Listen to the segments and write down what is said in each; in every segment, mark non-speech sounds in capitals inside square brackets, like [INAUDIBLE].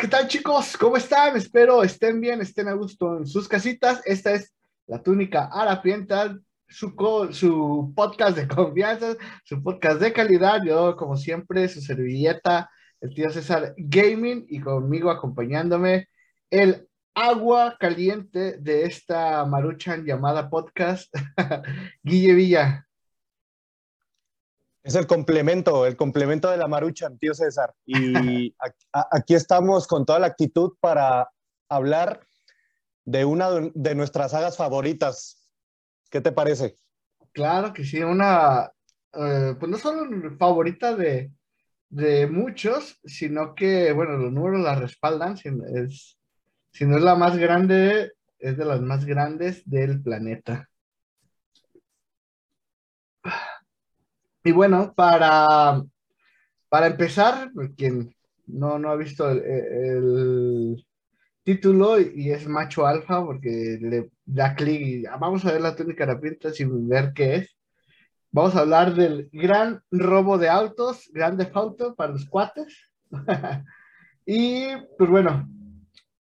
¿qué tal chicos? ¿Cómo están? Espero estén bien, estén a gusto en sus casitas. Esta es La Túnica Harapienta, su, su podcast de confianza, su podcast de calidad. Yo, como siempre, su servilleta, el tío César Gaming y conmigo acompañándome el agua caliente de esta maruchan llamada podcast, [LAUGHS] Guille Villa. Es el complemento, el complemento de la marucha, tío César. Y [LAUGHS] aquí estamos con toda la actitud para hablar de una de nuestras sagas favoritas. ¿Qué te parece? Claro que sí, una, eh, pues no solo favorita de, de, muchos, sino que, bueno, los números la respaldan, si, es, si no es la más grande, es de las más grandes del planeta. Y bueno, para, para empezar, quien no, no ha visto el, título y es macho alfa porque le da clic y ah, vamos a ver la túnica pinta sin ver qué es. Vamos a hablar del gran robo de autos, grande auto para los cuates. [LAUGHS] y pues bueno,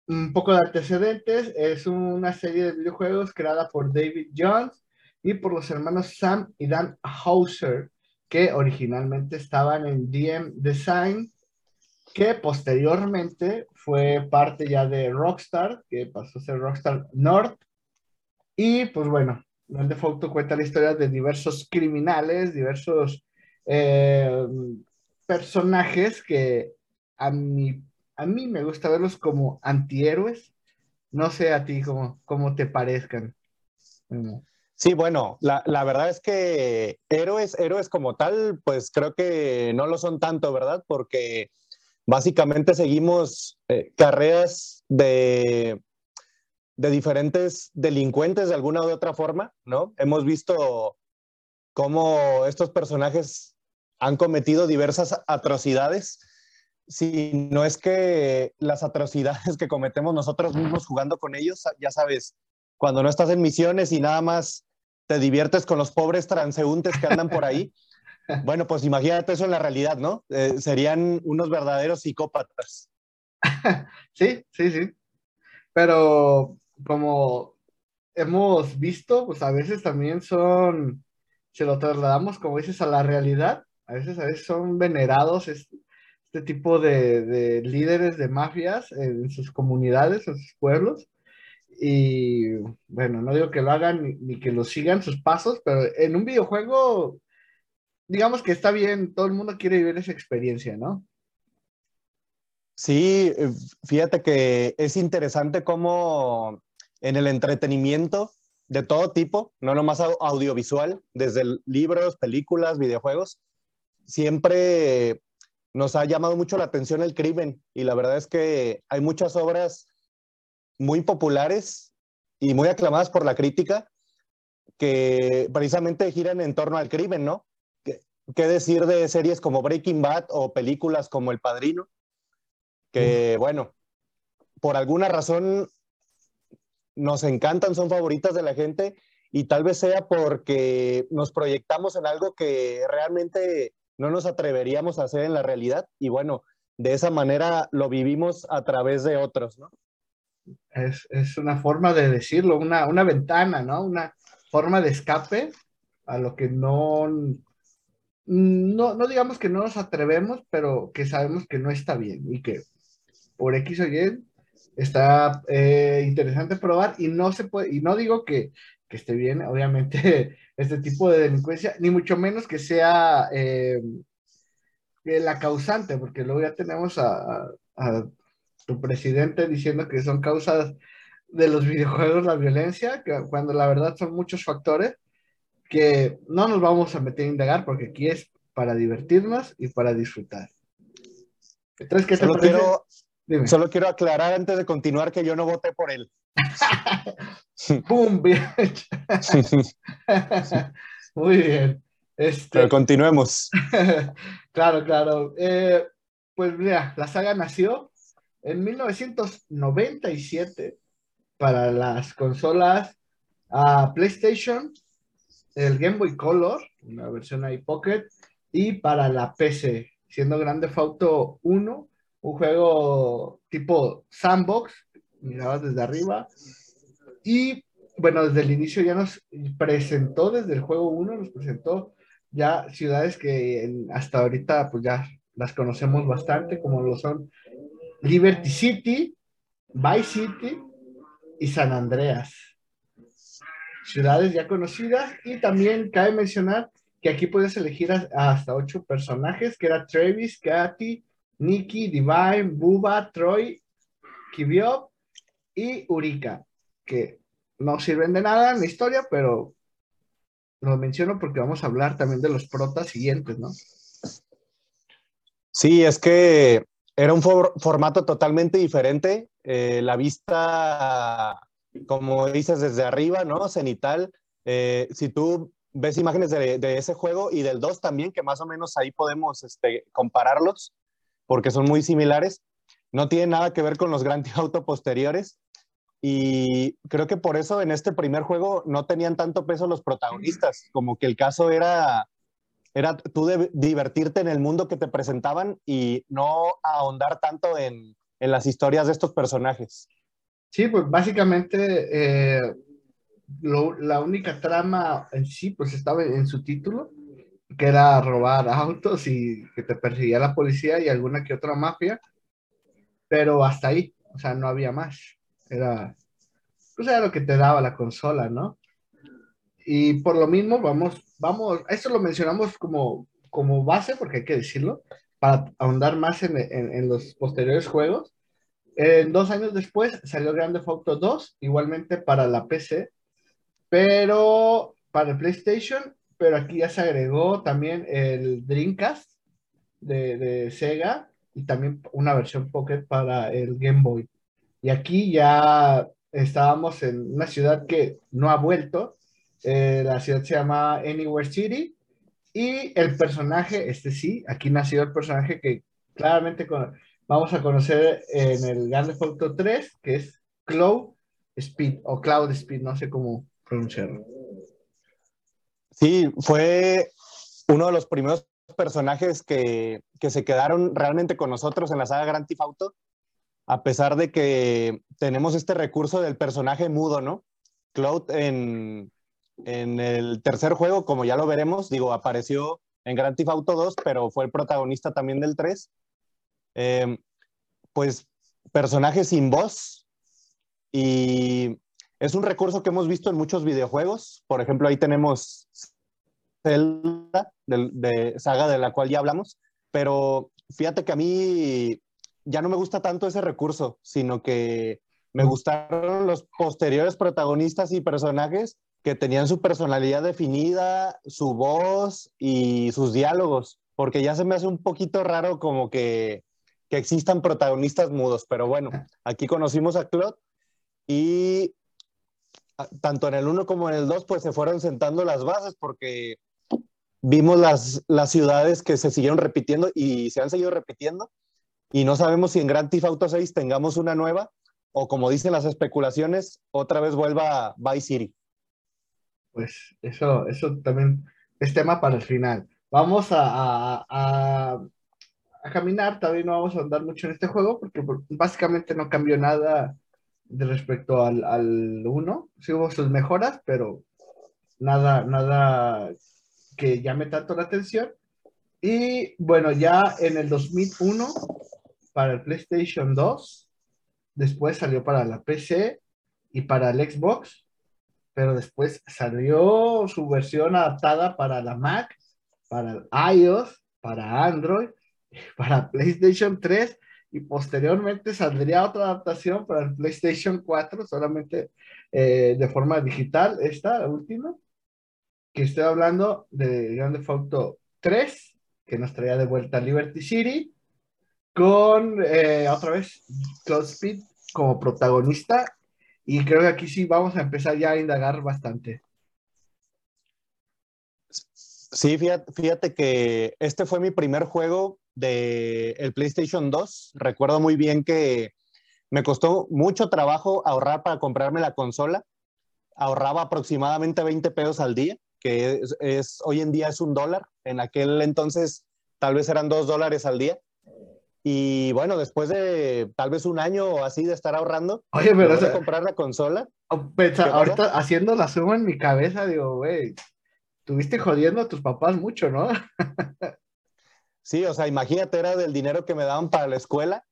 un poco de antecedentes. Es una serie de videojuegos creada por David Jones y por los hermanos Sam y Dan Hauser que originalmente estaban en DM Design, que posteriormente fue parte ya de Rockstar, que pasó a ser Rockstar North. Y pues bueno, Grande Auto cuenta la historia de diversos criminales, diversos eh, personajes que a mí, a mí me gusta verlos como antihéroes. No sé a ti cómo, cómo te parezcan. Sí, bueno, la, verdad es que héroes, héroes como tal, pues creo que no lo son tanto, ¿verdad? Porque básicamente seguimos eh, carreras de, de diferentes delincuentes de alguna u otra forma, ¿no? Hemos visto cómo estos personajes han cometido diversas atrocidades, si no es que las atrocidades que cometemos nosotros mismos jugando con ellos, ya sabes, cuando no estás en misiones y nada más te diviertes con los pobres transeúntes que andan por ahí. [LAUGHS] Bueno, pues imagínate eso en la realidad, ¿no? Eh, serían unos verdaderos psicópatas. [LAUGHS] Sí, sí, sí. Pero como hemos visto, pues a veces también son, se lo trasladamos, como dices, a la realidad. A veces, a veces son venerados este, tipo de, de, líderes de mafias en sus comunidades, en sus pueblos. Y bueno, no digo que lo hagan ni, que lo sigan sus pasos, pero en un videojuego, digamos que está bien, todo el mundo quiere vivir esa experiencia, ¿no? Sí, eh, fíjate que es interesante cómo en el entretenimiento de todo tipo, no nomás audiovisual, desde libros, películas, videojuegos, siempre nos ha llamado mucho la atención el crimen y la verdad es que hay muchas obras muy populares y muy aclamadas por la crítica que precisamente giran en torno al crimen, ¿no? ¿Qué, decir de series como Breaking Bad o películas como El Padrino? Que, bueno, por alguna razón nos encantan, son favoritas de la gente y tal vez sea porque nos proyectamos en algo que realmente no nos atreveríamos a hacer en la realidad y bueno, de esa manera lo vivimos a través de otros, ¿no? Es, una forma de decirlo, una, una ventana, ¿no? Una forma de escape a lo que no, no, no digamos que no nos atrevemos, pero que sabemos que no está bien y que por X o Y está eh, interesante probar y no se puede, y no digo que, que, esté bien, obviamente, [LAUGHS] este tipo de delincuencia, ni mucho menos que sea eh, la causante, porque luego ya tenemos a tu presidente diciendo que son causas de los videojuegos la violencia, cuando la verdad son muchos factores que no nos vamos a meter a indagar porque aquí es para divertirnos y para disfrutar. Entonces, ¿qué te solo Quiero, Solo quiero aclarar antes de continuar que yo no voté por él. [LAUGHS] ¡Pum! [LAUGHS] Muy bien. Este... Pero continuemos. [LAUGHS] claro, claro. Eh, pues mira, la saga nació en 1997 para las consolas a PlayStation, el Game Boy Color, una versión ahí Pocket, y para la PC, siendo Grande Auto 1 un juego tipo sandbox, mirabas desde arriba. Y bueno, desde el inicio ya nos presentó, desde el juego 1, nos presentó ya ciudades que hasta ahorita pues ya las conocemos bastante, como lo son Liberty City, Vice City y San Andreas. Ciudades ya conocidas y también cabe mencionar que aquí puedes elegir hasta ocho personajes, que era Travis, Katy, Nikki, Divine, Buba, Troy, Kibiop y Urika, que no sirven de nada en la historia, pero lo menciono porque vamos a hablar también de los protas siguientes, ¿no? Sí, es que era un formato totalmente diferente. Eh, la vista, como dices, desde arriba, ¿no? Cenital. Eh, si tú ves imágenes de, ese juego y del 2 también, que más o menos ahí podemos este, compararlos, porque son muy similares. No tiene nada que ver con los Grand Theft Auto posteriores. Y creo que por eso en este primer juego no tenían tanto peso los protagonistas, como que el caso era era tú de divertirte en el mundo que te presentaban y no ahondar tanto en, en las historias de estos personajes. Sí, pues básicamente eh, la única trama en sí, pues estaba en su título, que era robar autos y que te perseguía la policía y alguna que otra mafia, pero hasta ahí, o sea, no había más. Era, pues era lo que te daba la consola, ¿no? Y por lo mismo, vamos, vamos, esto lo mencionamos como, como base, porque hay que decirlo, para ahondar más en, en, los posteriores juegos. dos años después salió Grand Theft Auto 2, igualmente para la PC, pero para el PlayStation, pero aquí ya se agregó también el Dreamcast de, de Sega y también una versión Pocket para el Game Boy. Y aquí ya estábamos en una ciudad que no ha vuelto, eh, la ciudad se llama Anywhere City. Y el personaje, este sí, aquí nació el personaje que claramente vamos a conocer en el Grand Theft Auto 3, que es Cloud Speed o Cloud Speed, no sé cómo pronunciarlo. Sí, fue uno de los primeros personajes que, que, se quedaron realmente con nosotros en la saga Grand Theft Auto, a pesar de que tenemos este recurso del personaje mudo, ¿no? Cloud en, en el tercer juego, como ya lo veremos, digo, apareció en Grand Theft Auto 2, pero fue el protagonista también del 3. Eh, pues personaje sin voz y es un recurso que hemos visto en muchos videojuegos. Por ejemplo, ahí tenemos Zelda, de, saga de la cual ya hablamos, pero fíjate que a mí ya no me gusta tanto ese recurso, sino que me gustaron los posteriores protagonistas y personajes que tenían su personalidad definida, su voz y sus diálogos, porque ya se me hace un poquito raro como que, que existan protagonistas mudos, pero bueno, aquí conocimos a Claude y ah, tanto en el 1 como en el 2 pues se fueron sentando las bases porque vimos las, las ciudades que se siguieron repitiendo y se han seguido repitiendo y no sabemos si en Grand Theft Auto 6 tengamos una nueva o como dicen las especulaciones, otra vez vuelva a Vice City pues eso, eso también es tema para el final. Vamos a, caminar, también no vamos a andar mucho en este juego porque básicamente no cambió nada de respecto al, al 1. Sí hubo sus mejoras, pero nada, nada que llame tanto la atención. Y bueno, ya en el 2001 para el PlayStation 2, después salió para la PC y para el Xbox pero después salió su versión adaptada para la Mac, para iOS, para Android, [LAUGHS] para PlayStation 3 y posteriormente saldría otra adaptación para el PlayStation 4, solamente eh, de forma digital, esta última, que estoy hablando de Grand Theft Auto 3, que nos traía de vuelta Liberty City, con eh, otra vez Cloud como protagonista y creo que aquí sí vamos a empezar ya a indagar bastante. Sí, fíjate, que este fue mi primer juego de el PlayStation 2. Recuerdo muy bien que me costó mucho trabajo ahorrar para comprarme la consola. Ahorraba aproximadamente 20 pesos al día, que es, hoy en día es un dólar. En aquel entonces tal vez eran dos dólares al día. Y bueno, después de tal vez un año o así de estar ahorrando, Oye, pero comprar la consola. ahorita haciendo la suma en mi cabeza, digo, güey, tuviste jodiendo a tus papás mucho, ¿no? [LAUGHS] Sí, o sea, imagínate, era del dinero que me daban para la escuela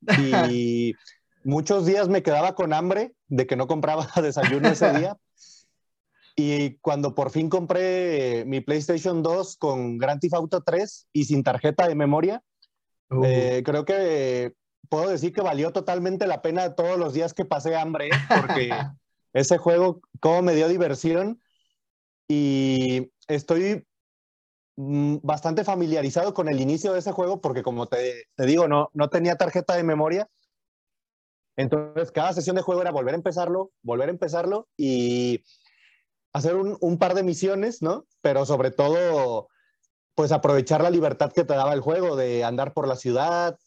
y [LAUGHS] muchos días me quedaba con hambre de que no compraba [LAUGHS] desayuno ese día. Y cuando por fin compré mi PlayStation 2 con Grand Theft Auto 3 y sin tarjeta de memoria, uh. eh, creo que puedo decir que valió totalmente la pena todos los días que pasé hambre, porque [LAUGHS] ese juego, como me dio diversión y estoy mm, bastante familiarizado con el inicio de ese juego porque como te, te, digo, no, no tenía tarjeta de memoria. Entonces cada sesión de juego era volver a empezarlo, volver a empezarlo y hacer un, un par de misiones, ¿no? Pero sobre todo, pues aprovechar la libertad que te daba el juego de andar por la ciudad,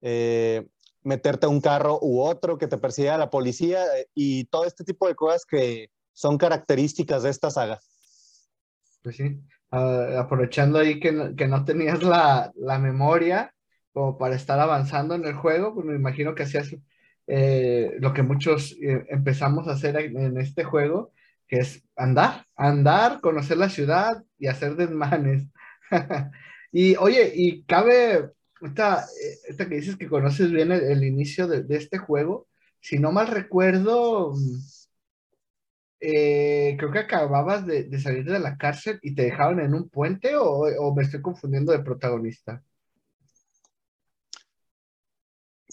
eh, meterte a un carro u otro que te persiga la policía eh, y todo este tipo de cosas que son características de esta saga. Pues sí, aprovechando ahí que, que no tenías la, la, memoria como para estar avanzando en el juego, pues me imagino que hacías eh, lo que muchos empezamos a hacer en, este juego, que es andar, andar, conocer la ciudad y hacer desmanes. [LAUGHS] y oye, y cabe, esta, esta, que dices que conoces bien el, inicio de, este juego, si no mal recuerdo, eh, creo que acababas de, salir de la cárcel y te dejaban en un puente o, me estoy confundiendo de protagonista.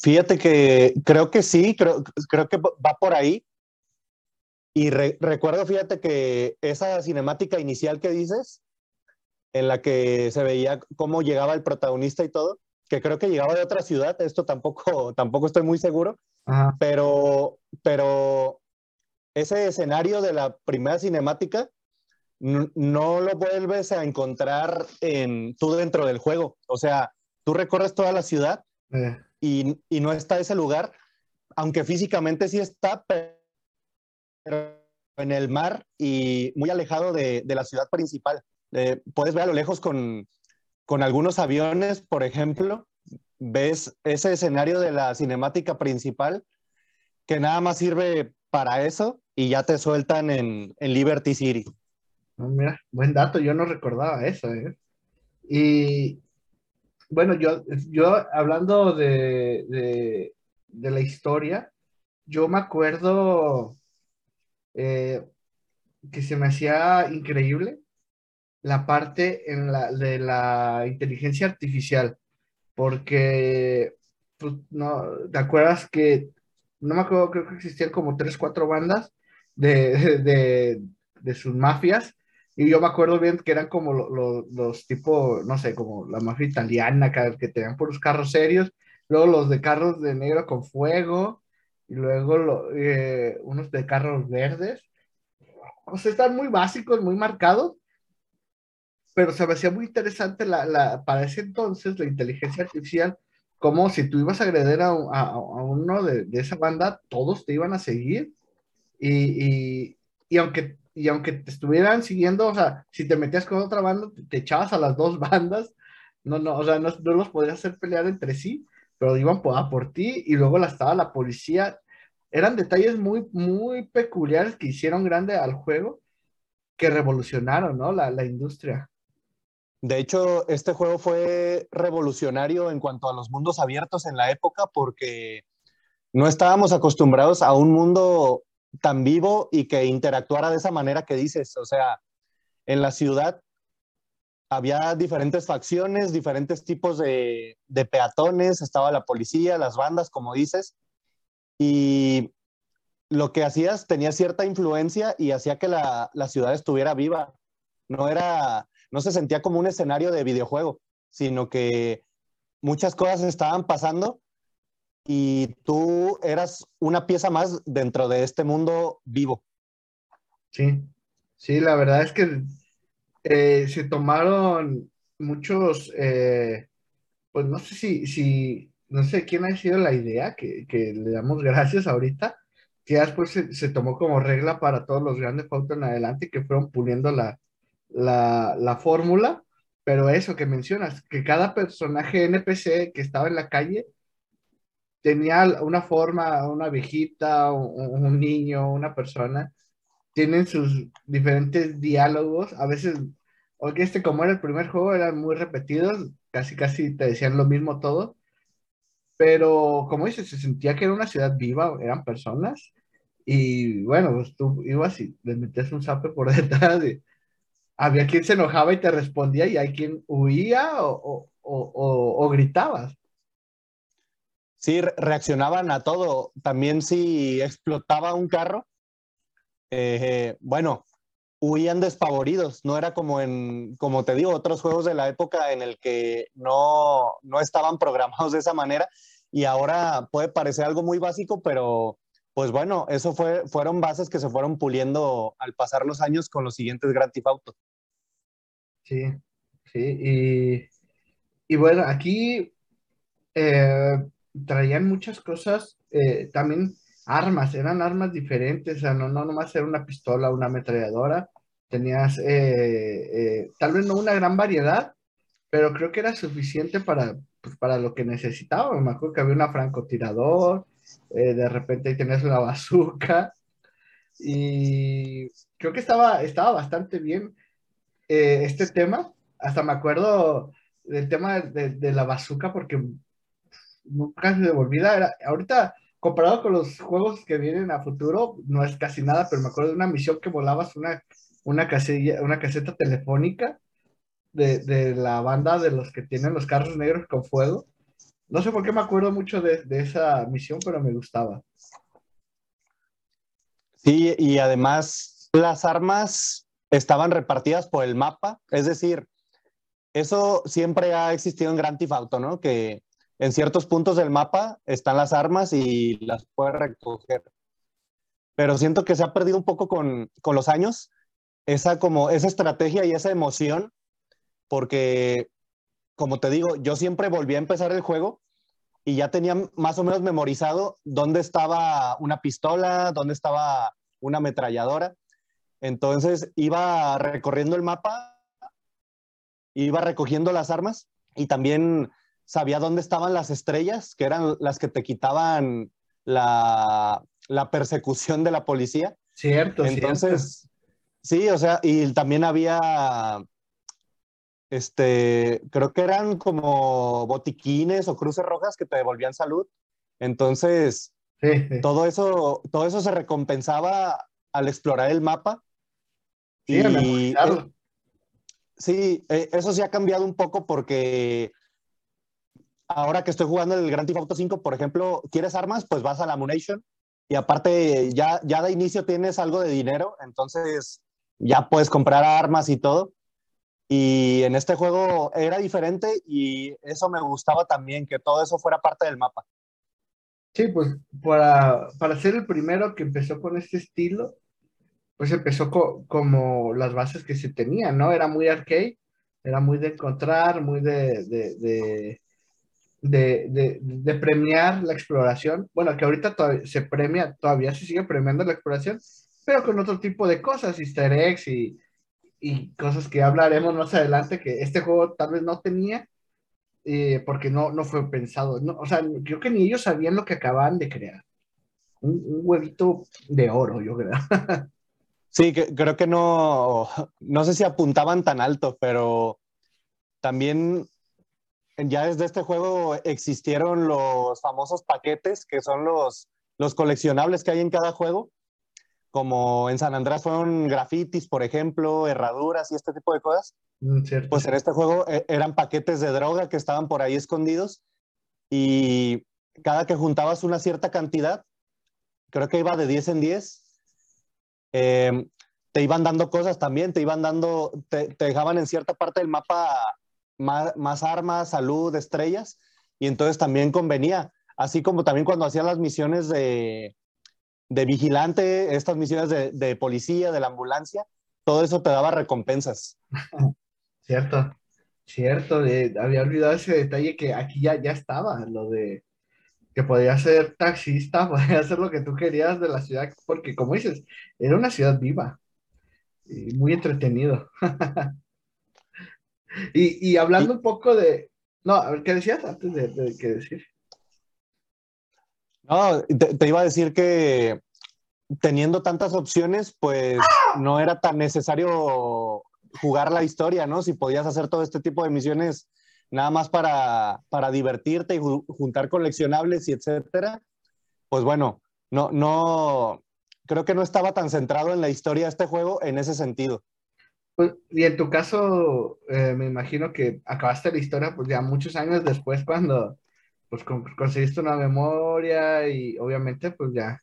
Fíjate que creo que sí, creo, creo que va por ahí. Y recuerdo, fíjate que esa cinemática inicial que dices, en la que se veía cómo llegaba el protagonista y todo, que creo que llegaba de otra ciudad, esto tampoco, [LAUGHS] tampoco estoy muy seguro, pero, pero ese escenario de la primera cinemática no, lo vuelves a encontrar en, tú dentro del juego. O sea, tú recorres toda la ciudad eh. y, no está ese lugar, aunque físicamente sí está, pero en el mar y muy alejado de, la ciudad principal. Eh, puedes ver a lo lejos con, con algunos aviones, por ejemplo, ves ese escenario de la cinemática principal que nada más sirve para eso y ya te sueltan en, Liberty City. mira, buen dato, yo no recordaba eso. ¿eh? Y bueno, yo, yo hablando de, la historia, yo me acuerdo eh, que se me hacía increíble la parte en la, de la inteligencia artificial, porque pues, no, ¿te acuerdas que no me acuerdo, creo que existían como tres, cuatro bandas de, sus mafias. Y yo me acuerdo bien que eran como los tipos, no sé, como la mafia italiana, que, que tenían los carros serios, luego los de carros de negro con fuego, y luego eh, unos de carros verdes. O sea, están muy básicos, muy marcados, pero se me hacía muy interesante la, para ese entonces la inteligencia artificial como si tú ibas a agredir a, uno de, esa banda, todos te iban a seguir. Y, aunque, y aunque te estuvieran siguiendo, o sea, si te metías con otra banda, te, echabas a las dos [LAUGHS] bandas. No, no, o sea, no, los podías hacer pelear entre sí, pero iban por, a por ti y luego la estaba la policía. Eran detalles muy, muy peculiares que hicieron grande al juego, que revolucionaron, ¿no? La, la industria. De hecho, este juego fue revolucionario en cuanto a los mundos abiertos en la época porque no estábamos acostumbrados a un mundo tan vivo y que interactuara de esa manera que dices. O sea, en la ciudad había diferentes facciones, diferentes tipos de, peatones, estaba la policía, las bandas, como dices, y lo que hacías tenía cierta influencia y hacía que la, la ciudad estuviera viva. No era no se sentía como un escenario de videojuego, sino que muchas cosas estaban pasando y tú eras una pieza más dentro de este mundo vivo. Sí, sí, la verdad es que eh, se tomaron muchos, eh, pues no sé si, si, no sé quién ha sido la idea, que, le damos gracias ahorita, que después se, tomó como regla para todos los grandes fotos en adelante que fueron puliendo la, la, fórmula, pero eso que mencionas, que cada personaje NPC que estaba en la calle tenía una forma, una viejita, un, niño, una persona, tienen sus diferentes diálogos, a veces, que este como era el primer juego, eran muy repetidos, casi casi te decían lo mismo todo, pero como dices, se sentía que era una ciudad viva, eran personas, y bueno, pues tú ibas y le metías un zape por [LAUGHS] detrás, y había quien se enojaba y te respondía, y hay quien huía o, o, o, gritabas. Sí, reaccionaban a todo. También si explotaba un carro, eh, bueno, huían despavoridos. No era como en, como te digo, otros juegos de la época en el que no, no estaban programados de esa manera. Y ahora puede parecer algo muy básico, pero pues bueno, eso fue, fueron bases que se fueron puliendo al pasar los años con los siguientes Grand Theft Auto. Sí, sí, y, y bueno, aquí eh, traían muchas cosas, eh, también armas, eran armas diferentes, o sea, no, no nomás era una pistola, una ametralladora, tenías eh, tal vez no una gran variedad, pero creo que era suficiente para, pues, para lo que necesitaba. Me acuerdo que había una francotirador, eh, de repente ahí tenías una [LAUGHS] bazooka, y creo que estaba, estaba bastante bien eh, este tema. Hasta me acuerdo del tema de, de, la bazooka porque nunca se me olvida. Era, ahorita, comparado con los juegos que vienen a futuro, no es casi nada, pero me acuerdo de una misión que volabas una, una, casilla, una caseta telefónica de, de, la banda de los que tienen los carros negros con fuego. No sé por qué me acuerdo mucho de, de esa misión, pero me gustaba. Sí, y además las armas estaban repartidas por el mapa, es decir, eso siempre ha existido en Grand Theft Auto, ¿no? Que en ciertos puntos del mapa están las armas y las puedes recoger. Pero siento que se ha perdido un poco con, con los años esa como esa estrategia y esa emoción porque, como te digo, yo siempre volví a empezar el juego y ya tenía más o menos memorizado dónde estaba una pistola, dónde estaba una ametralladora. Entonces iba recorriendo el mapa, iba recogiendo las armas y también sabía dónde estaban las estrellas, que eran las que te quitaban la, la persecución de la policía. Cierto, Entonces, sí, o sea, y también había este, creo que eran como botiquines o cruces rojas que te devolvían salud. Entonces, Todo, eso, todo eso se recompensaba al explorar el mapa. Sí, y, sí, e, eso sí ha cambiado un poco porque ahora que estoy jugando el Grand Theft Auto 5, por ejemplo, ¿quieres armas? Pues vas a la Ammunition y aparte ya, ya de inicio tienes algo de dinero, entonces ya puedes comprar armas y todo. Y en este juego era diferente y eso me gustaba también, que todo eso fuera parte del mapa. Sí, pues para, para ser el primero que empezó con este estilo, pues empezó como las bases que se tenían, ¿no? Era muy arcade, era muy de encontrar, muy de, de, de, de, premiar la exploración. Bueno, que ahorita se premia, todavía se sigue premiando la exploración, pero con otro tipo de cosas, easter eggs y y cosas que hablaremos más adelante que este juego tal vez no tenía eh, porque no, no fue pensado. No, o sea, creo que ni ellos sabían lo que acababan de crear. Un, huevito de oro, yo creo. [LAUGHS] Sí, que, creo que no, [LAUGHS] no sé si apuntaban tan alto, pero también ya desde este juego existieron los famosos paquetes, que son los, los coleccionables que hay en cada juego, como en San Andrés fueron grafitis, por ejemplo, herraduras y este tipo de cosas. Mm, pues en este juego eh, eran paquetes de droga que estaban por ahí escondidos y cada que juntabas una cierta cantidad, creo que iba de 10 en 10, em, te iban dando cosas también, te iban dando, te, dejaban en cierta parte del mapa más, armas, salud, estrellas, y entonces también convenía, así como también cuando hacían las misiones de, de vigilante, estas misiones de, policía, de la ambulancia, todo eso te daba recompensas. [LAUGHS] Cierto, cierto, había olvidado ese detalle que aquí ya, ya estaba, lo de que podía ser taxista, [LAUGHS] podía hacer lo que tú querías de la ciudad, porque como dices, era una ciudad viva y muy entretenido. [LAUGHS] y, hablando un poco de... No, a ver, ¿qué decías antes de qué decir? No, te, iba a decir que teniendo tantas opciones, pues no era tan necesario jugar la historia, ¿no? Si podías hacer todo este tipo de misiones nada más para, para divertirte y juntar coleccionables y etcétera, pues bueno, no, no, creo que no estaba tan centrado en la historia de este juego en ese sentido. Pues, y en tu caso, eh, me imagino que acabaste la historia pues ya muchos años después cuando pues conseguiste una memoria y obviamente pues ya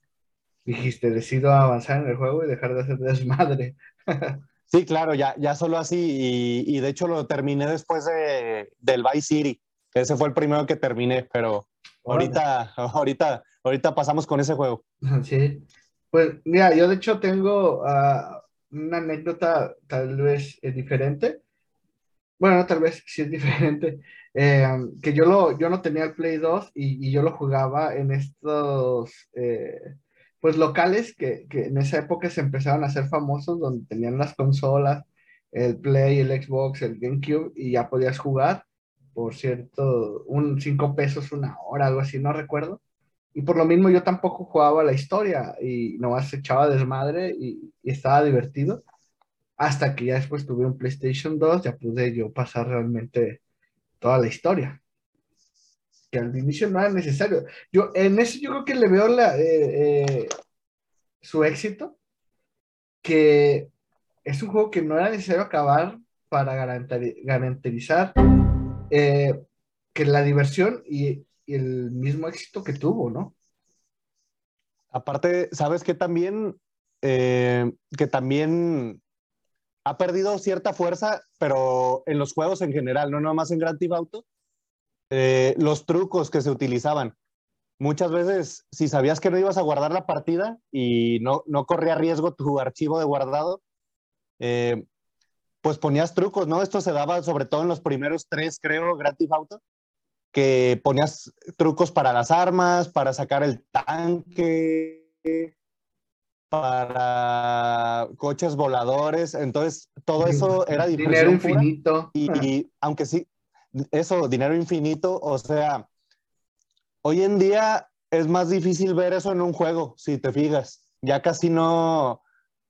dijiste, decido avanzar en el juego y dejar de hacer desmadre. [LAUGHS] Sí, claro, ya, ya solo así y, de hecho lo terminé después de, del Vice City. Ese fue el primero que terminé, pero ahorita, [LAUGHS] ahorita, ahorita pasamos con ese juego. [LAUGHS] Sí, pues mira, yo de hecho tengo ah, una anécdota tal vez eh, diferente. Bueno, tal vez sí es diferente. [LAUGHS] Eh, que yo, lo, yo no tenía el Play 2 y, yo lo jugaba en estos eh, pues locales que, que, en esa época se empezaron a hacer famosos, donde tenían las consolas, el Play, el Xbox, el GameCube, y ya podías jugar por cierto, un 5 pesos una hora, algo así, no recuerdo. Y por lo mismo yo tampoco jugaba la historia y nomás echaba desmadre y, y estaba divertido. Hasta que ya después tuve un PlayStation 2, ya pude yo pasar realmente toda la historia. Que al inicio no era necesario. Yo en eso yo creo que le veo la, eh, eh, su éxito, que es un juego que no era necesario acabar para garantizar eh, que la diversión y, el mismo éxito que tuvo, ¿no? Aparte, ¿sabes qué también? que también ha perdido cierta fuerza, pero en los juegos en general, no nomás en Grand Theft Auto, eh, los trucos que se utilizaban. Muchas veces, si sabías que no ibas a guardar la partida y no, no corría riesgo tu archivo de guardado, eh, pues ponías trucos, ¿no? Esto se daba sobre todo en los primeros tres, creo, Grand Theft Auto, que ponías trucos para las armas, para sacar el tanque, para coches voladores, entonces todo eso era dinero infinito. Y, aunque sí, eso, dinero infinito, o sea, hoy en día es más difícil ver eso en un juego, si te fijas. Ya casi no,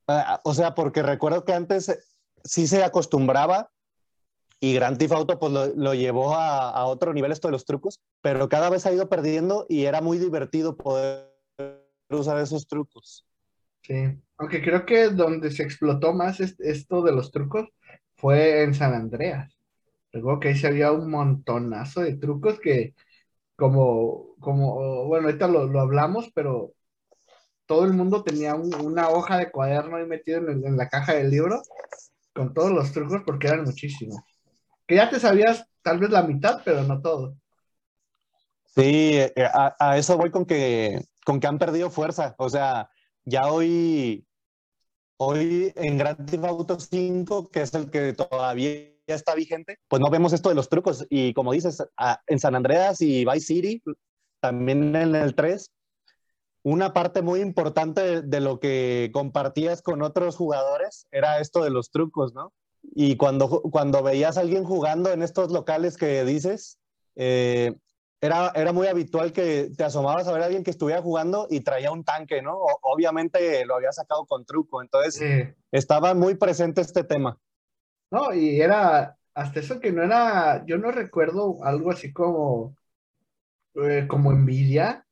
eh, o sea, porque recuerdo que antes sí se acostumbraba y Grand Theft Auto pues lo, llevó a, a, otro nivel esto de los trucos, pero cada vez ha ido perdiendo y era muy divertido poder usar esos trucos. Sí, aunque creo que donde se explotó más esto de los trucos fue en San Andreas. Que ahí se había un montonazo de trucos que, como, como bueno, ahorita lo, hablamos, pero todo el mundo tenía una hoja de cuaderno ahí metido en, la caja del libro con todos los trucos porque eran muchísimos. Que ya te sabías tal vez la mitad, pero no todo. Sí, eh, a, a eso voy con que, con que han perdido fuerza. O sea, ya hoy, hoy en Grand Theft Auto 5, que es el que todavía está vigente, pues no vemos esto de los trucos. Y como dices, en San Andreas y Vice City, también en el 3, una parte muy importante de, lo que compartías con otros jugadores era esto de los trucos, ¿no? Y cuando, cuando veías a alguien jugando en estos locales que dices, eh, era, era muy habitual que te asomabas a ver a alguien que estuviera jugando y traía un tanque, ¿no? obviamente lo había sacado con truco, entonces estaba muy presente este tema. No, y era hasta eso que no era, yo no recuerdo algo así como, eh, como envidia,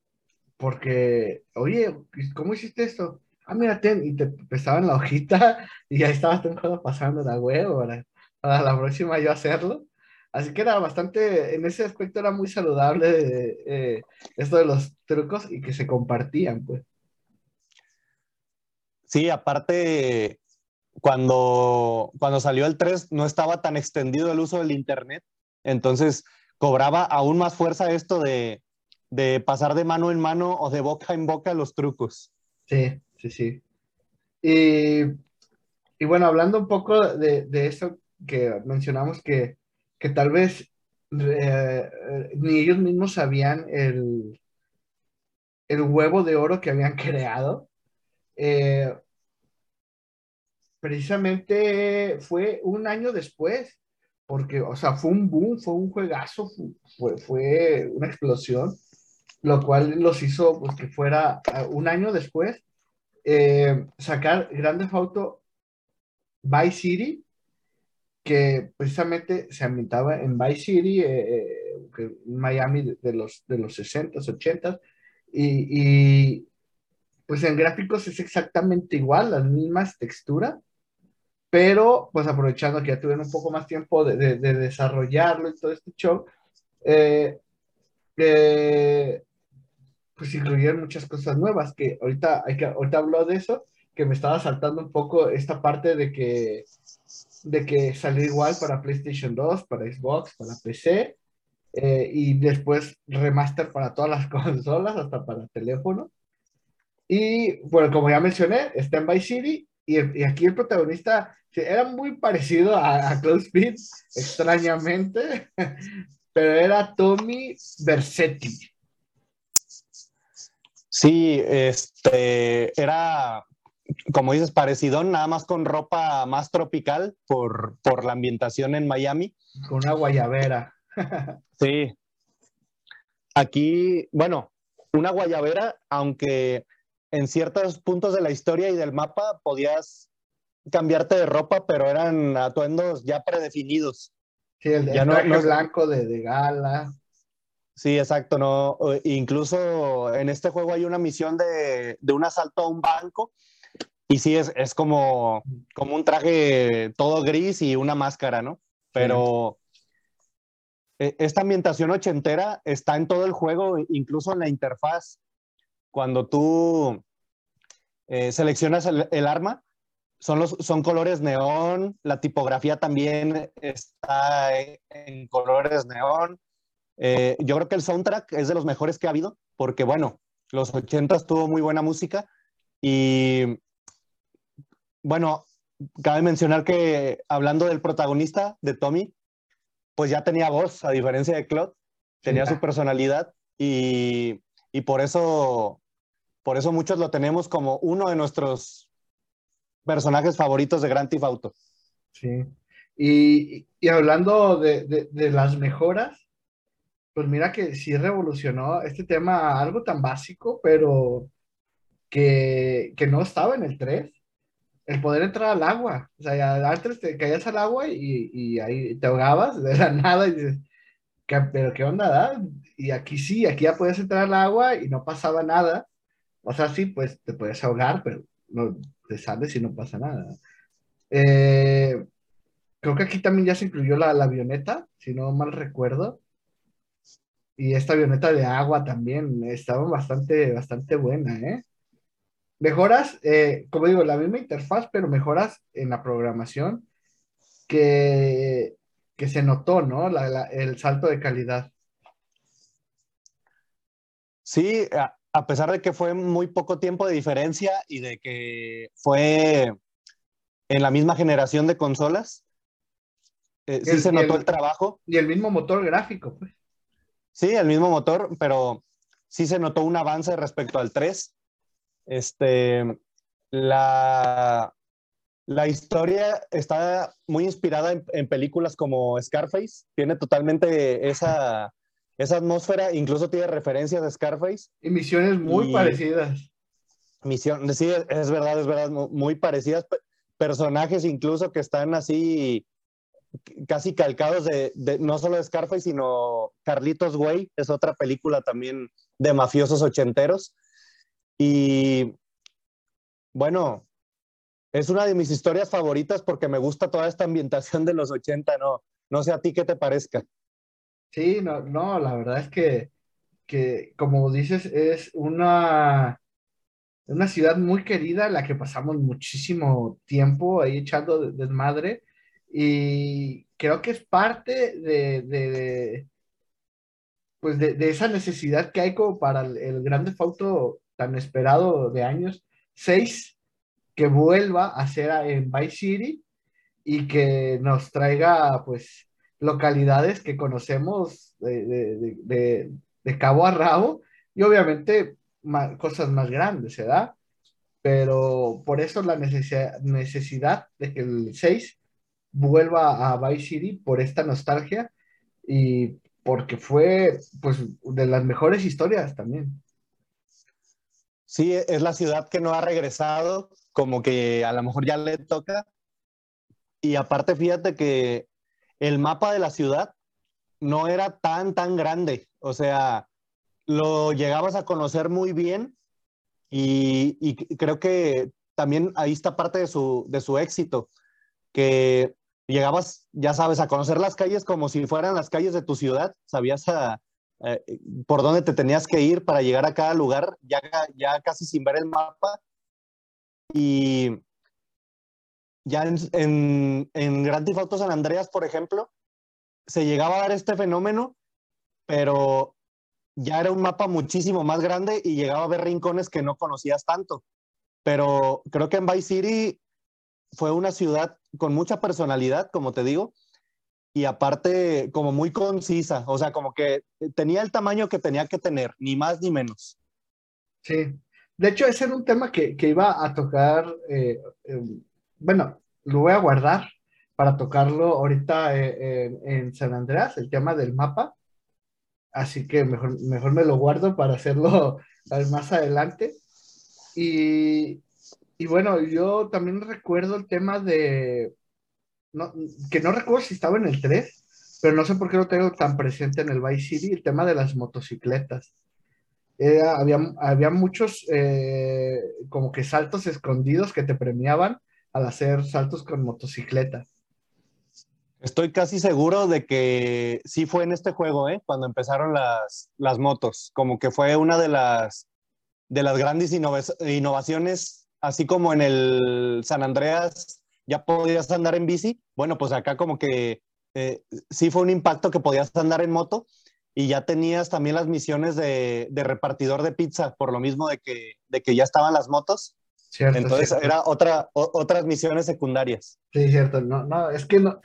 porque, oye, ¿cómo hiciste esto? Ah, mira, y te en la hojita [LAUGHS] y ahí estabas pasando la huevo para, para la próxima yo hacerlo. Así que era bastante, en ese aspecto era muy saludable eh, esto de los trucos y que se compartían, pues. Sí, aparte, cuando, cuando salió el 3 no estaba tan extendido el uso del Internet, entonces cobraba aún más fuerza esto de, de pasar de mano en mano o de boca en boca los trucos. Sí, sí, sí. Y, y bueno, hablando un poco de, de eso que mencionamos que que tal vez eh, ni ellos mismos sabían el, el huevo de oro que habían [LAUGHS] creado. Eh, precisamente fue un año después, porque, o sea, fue un boom, fue un juegazo, fue, fue una explosión. lo cual los hizo pues, que fuera uh, un año después eh, sacar Grande Auto Vice City, que precisamente se ambientaba en Vice City, eh, eh, Miami de, los, de los 60s, 80s, y, y, pues en gráficos es exactamente igual, las mismas texturas, pero pues aprovechando que ya tuvieron un poco más tiempo de, de, de desarrollarlo y todo este show, eh, eh, pues incluyeron muchas cosas nuevas, que ahorita, hay que, ahorita hablo de eso, que me estaba saltando un poco esta parte de que, de que salió igual para PlayStation 2, para Xbox, para PC, eh, y después remaster para todas las [LAUGHS] consolas, hasta para teléfono. Y bueno, como ya mencioné, está en City, y, y aquí el protagonista era muy parecido a, a Close Speed, extrañamente, [LAUGHS] pero era Tommy Versetti. Sí, este era, como dices, parecido, nada más con ropa más tropical por, por la ambientación en Miami. Con una guayabera. [LAUGHS] sí. Aquí, bueno, una guayabera, aunque en ciertos puntos de la historia y del mapa podías cambiarte de ropa, pero eran atuendos ya predefinidos. Sí, el, ya traje no, blanco de, de gala. Sí, exacto, no. Incluso en este juego hay una misión de, de un asalto a un banco y sí es, es como, como un traje todo gris y una máscara, ¿no? Pero sí. esta ambientación ochentera está en todo el juego, incluso en la interfaz. Cuando tú eh, seleccionas el, el, arma, son, los, son colores neón, la tipografía también está en, en colores neón. Eh, yo creo que el soundtrack es de los mejores que ha habido, porque bueno, los 80 tuvo muy buena música y bueno, cabe mencionar que hablando del protagonista, de Tommy, pues ya tenía voz, a diferencia de Claude, tenía sí. su personalidad y, y, por eso por eso muchos lo tenemos como uno de nuestros personajes favoritos de Grand Theft Auto. Sí. Y, y hablando de, de, de las mejoras, pues mira que sí revolucionó este tema, algo tan básico, pero que, que no estaba en el 3, el poder entrar al agua. O sea, ya antes te caías al agua y, y ahí te ahogabas de la [LAUGHS] nada y dices, ¿qué, pero qué onda, da? Y aquí sí, aquí ya puedes entrar al agua y no pasaba nada. O sea, sí, pues te puedes ahogar, pero no te sales y no pasa nada. Eh, creo que aquí también ya se incluyó la, la avioneta, si no mal recuerdo y esta avioneta de agua también estaba bastante, bastante buena, ¿eh? Mejoras, eh, como digo, la misma interfaz, pero mejoras en la programación que, que se notó, ¿no? La, el salto de calidad. Sí, a, pesar de que fue muy poco tiempo de diferencia y de que fue en la misma generación de consolas, eh, sí se notó el, el trabajo. Y el mismo motor gráfico, pues. Sí, el mismo motor, pero sí se notó un avance respecto al 3. Este, la, la historia está muy inspirada en, en, películas como Scarface. Tiene totalmente esa, esa atmósfera, incluso tiene referencias de Scarface. Y misiones muy y, parecidas. Misión, sí, es verdad, es verdad, muy parecidas. Personajes incluso que están así casi calcados de, de, no solo de Scarface, sino Carlitos Way, es otra película también de mafiosos ochenteros. Y bueno, es una de mis historias favoritas porque me gusta toda esta ambientación de los 80, no, no sé a ti qué te parezca. Sí, no, no, la verdad es que, que como dices, es una, una ciudad muy querida en la que pasamos muchísimo tiempo ahí echando desmadre y creo que es parte de, de, pues de, de, esa necesidad que hay como para el, el grande Fauto tan esperado de años, 6, que vuelva a ser en Vice City y que nos traiga pues localidades que conocemos de, de, de, cabo a rabo y obviamente cosas más grandes, ¿verdad? Pero por eso la necesidad, necesidad de que el 6 vuelva a Vice City por esta nostalgia y porque fue pues de las mejores historias también. Sí, es la ciudad que no ha regresado, como que a lo mejor ya le toca. Y aparte, fíjate que el mapa de la ciudad no era tan, tan grande. O sea, lo llegabas a conocer muy bien y, creo que también ahí está parte de su, de su éxito, que llegabas, ya sabes, a conocer las calles como si fueran las calles de tu ciudad, sabías a, eh, por dónde te tenías que ir para llegar a cada lugar, ya, ya casi sin ver el mapa. Y ya en, en, en Grand Theft Auto San Andreas, por ejemplo, se llegaba a dar este fenómeno, pero ya era un mapa muchísimo más grande y llegaba a ver rincones que no conocías tanto. Pero creo que en Vice City fue una ciudad con mucha personalidad, como te digo, y aparte como muy concisa, o sea, como que tenía el tamaño que tenía que tener, ni más ni menos. Sí, de hecho ese era un tema que, iba a tocar, eh, em, bueno, lo voy a guardar para tocarlo ahorita eh, en San Andreas, el tema del mapa, así que mejor, mejor me lo guardo para hacerlo [LAUGHS] más adelante. Y, y bueno, yo también recuerdo el tema de, que no recuerdo si estaba en el 3, pero no sé por qué lo tengo tan presente en el Vice City, el tema de las motocicletas. había, había muchos eh, como que saltos escondidos que te premiaban al hacer saltos con motocicleta. Estoy casi seguro de que sí fue en este juego, ¿eh? cuando empezaron las, las motos, como que fue una de las, de las grandes innovaciones, así como en el San Andreas ya podías andar en bici, bueno, pues acá como que eh, sí fue un impacto que podías andar en moto y ya tenías también las misiones de, repartidor de pizza, por lo mismo de que, de que ya estaban las motos. Entonces era otra, otras misiones secundarias. Sí, cierto. No, no, es que no,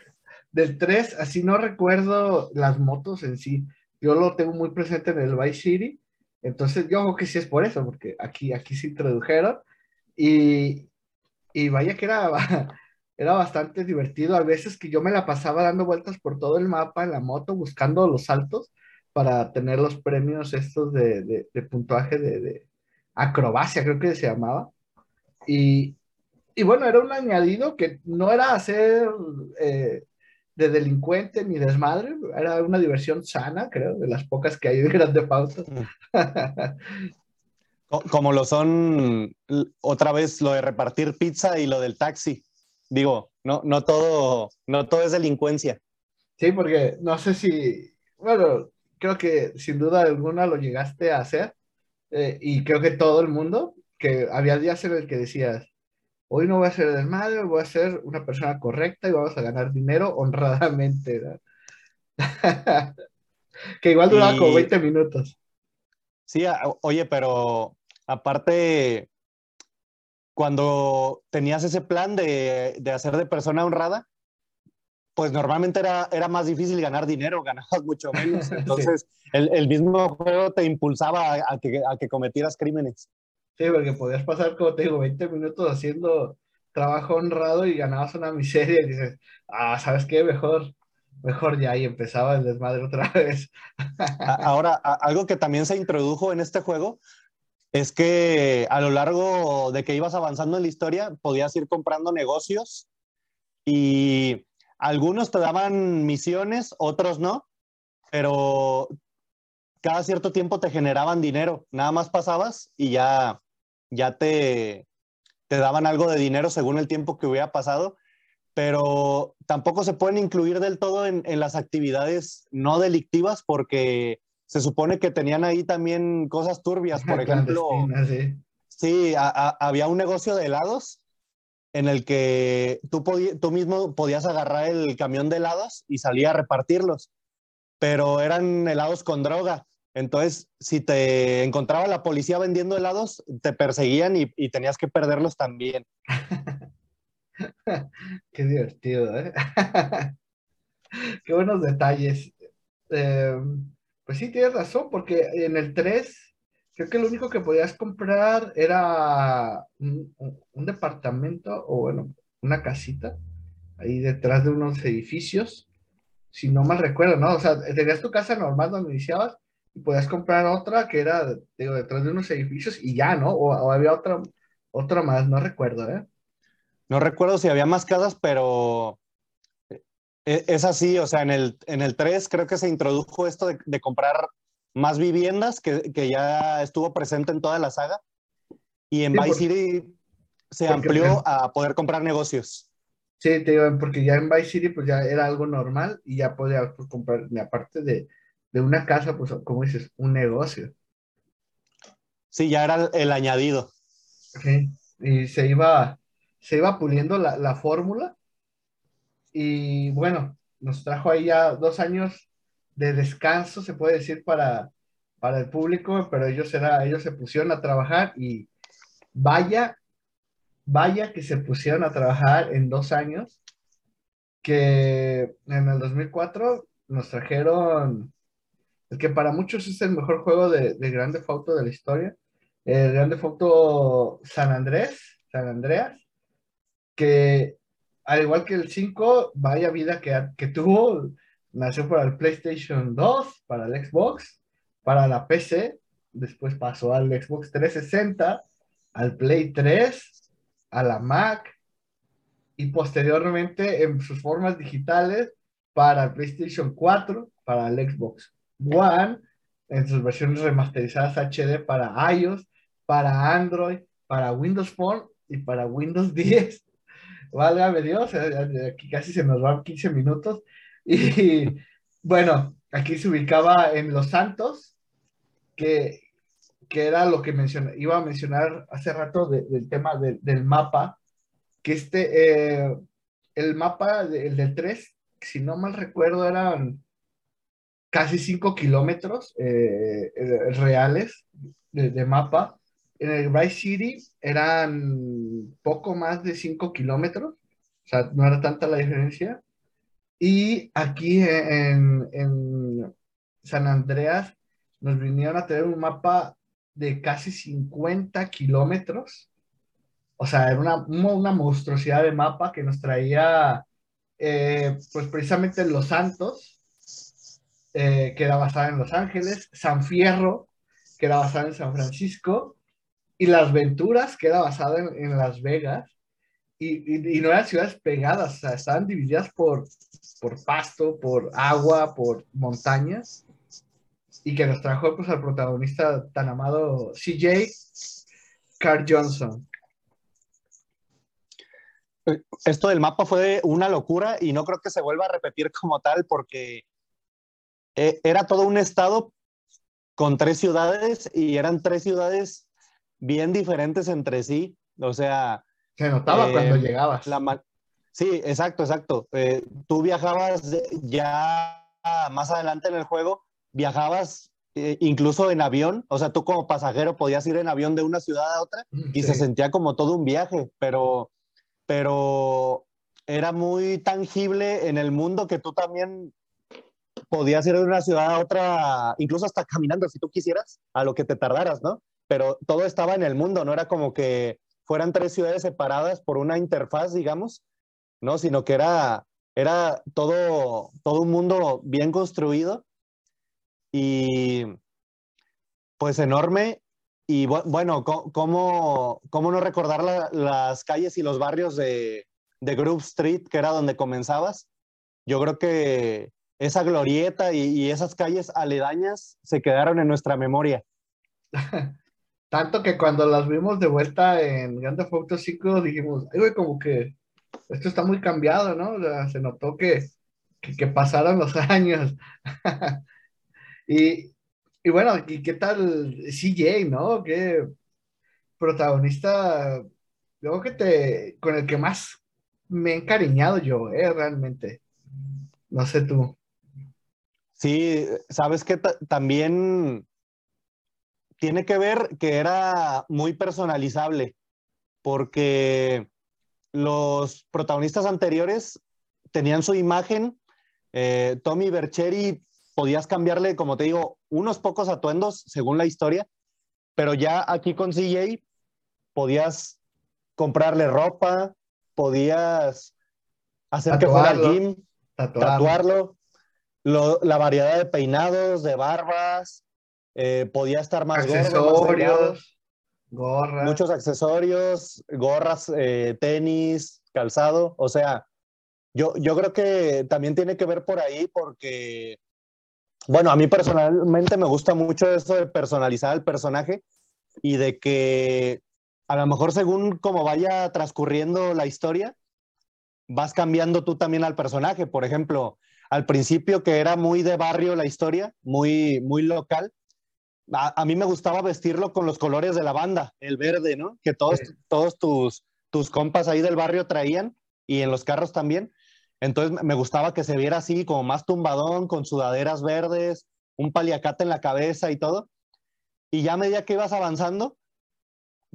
del 3, así no recuerdo las motos en sí. Yo lo tengo muy presente en el Vice City. Entonces yo creo que sí es por eso, porque aquí, aquí se introdujeron. Y, y vaya que era, [LAUGHS] era bastante divertido. A veces que yo me la pasaba dando vueltas por todo el mapa en la moto, buscando los saltos para tener los premios estos de, de, puntuaje de, acrobacia, creo que se llamaba. Y, y, bueno, era un añadido que no era hacer eh, de delincuente ni desmadre, era una diversión sana, creo, de las pocas que hay de Grande Pauta. Como lo son otra vez lo de repartir pizza y lo del taxi digo, no, no, todo, no todo es delincuencia. Sí, porque no sé si, bueno, creo que sin duda alguna lo llegaste a hacer eh, y creo que todo el mundo, que había días en el que decías, hoy no voy a ser desmadre, voy a ser una persona correcta y vamos a ganar dinero honradamente. [LAUGHS] que igual duraba como 20 minutos. Sí, oye, pero aparte, cuando tenías ese plan de, de, hacer de persona honrada, pues normalmente era, era más difícil ganar dinero, [LAUGHS] ganabas mucho menos. [LAUGHS] Entonces, el, el, mismo juego te impulsaba a, que, a, que, cometieras crímenes. Sí, porque podías pasar, como te digo, 20 minutos haciendo trabajo honrado y ganabas una miseria y dices, ah, ¿sabes qué? Mejor, mejor ya, y empezaba el desmadre otra [LAUGHS] vez. Ahora, algo que también se introdujo en este juego es que a lo largo de que ibas avanzando en la historia, podías ir comprando negocios y algunos te daban misiones, otros no, pero cada cierto tiempo te generaban dinero. Nada más pasabas y ya, ya te, te daban algo de dinero según el tiempo que hubiera pasado, pero tampoco se pueden incluir del todo en, en las actividades no delictivas porque se supone que tenían ahí también cosas turbias, por [LAUGHS] ejemplo. Sí, había un negocio de helados en el que tú, tú mismo podías agarrar el camión de helados y salir a repartirlos, pero eran helados con droga. Entonces, si te encontraba la policía vendiendo helados, te perseguían y, tenías que perderlos también. [LAUGHS] Qué divertido, ¿eh? [LAUGHS] Qué buenos detalles. Eh, pues sí, tienes razón, porque en el 3 creo que lo único que podías comprar era un, departamento o bueno, una casita ahí detrás de unos edificios si no mal recuerdo, ¿no? O sea, tenías tu casa normal donde iniciabas y podías comprar otra que era, digo, detrás de unos edificios y ya, ¿no? O, había otra, otra más, no recuerdo, ¿eh? No recuerdo si había más casas, pero e, es así, o sea, en el, en el 3 creo que se introdujo esto de, comprar más viviendas, que, que, ya estuvo presente en toda la saga, y en Vice City se amplió a poder comprar negocios. Sí, te digo, porque ya en Vice City pues ya era algo normal y ya podía pues, comprar, aparte de, de, una casa, pues como dices, un negocio. Sí, ya era el, añadido. Sí, y se iba, se iba puliendo la, la fórmula y bueno, nos trajo ahí ya dos años de descanso, se puede decir, para, para el público, pero ellos, era, ellos se pusieron a trabajar y vaya vaya que se pusieron a trabajar en dos años, que en el 2004 nos trajeron el que para muchos es el mejor juego de, de Grande Foto de la historia, el Grande Foto San Andrés, San Andreas, que al igual que el 5, vaya vida que, que tuvo, nació para el PlayStation 2, para el Xbox, para la PC, después pasó al Xbox 360, al Play 3, a la Mac y posteriormente en sus formas digitales para el PlayStation 4, para el Xbox One, en sus versiones remasterizadas HD para iOS, para Android, para Windows Phone y para Windows [LAUGHS] 10. Válgame Dios, eh, aquí casi se nos van 15 minutos. Y bueno, aquí se ubicaba en Los Santos, que que era lo que menciona, iba a mencionar hace rato del tema del mapa, que este, eh, el mapa, el del 3, si no mal recuerdo, eran casi 5 kilómetros eh, eh, reales de, mapa. En el Vice City eran poco más de 5 kilómetros, o sea, no era tanta la diferencia. Y aquí en, San Andreas nos vinieron a tener un mapa de casi 50 kilómetros. O sea, era una, una monstruosidad de mapa que nos traía, eh, pues precisamente Los Santos, eh, que era basada en Los Ángeles, San Fierro, que era basada en San Francisco, y Las Venturas, que era basada en, Las Vegas. Y, y, no eran ciudades pegadas, o sea, estaban divididas por, por pasto, por agua, por montañas y que nos trajo pues, al protagonista tan amado CJ Carl Johnson. Esto del mapa fue una locura y no creo que se vuelva a repetir como tal porque eh, era todo un estado con tres ciudades y eran tres ciudades bien diferentes entre sí. O sea... Se notaba cuando eh, llegabas. sí, exacto, exacto. Eh, tú viajabas ya más adelante en el juego viajabas eh, incluso en avión, o sea, tú como pasajero podías ir en avión de una ciudad a otra mm, y se sentía como todo un viaje, pero, pero era muy tangible en el mundo que tú también podías ir de una ciudad a otra, incluso hasta caminando si tú quisieras, a lo que te tardaras, ¿no? Pero todo estaba en el mundo, no era como que fueran tres ciudades separadas por una interfaz, digamos, ¿no? Sino que era, era todo, todo un mundo bien construido y pues enorme. Y bueno, ¿cómo, cómo no recordar las calles y los barrios de, de Grove Street, que era donde comenzabas? Yo creo que esa glorieta y, esas calles aledañas se quedaron en nuestra memoria. [LAUGHS] Tanto que cuando las vimos de vuelta en Grand Theft Auto 5 dijimos, ay, güey, como que esto está muy cambiado, ¿no? se notó que, que, que pasaron los [LAUGHS] años. [LAUGHS] Y, y bueno, ¿y qué tal CJ, no? ¿Qué protagonista, luego que te, con el que más me he encariñado yo, eh, realmente. No sé tú. Sí, sabes que también tiene que ver que era muy personalizable, porque los protagonistas anteriores tenían su imagen. Eh, Tommy Bercheri podías cambiarle, como te digo, unos pocos atuendos según la historia, pero ya aquí con CJ podías comprarle ropa, podías hacer que fuera al gym, tatuarlo. La variedad de peinados, de barbas, eh, podía estar más accesorios, gorras. Muchos accesorios, gorras, eh, tenis, calzado. O sea, yo, yo creo que también tiene que ver por ahí porque, bueno, a mí personalmente me gusta mucho eso de personalizar el personaje y de que a lo mejor según como vaya transcurriendo la historia, vas cambiando tú también al personaje. Por ejemplo, al principio que era muy de barrio la historia, muy, muy local, a, mí me gustaba vestirlo con los colores de la banda, el verde, ¿no? Que todos, todos tus, tus compas ahí del barrio traían y en los carros también. Entonces me gustaba que se viera así, como más tumbadón, con sudaderas verdes, un paliacate en la cabeza y todo. Y ya a medida que ibas avanzando,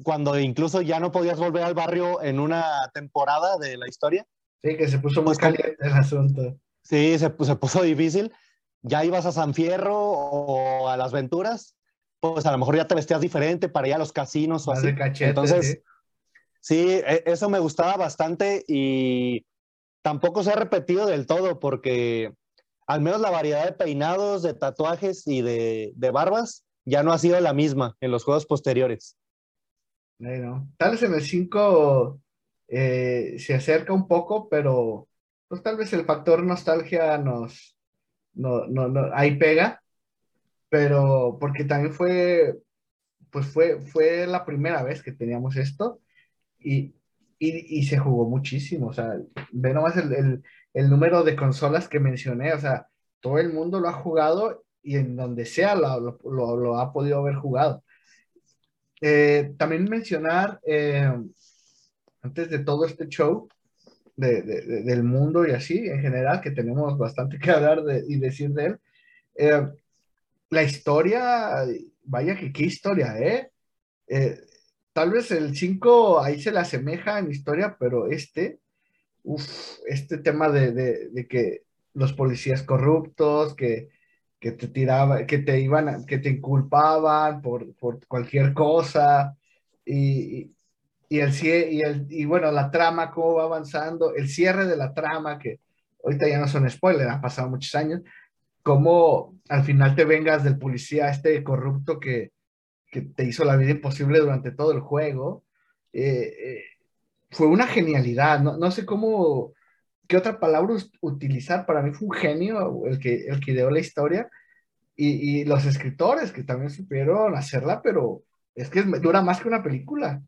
cuando incluso ya no podías volver al barrio en una temporada de la historia. Sí, que se puso muy pues caliente el asunto. Sí, se, se puso [LAUGHS] difícil. Ya ibas a San Fierro o a Las Venturas pues a lo mejor ya te vestías diferente para ir a los casinos o así. Entonces, sí. E, eso me gustaba bastante y tampoco se ha repetido del todo porque al menos la variedad de peinados, de tatuajes y de, barbas ya no ha sido la misma en los juegos posteriores. Bueno, tal vez en el 5 eh, se acerca un poco, pero pues tal vez el factor nostalgia nos, no, no, no, ahí pega pero porque también fue, pues fue, fue la primera vez que teníamos esto y, y, y se jugó muchísimo, o sea, ve nomás el, el, el, número de consolas que mencioné, o sea, todo el mundo lo ha jugado y en donde sea lo, lo, ha podido haber jugado. Eh, también mencionar, eh, antes de todo este show, de, de, del mundo y así, en general, que tenemos bastante que hablar de, y decir de él, eh, la historia, vaya que qué historia, ¿eh? ¿eh? tal vez el 5 ahí se le asemeja en historia, pero este, uff, este tema de, que los policías corruptos, que, te tiraban, que te iban, que te inculpaban por, cualquier cosa, y, y, el, y, el, y bueno, la trama, cómo va avanzando, el cierre de la trama, que ahorita ya no son spoilers, han pasado muchos años, cómo al final te vengas del policía este corrupto que, te hizo la vida imposible durante todo el juego. Eh, eh, fue una genialidad, no, sé cómo, qué otra palabra utilizar, para mí fue un genio el que, el que ideó la historia y, los escritores que también supieron hacerla, pero es que dura más que una película.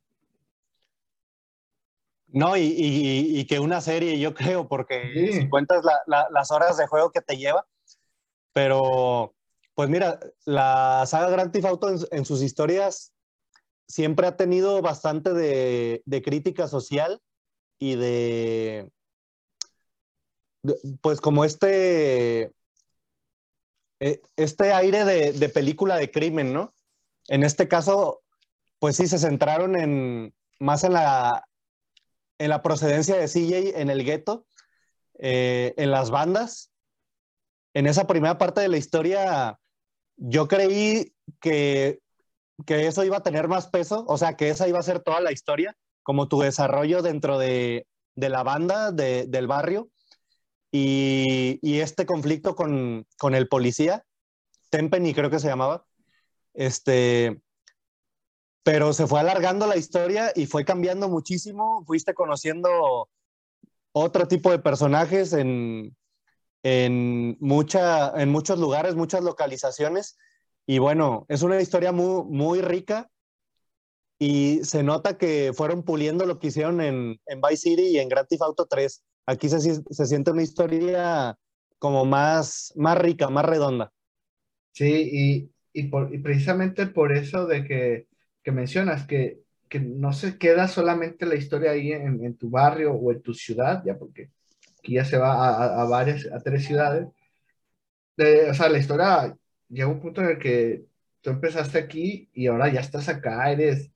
No, y, que una serie, yo creo, porque si cuentas las horas de juego que te lleva, pero, pues mira, la saga Grand Theft Auto en, sus historias siempre ha tenido bastante de, crítica social y de, pues como este, e, este aire de, película de crimen, ¿no? En este caso, pues sí, se centraron en, más en la, en la procedencia de CJ en el gueto, eh, en las bandas en esa primera parte de la historia, yo creí que, que eso iba a tener más peso, o sea, que esa iba a ser toda la historia, como tu desarrollo dentro de, de la banda, de, del barrio, y, y este conflicto con, con, el policía, Tempenny creo que se llamaba, este, pero se fue alargando la historia y fue cambiando muchísimo, fuiste conociendo otro tipo de personajes en, en, mucha, en muchos lugares, muchas localizaciones. Y bueno, es una historia muy, muy rica y se nota que fueron puliendo lo que hicieron en, en Vice City y en Grand Theft Auto 3. Aquí se, se siente una historia como más, más rica, más redonda. Sí, y, y, por, y precisamente por eso de que, que mencionas que, que, no se queda solamente la historia ahí en, en, tu barrio o en tu ciudad, ya porque que ya se va a, a, varias, a tres ciudades. o sea, la historia llega un punto en el que tú empezaste aquí y ahora ya estás acá, eres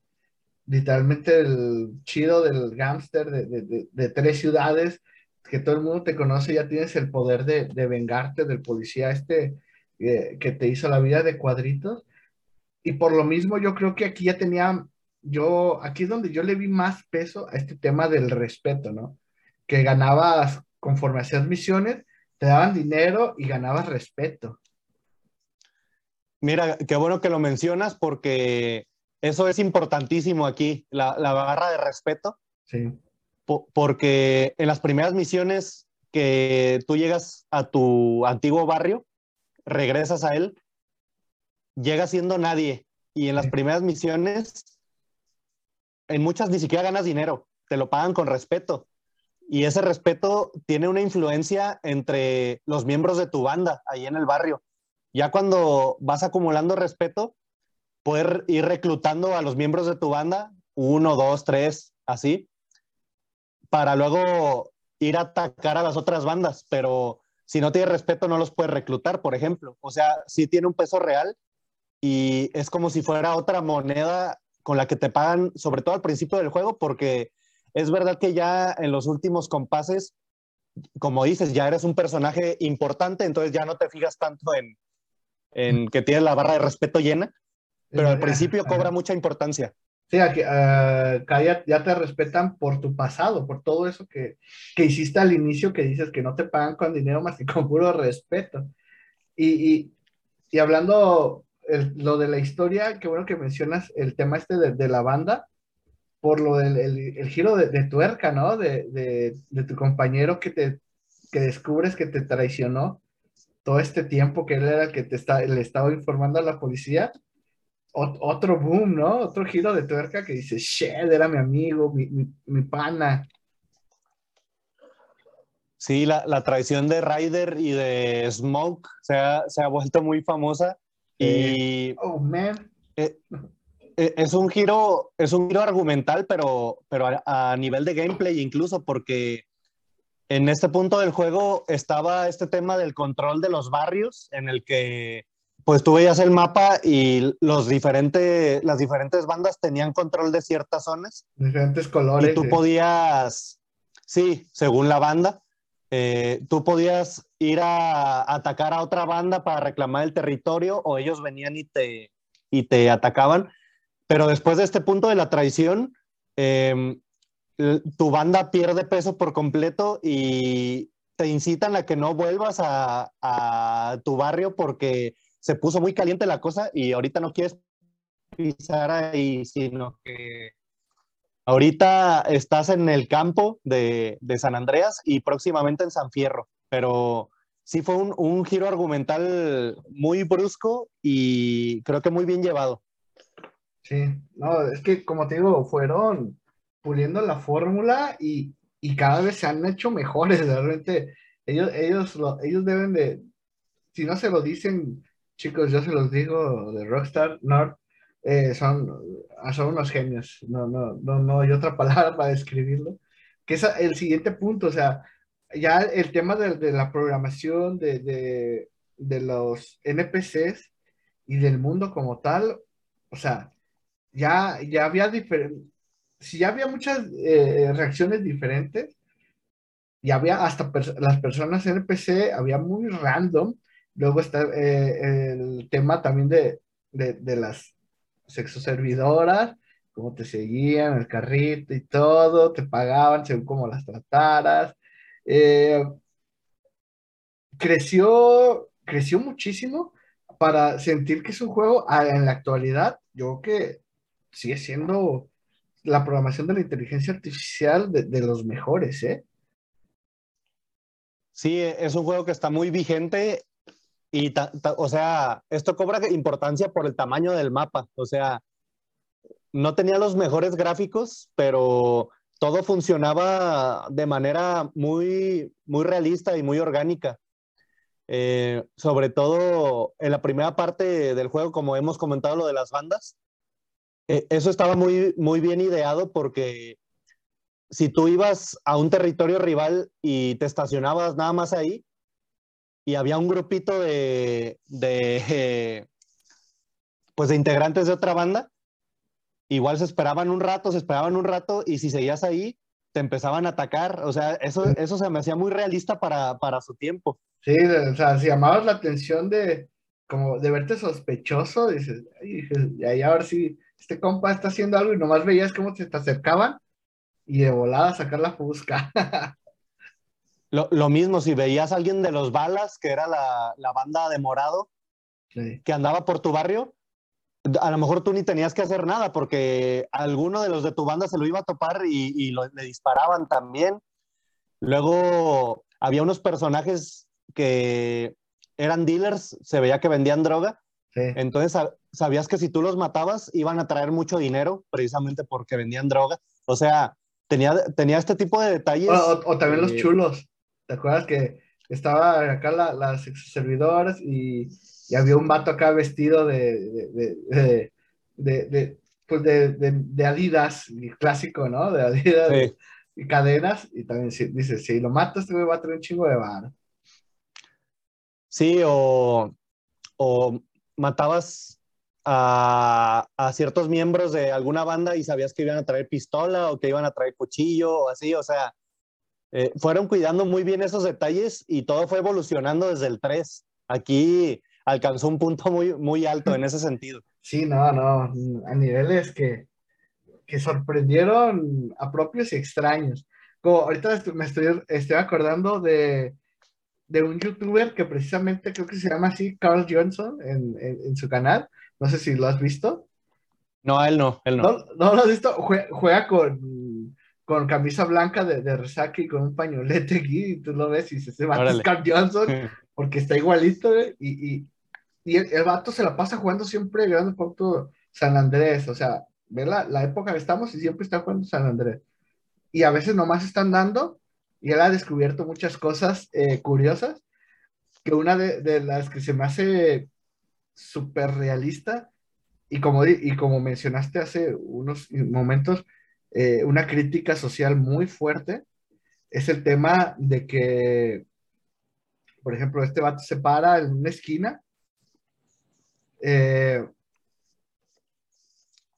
literalmente el chido del gángster de, de, de, tres ciudades, que todo el mundo te conoce, ya tienes el poder de, de vengarte del policía este eh, que te hizo la vida de cuadritos. Y por lo mismo yo creo que aquí ya tenía, yo, aquí es donde yo le vi más peso a este tema del respeto, ¿no? Que ganabas conforme hacías misiones, te daban dinero y ganabas respeto. Mira, qué bueno que lo mencionas porque eso es importantísimo aquí, la, barra de respeto. Sí. porque en las primeras misiones que tú llegas a tu antiguo barrio, regresas a él, llegas siendo nadie. Y en las primeras misiones, en muchas ni siquiera ganas dinero, te lo pagan con respeto. Y ese respeto tiene una influencia entre los miembros de tu banda ahí en el barrio. Ya cuando vas acumulando respeto, poder ir reclutando a los miembros de tu banda, uno, dos, tres, así, para luego ir a atacar a las otras bandas, pero si no tienes respeto no los puedes reclutar, por ejemplo. O sea, sí tiene un peso real y es como si fuera otra moneda con la que te pagan, sobre todo al principio del juego, porque es verdad que ya en los últimos compases, como dices, ya eres un personaje importante, entonces ya no te fijas tanto en, en que tienes la barra de respeto llena, pero al principio cobra mucha importancia. Sí, aquí, uh, ya, te respetan por tu pasado, por todo eso que, que, hiciste al inicio, que dices que no te pagan con dinero más que con puro respeto. Y, y, y hablando lo de la historia, qué bueno que mencionas el tema este de, de la banda, por lo del el, giro de, tuerca, ¿no? De, de, tu compañero que te que descubres que te traicionó todo este tiempo que él era el que te está, le estaba informando a la policía. otro boom, ¿no? Otro giro de tuerca que dice, shit, era mi amigo, mi, mi, pana. Sí, la, la, traición de Ryder y de Smoke se ha, se ha vuelto muy famosa. Y, oh, man. Eh, eh, es un giro, es un giro argumental, pero, pero a, nivel de gameplay incluso, porque en este punto del juego estaba este tema del control de los barrios, en el que pues tú veías el mapa y los diferentes, las diferentes bandas tenían control de ciertas zonas. Diferentes colores. Y tú podías, sí, según la banda, eh, tú podías ir a, atacar a otra banda para reclamar el territorio o ellos venían y te, y te atacaban. Pero después de este punto de la traición, em, tu banda pierde peso por completo y te incitan a que no vuelvas a, tu barrio porque se puso muy caliente la cosa y ahorita no quieres pisar ahí, sino que ahorita estás en el campo de, San Andreas y próximamente en San Fierro, pero sí fue un, un, giro argumental muy brusco y creo que muy bien llevado. Sí, no, es que como te digo, fueron puliendo la fórmula y, cada vez se han hecho mejores, realmente. Ellos, ellos, ellos deben de, si no se lo dicen, chicos, yo se los digo de Rockstar North, eh, son, son unos genios, no, no, no, no hay otra [LAUGHS] palabra para describirlo, que es el siguiente punto, o sea, ya el tema de, la programación de, de, de los NPCs y del mundo como tal, o sea, ya, ya había diferentes, si ya había muchas eh, reacciones diferentes, y había hasta las personas NPC, había muy random. Luego está eh, el tema también de, de, las sexoservidoras, cómo te seguían, el carrito y todo, te pagaban según cómo las trataras. Eh, creció, creció muchísimo para sentir que es un juego en la actualidad. Yo creo que sigue siendo la programación de la inteligencia artificial de, los mejores, ¿eh? Sí, es un juego que está muy vigente y, o sea, esto cobra importancia por el tamaño del mapa. O sea, no tenía los mejores gráficos, pero todo funcionaba de manera muy, muy realista y muy orgánica. Eh, sobre todo en la primera parte del juego, como hemos comentado, lo de las bandas, eh, eso estaba muy, muy bien ideado porque si tú ibas a un territorio rival y te estacionabas nada más ahí y había un grupito de, de [LAUGHS] pues de integrantes de otra banda, igual se esperaban un rato, se esperaban un rato y si seguías ahí, te empezaban a atacar. O sea, eso, eso se me hacía muy realista para, para su tiempo. Sí, o sea, si llamabas la atención de como de verte sospechoso, dices, y ahí a ver si este compa está haciendo algo y nomás veías cómo se te acercaban y de volada sacar la fusca. [LAUGHS] Lo, mismo, si veías a alguien de los balas, que era la, la banda de morado, que andaba por tu barrio, a lo mejor tú ni tenías que hacer nada porque alguno de los de tu banda se lo iba a topar y, le disparaban también. Luego había unos personajes que eran dealers, se veía que vendían droga. Entonces sabías que si tú los matabas iban a traer mucho dinero precisamente porque vendían droga. O sea, tenía, tenía este tipo de detalles. O, también los chulos. ¿Te acuerdas que estaba acá las servidoras y y había un vato acá vestido de, de, de, pues de, Adidas, clásico, ¿no? De Adidas y cadenas, y también dice, si lo matas, te va a tener un chingo de bar. Sí, o, o matabas a, a, ciertos miembros de alguna banda y sabías que iban a traer pistola o que iban a traer cuchillo o así, o sea, eh, fueron cuidando muy bien esos detalles y todo fue evolucionando desde el 3. Aquí alcanzó un punto muy, muy alto en ese sentido. Sí, no, no, a niveles que, que sorprendieron a propios y extraños. Como ahorita me estoy, estoy acordando de, de un youtuber que precisamente creo que se llama así, Carl Johnson, en, en, su canal. No sé si lo has visto. No, él no, él no. ¿No, no lo has visto? Juega, con, con camisa blanca de, de y con un pañolete aquí, y tú lo ves y se va a Carl Johnson, [LAUGHS] porque está igualito, y, y, y el, vato se la pasa jugando siempre Grande Auto San Andrés, o sea, ve la, la, época que estamos y siempre está jugando San Andrés. Y a veces nomás están dando, y él ha descubierto muchas cosas eh, curiosas, que una de, de, las que se me hace súper realista, y como, y como mencionaste hace unos momentos, eh, una crítica social muy fuerte, es el tema de que, por ejemplo, este vato se para en una esquina eh,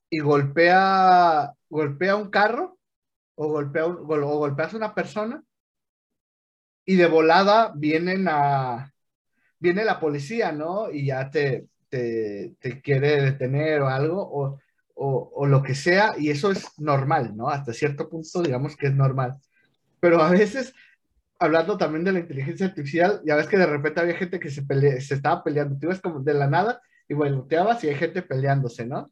y golpea, golpea un carro o, golpea o golpeas a una persona y de volada vienen a, viene la policía, ¿no? Y ya te, te, quiere detener o algo, o, o, o, lo que sea, y eso es normal, ¿no? Hasta cierto punto, digamos que es normal. Pero a veces, hablando también de la inteligencia artificial, ya ves que de repente había gente que se, se estaba peleando, tú ves como de la nada, y bueno, te y hay gente peleándose, ¿no?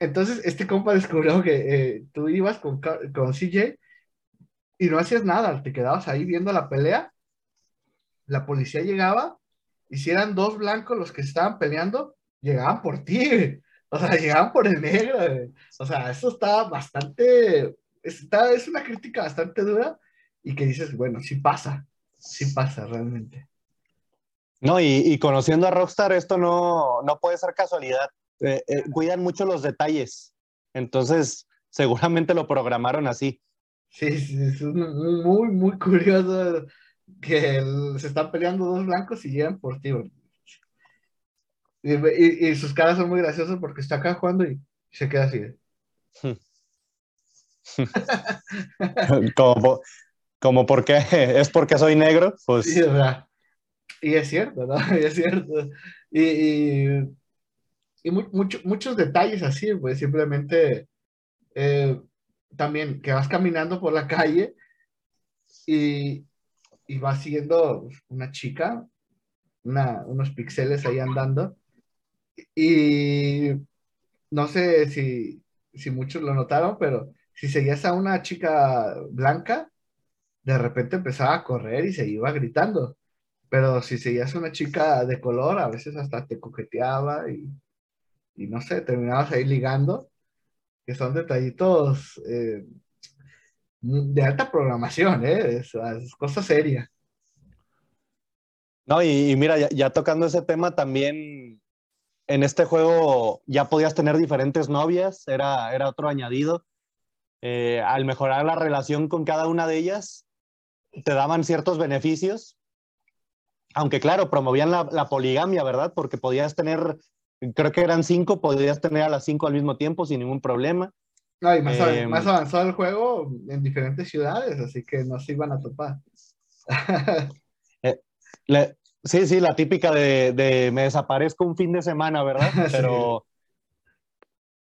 Entonces, este compa descubrió que eh, tú ibas con, con CJ y no hacías nada, te quedabas ahí viendo la pelea, la policía llegaba, y si eran dos blancos los que estaban peleando, llegaban por ti, o sea, llegaban por el negro, o sea, eso está bastante, está, es una crítica bastante dura y que dices, bueno, sí pasa, sí pasa realmente. No, y, conociendo a Rockstar, esto no, no puede ser casualidad. Eh, eh, cuidan mucho los detalles. Entonces, seguramente lo programaron así. Sí, sí es muy, muy curioso que se están peleando dos blancos y llegan por ti. Y, y, sus caras son muy graciosas porque está acá jugando y se queda así. [LAUGHS] como, como porque [LAUGHS] es porque soy negro, pues. Sí, verdad. Y es cierto, ¿no? [LAUGHS] Y es cierto. Y, y, muchos detalles así, pues simplemente eh, también que vas caminando por la calle y, y vas siguiendo una chica, una, unos píxeles ahí andando. Y no sé si, si muchos lo notaron, pero si seguías a una chica blanca, de repente empezaba a correr y se iba gritando. Pero si seguías una chica de color, a veces hasta te coqueteaba y, y no sé, terminabas ahí ligando, que son detallitos eh, de alta programación, ¿eh? Es, cosa seria. No, y, mira, ya, tocando ese tema también, en este juego ya podías tener diferentes novias, era, era otro añadido. Eh, al mejorar la relación con cada una de ellas, te daban ciertos beneficios aunque claro, promovían la, poligamia, ¿verdad? Porque podías tener, creo que eran cinco, podías tener a las cinco al mismo tiempo sin ningún problema. No, y más, em, avanzado el juego en diferentes ciudades, así que no se iban a topar. [LAUGHS] Eh, sí, sí, la típica de, me desaparezco un fin de semana, ¿verdad? [LAUGHS] Pero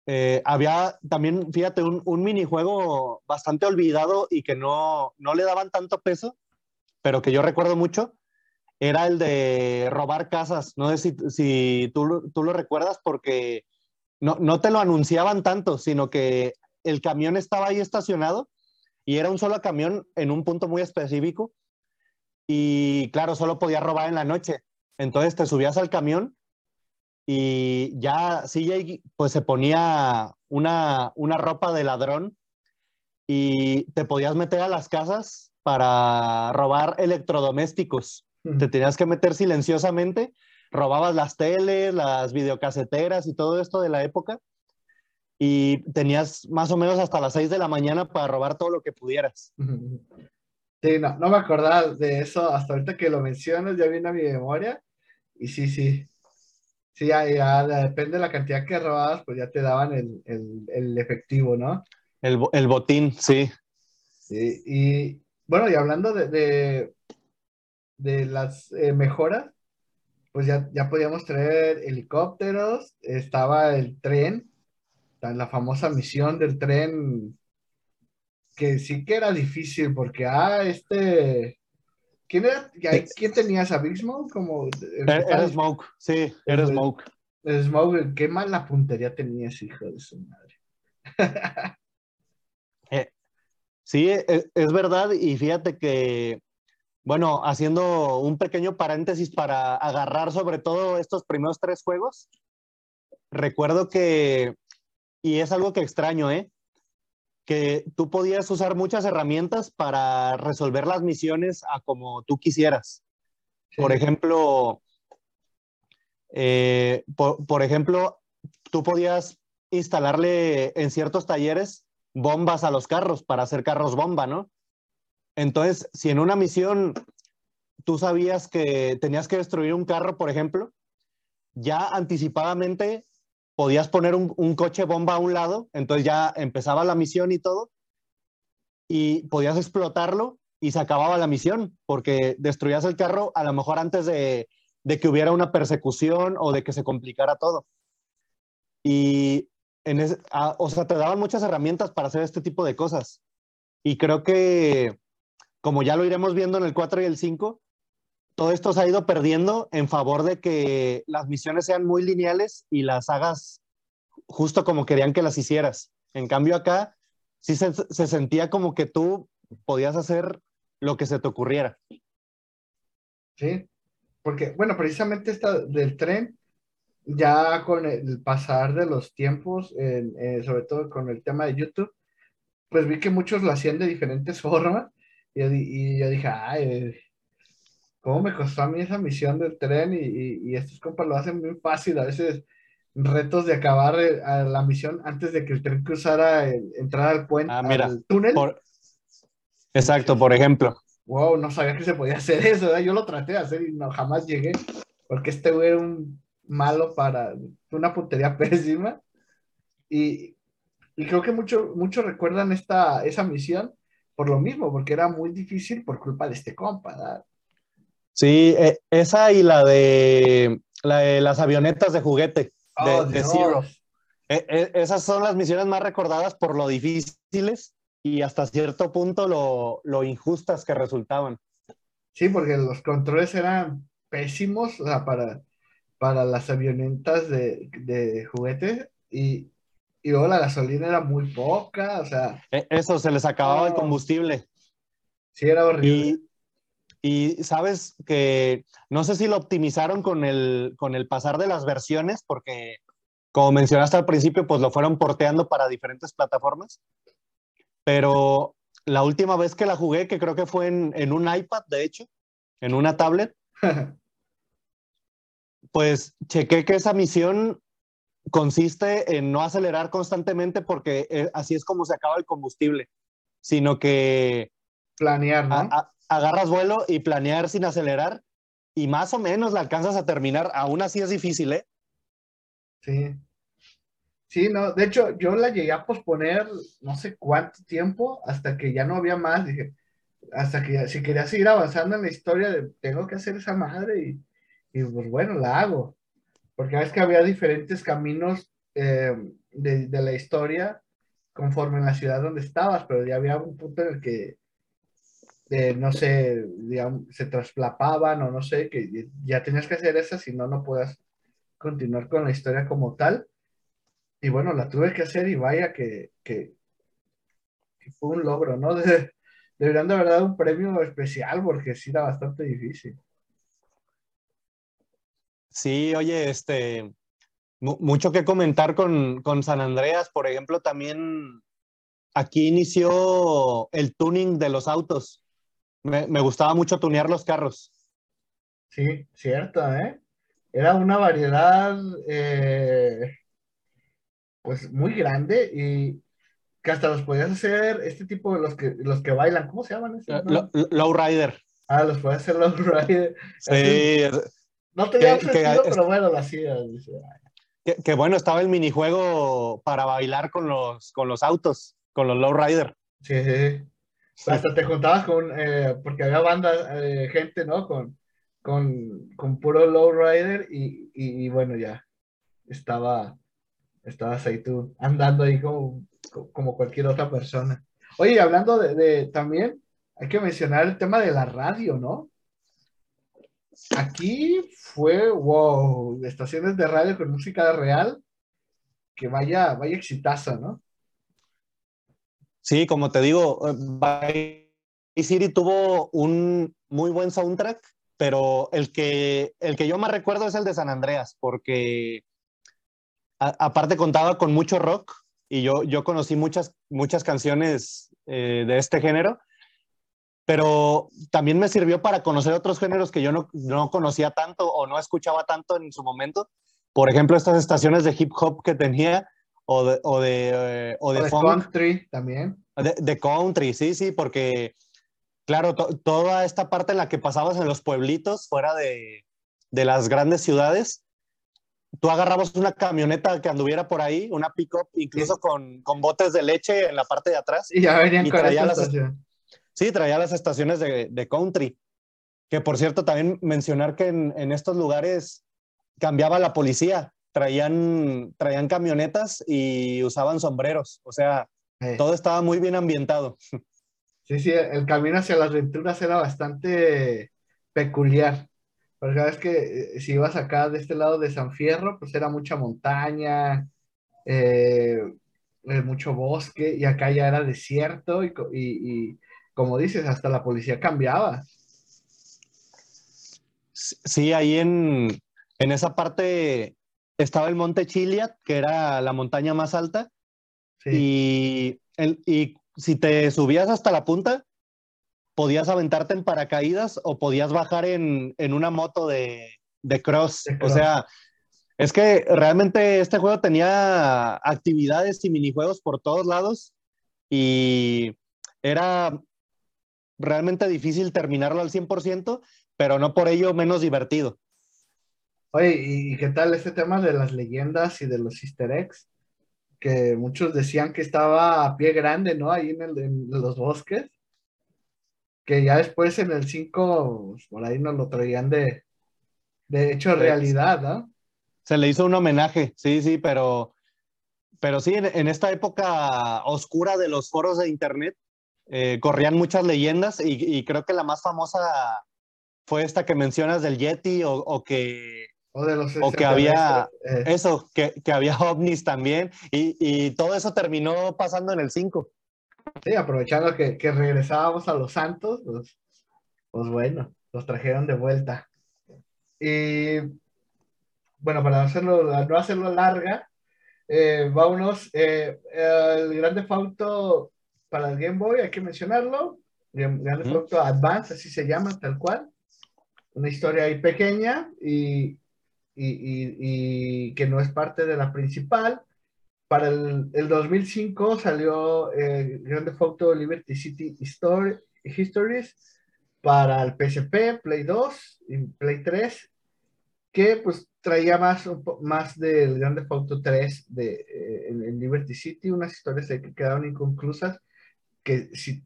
eh, había también, fíjate, un, un, minijuego bastante olvidado y que no, no le daban tanto peso, pero que yo recuerdo mucho, era el de robar casas. No sé si, tú, tú, lo recuerdas porque no, no te lo anunciaban tanto, sino que el camión estaba ahí estacionado y era un solo camión en un punto muy específico y claro, solo podía robar en la noche. Entonces te subías al camión y ya CJ pues se ponía una, una ropa de ladrón y te podías meter a las casas para robar electrodomésticos. Te tenías que meter silenciosamente, robabas las teles, las videocaseteras y todo esto de la época y tenías más o menos hasta las 6 de la mañana para robar todo lo que pudieras. Sí, no, no me acordaba de eso hasta ahorita que lo mencionas, ya viene a mi memoria y sí, sí, Sí, ya, ya, depende de la cantidad que robabas, pues ya te daban el, el, el efectivo, ¿no? El, el, botín, sí. Sí, y bueno, y hablando de, de, de las eh, mejoras, pues ya, ya podíamos traer helicópteros, estaba el tren, la famosa misión del tren, que sí que era difícil, porque, ah, este, ¿Quién era? ¿Quién tenías a Big Smoke? Como, era Smoke, sí, era Smoke. Smoke, qué mala puntería tenía ese hijo de su madre. [LAUGHS] Eh, sí, es, es, verdad, y fíjate que, bueno, haciendo un pequeño paréntesis para agarrar sobre todo estos primeros tres juegos, recuerdo que, y es algo que extraño, ¿eh? que tú podías usar muchas herramientas para resolver las misiones a como tú quisieras. Por ejemplo, eh, por, ejemplo, tú podías instalarle en ciertos talleres bombas a los carros para hacer carros bomba, ¿no? Entonces, si en una misión tú sabías que tenías que destruir un carro, por ejemplo, ya anticipadamente podías poner un, coche bomba a un lado, entonces ya empezaba la misión y todo, y podías explotarlo y se acababa la misión, porque destruías el carro a lo mejor antes de, que hubiera una persecución o de que se complicara todo. Y, en o sea, te daban muchas herramientas para hacer este tipo de cosas. Y creo que, como ya lo iremos viendo en el 4 y el 5, todo esto se ha ido perdiendo en favor de que las misiones sean muy lineales y las hagas justo como querían que las hicieras. En cambio acá sí se, sentía como que tú podías hacer lo que se te ocurriera. Sí, porque bueno, precisamente esta del tren, ya con el pasar de los tiempos, eh, sobre todo con el tema de YouTube, pues vi que muchos lo hacían de diferentes [LAUGHS] formas y, y yo dije, ay, ¿cómo me costó a mí esa misión del tren? Y, y, estos compas lo hacen muy fácil, a veces retos de acabar eh, la misión antes de que el tren cruzara, entrar al puente, ah, al túnel. Exacto, por ejemplo. Wow, no sabía que se podía hacer eso, yo lo traté de hacer y no, jamás llegué, porque este güey era un malo para una puntería [LAUGHS] pésima. Y, y creo que muchos mucho recuerdan esta, esa misión por lo mismo, porque era muy difícil por culpa de este compa. ¿verdad? Sí, eh, esa y la de, las avionetas de juguete de, oh, Zero. E, e, esas son las misiones más recordadas por lo difíciles y hasta cierto punto lo, lo injustas que resultaban. Sí, porque los controles eran pésimos para, para las avionetas de, de juguete y, y, luego la gasolina era muy poca, o sea... E, eso, se les acababa el combustible. Sí, era horrible. Y sabes que no sé si lo optimizaron con el, con el pasar de las versiones, porque como mencionaste al principio, pues lo fueron porteando para diferentes plataformas. Pero la última vez que la jugué, que creo que fue en, en un iPad, de hecho, en una tablet, [LAUGHS] pues chequé que esa misión consiste en no acelerar constantemente porque eh, así es como se acaba el combustible, sino que... Planear, ¿no? agarras vuelo y planear sin acelerar y más o menos la alcanzas a terminar. Aún así es difícil, ¿eh? Sí. Sí, no, de hecho yo la llegué a posponer no sé cuánto tiempo hasta que ya no había más. Dije, hasta que si quería seguir avanzando en la historia, de, tengo que hacer esa madre y, y pues bueno, la hago. Porque es que había diferentes caminos eh, de, de, la historia conforme en la ciudad donde estabas, pero ya había un punto en el que eh, no sé, digamos, se trasplapaban o no sé, que ya tenías que hacer esa, si no, no puedas continuar con la historia como tal. Y bueno, la tuve que hacer y vaya que, que, fue un logro, ¿no? [LAUGHS] deberían de haber dado un premio especial porque sí era bastante difícil. Sí, oye, este, mucho que comentar con, con, San Andreas, por ejemplo, también aquí inició el tuning de los autos. Me, me gustaba mucho tunear los carros. Sí, cierto, ¿eh? Era una variedad, eh, pues, muy grande y que hasta los podías hacer, este tipo de los que, los que bailan, ¿cómo se llaman? Ese, low rider. Ah, los podías hacer low rider. Sí. No tenía que, sentido, pero bueno, lo hacía. Que, bueno, estaba el minijuego para bailar con los, con los autos, con los low rider. Sí, sí. Hasta te juntabas con, eh, porque había bandas, eh, gente, ¿no? Con, con, con puro low rider y, y, y, bueno, ya estaba, estabas ahí tú andando ahí como como cualquier otra persona. Oye, hablando de, también, hay que mencionar el tema de la radio, ¿no? Aquí fue, wow, estaciones de radio con música real, que vaya, vaya ¿no? Sí, como te digo, Vice City tuvo un muy buen soundtrack, pero el que, el que yo más recuerdo es el de San Andreas, porque aparte contaba con mucho rock, y yo, yo conocí muchas, muchas canciones eh, de este género, pero también me sirvió para conocer otros géneros que yo no, no, conocía tanto o no escuchaba tanto en su momento. Por ejemplo, estas estaciones de hip hop que tenía o de, o de, eh, o de, country también. De, country, sí, sí, porque claro, toda esta parte en la que pasabas en los pueblitos fuera de, de las grandes ciudades, tú agarrabas una camioneta que anduviera por ahí, una pick-up, incluso con, con, botes de leche en la parte de atrás. Y ya venían con traía las, Sí, traía las estaciones de, de, country. Que por cierto, también mencionar que en, en, estos lugares cambiaba la policía. Traían, traían camionetas y usaban sombreros. O sea, todo estaba muy bien ambientado. Sí, sí, el camino hacia las aventuras era bastante peculiar. Porque sabes que eh, si ibas acá de este lado de San Fierro, pues era mucha montaña, eh, eh, mucho bosque, y acá ya era desierto, y, y, como dices, hasta la policía cambiaba. Sí, ahí en, en esa parte estaba el monte Chiliat, que era la montaña más alta, y, el, y si te subías hasta la punta, podías aventarte en paracaídas o podías bajar en, en una moto de, de, cross. O sea, es que realmente este juego tenía actividades y minijuegos por todos lados y era realmente difícil terminarlo al 100%, pero no por ello menos divertido. Oye, ¿y qué tal este tema de las leyendas y de los easter eggs? Que muchos decían que estaba a pie grande, ¿no? Ahí en, el, en los bosques que ya después en el 5, pues, por ahí nos lo traían de, de hecho realidad, ¿no? Se le hizo un homenaje, sí, sí, pero, pero sí, en, esta época oscura de los foros de Internet, eh, corrían muchas leyendas y, creo que la más famosa fue esta que mencionas del Yeti o, que... O, de los o que había eh. eso, que, que, había ovnis también y, y todo eso terminó pasando en el 5. Sí, aprovechando que, que regresábamos a los Santos, pues, pues, bueno, los trajeron de vuelta. Y bueno, para hacerlo, no hacerlo larga, eh, vámonos. Eh, el Grande Fauto para el Game Boy, hay que mencionarlo. Grande Fauto Advance, así se llama, tal cual. Una historia ahí pequeña y, y, y, y que no es parte de la principal. Para el, el 2005 salió eh, Grand Theft Auto Liberty City Histories para el PSP, Play 2 y Play 3, que pues traía más, más del Grand Theft Auto 3 de, eh, en, Liberty City, unas historias que quedaron inconclusas, que si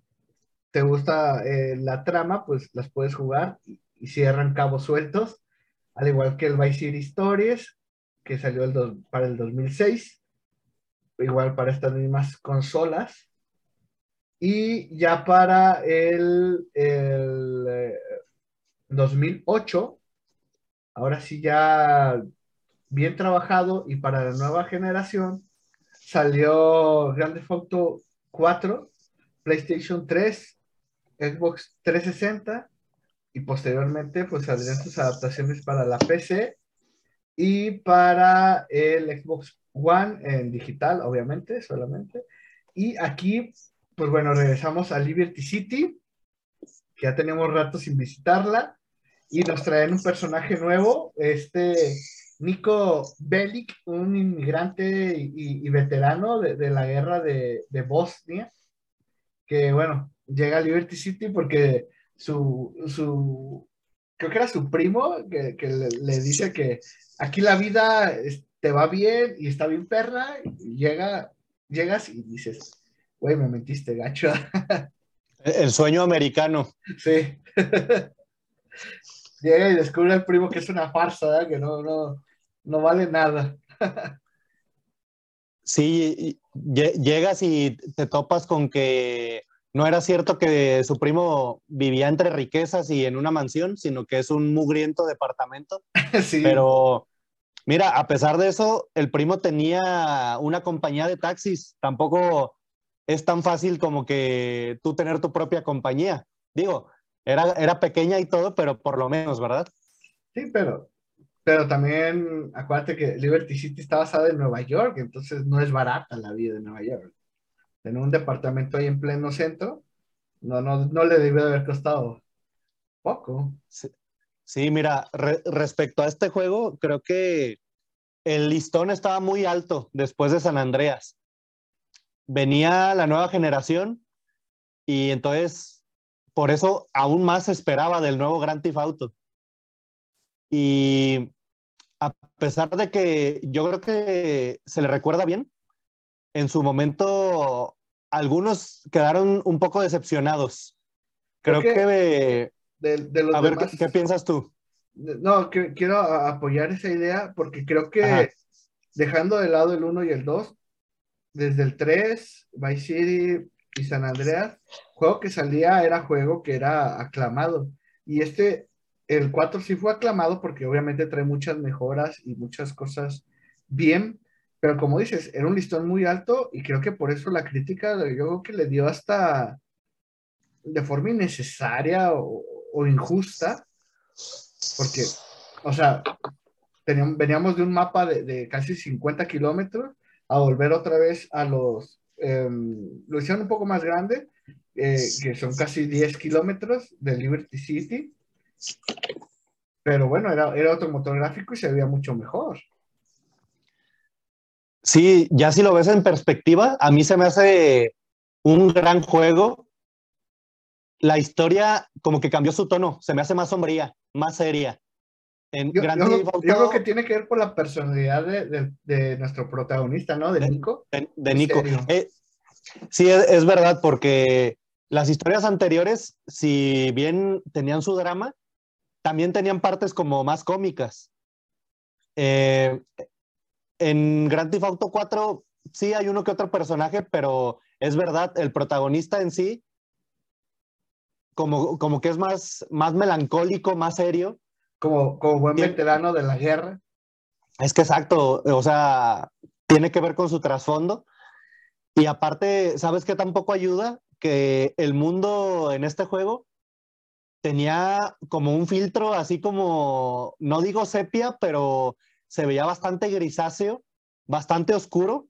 te gusta eh, la trama, pues las puedes jugar y, cierran cabos sueltos, al igual que el Vice City Stories, que salió el para el 2006 igual para estas mismas consolas. Y ya para el 2008, ahora sí ya bien trabajado y para la nueva generación salió Grand Theft Auto 4, PlayStation 3, Xbox 360 y posteriormente pues saldrían sus adaptaciones para la PC y para el Xbox One en digital, obviamente, solamente. Y aquí, pues bueno, regresamos a Liberty City, que ya teníamos rato sin visitarla, y nos traen un personaje nuevo, este Nico Bellic, un inmigrante y, veterano de, la guerra de, Bosnia, que bueno, llega a Liberty City porque su, su creo que era su primo, que, que le, dice que aquí la vida te va bien y está bien perra, y llega, llegas y dices, güey, me mentiste, gacho. [LAUGHS] El sueño americano. Sí. [LAUGHS] Llega y descubre al primo que es una farsa, que no, no, no vale nada. [LAUGHS] Sí, llegas y te topas con que no era cierto que su primo vivía entre riquezas y en una mansión, sino que es un mugriento departamento. [LAUGHS] Sí. Pero mira, a pesar de eso, el primo tenía una compañía de taxis. Tampoco es tan fácil como que tú tener tu propia compañía. Digo, era, era pequeña y todo, pero por lo menos, ¿verdad? Sí, pero, pero también acuérdate que Liberty City está basada en Nueva York, entonces no es barata la vida de Nueva York en un departamento ahí en pleno centro, no, no, no le debió haber costado poco. Sí, mira, respecto a este juego, creo que el listón estaba muy alto después de San Andreas. Venía la nueva generación y entonces por eso aún más esperaba del nuevo Grand Theft Auto. Y a pesar de que yo creo que se le recuerda bien, en su momento algunos quedaron un poco decepcionados. Creo, que... a ver, ¿qué, piensas tú? No, quiero apoyar esa idea porque creo que dejando de lado el 1 y el 2, desde el 3, Vice City y San Andreas, juego que salía era juego que era aclamado. Y este, el 4 sí fue aclamado porque obviamente trae muchas mejoras y muchas cosas bien, pero como dices, era un listón muy alto y creo que por eso la crítica, yo creo que le dio hasta de forma innecesaria o, injusta, porque, o sea, teníamos, veníamos de un mapa de, casi 50 kilómetros a volver otra vez a los, em, lo hicieron un poco más grande, eh, que son casi 10 kilómetros de Liberty City, pero bueno, era, era otro motor gráfico y se veía mucho mejor. Sí, ya si lo ves en perspectiva, a mí se me hace un gran juego. La historia como que cambió su tono, se me hace más sombría, más seria. En yo, creo que tiene que ver con la personalidad de, nuestro protagonista, ¿no? De, Nico. De, Nico. Eh, sí, es, verdad, porque las historias anteriores, si bien tenían su drama, también tenían partes como más cómicas. Eh, en Grand Theft Auto 4 sí hay uno que otro personaje, pero es verdad, el protagonista en sí, como, como que es más, más melancólico, más serio. Como, como buen veterano de la guerra. Es que exacto, o sea, tiene que ver con su trasfondo. Y aparte, ¿sabes qué tampoco ayuda? Que el mundo en este juego tenía como un filtro así como, no digo sepia, pero se veía bastante grisáceo, bastante oscuro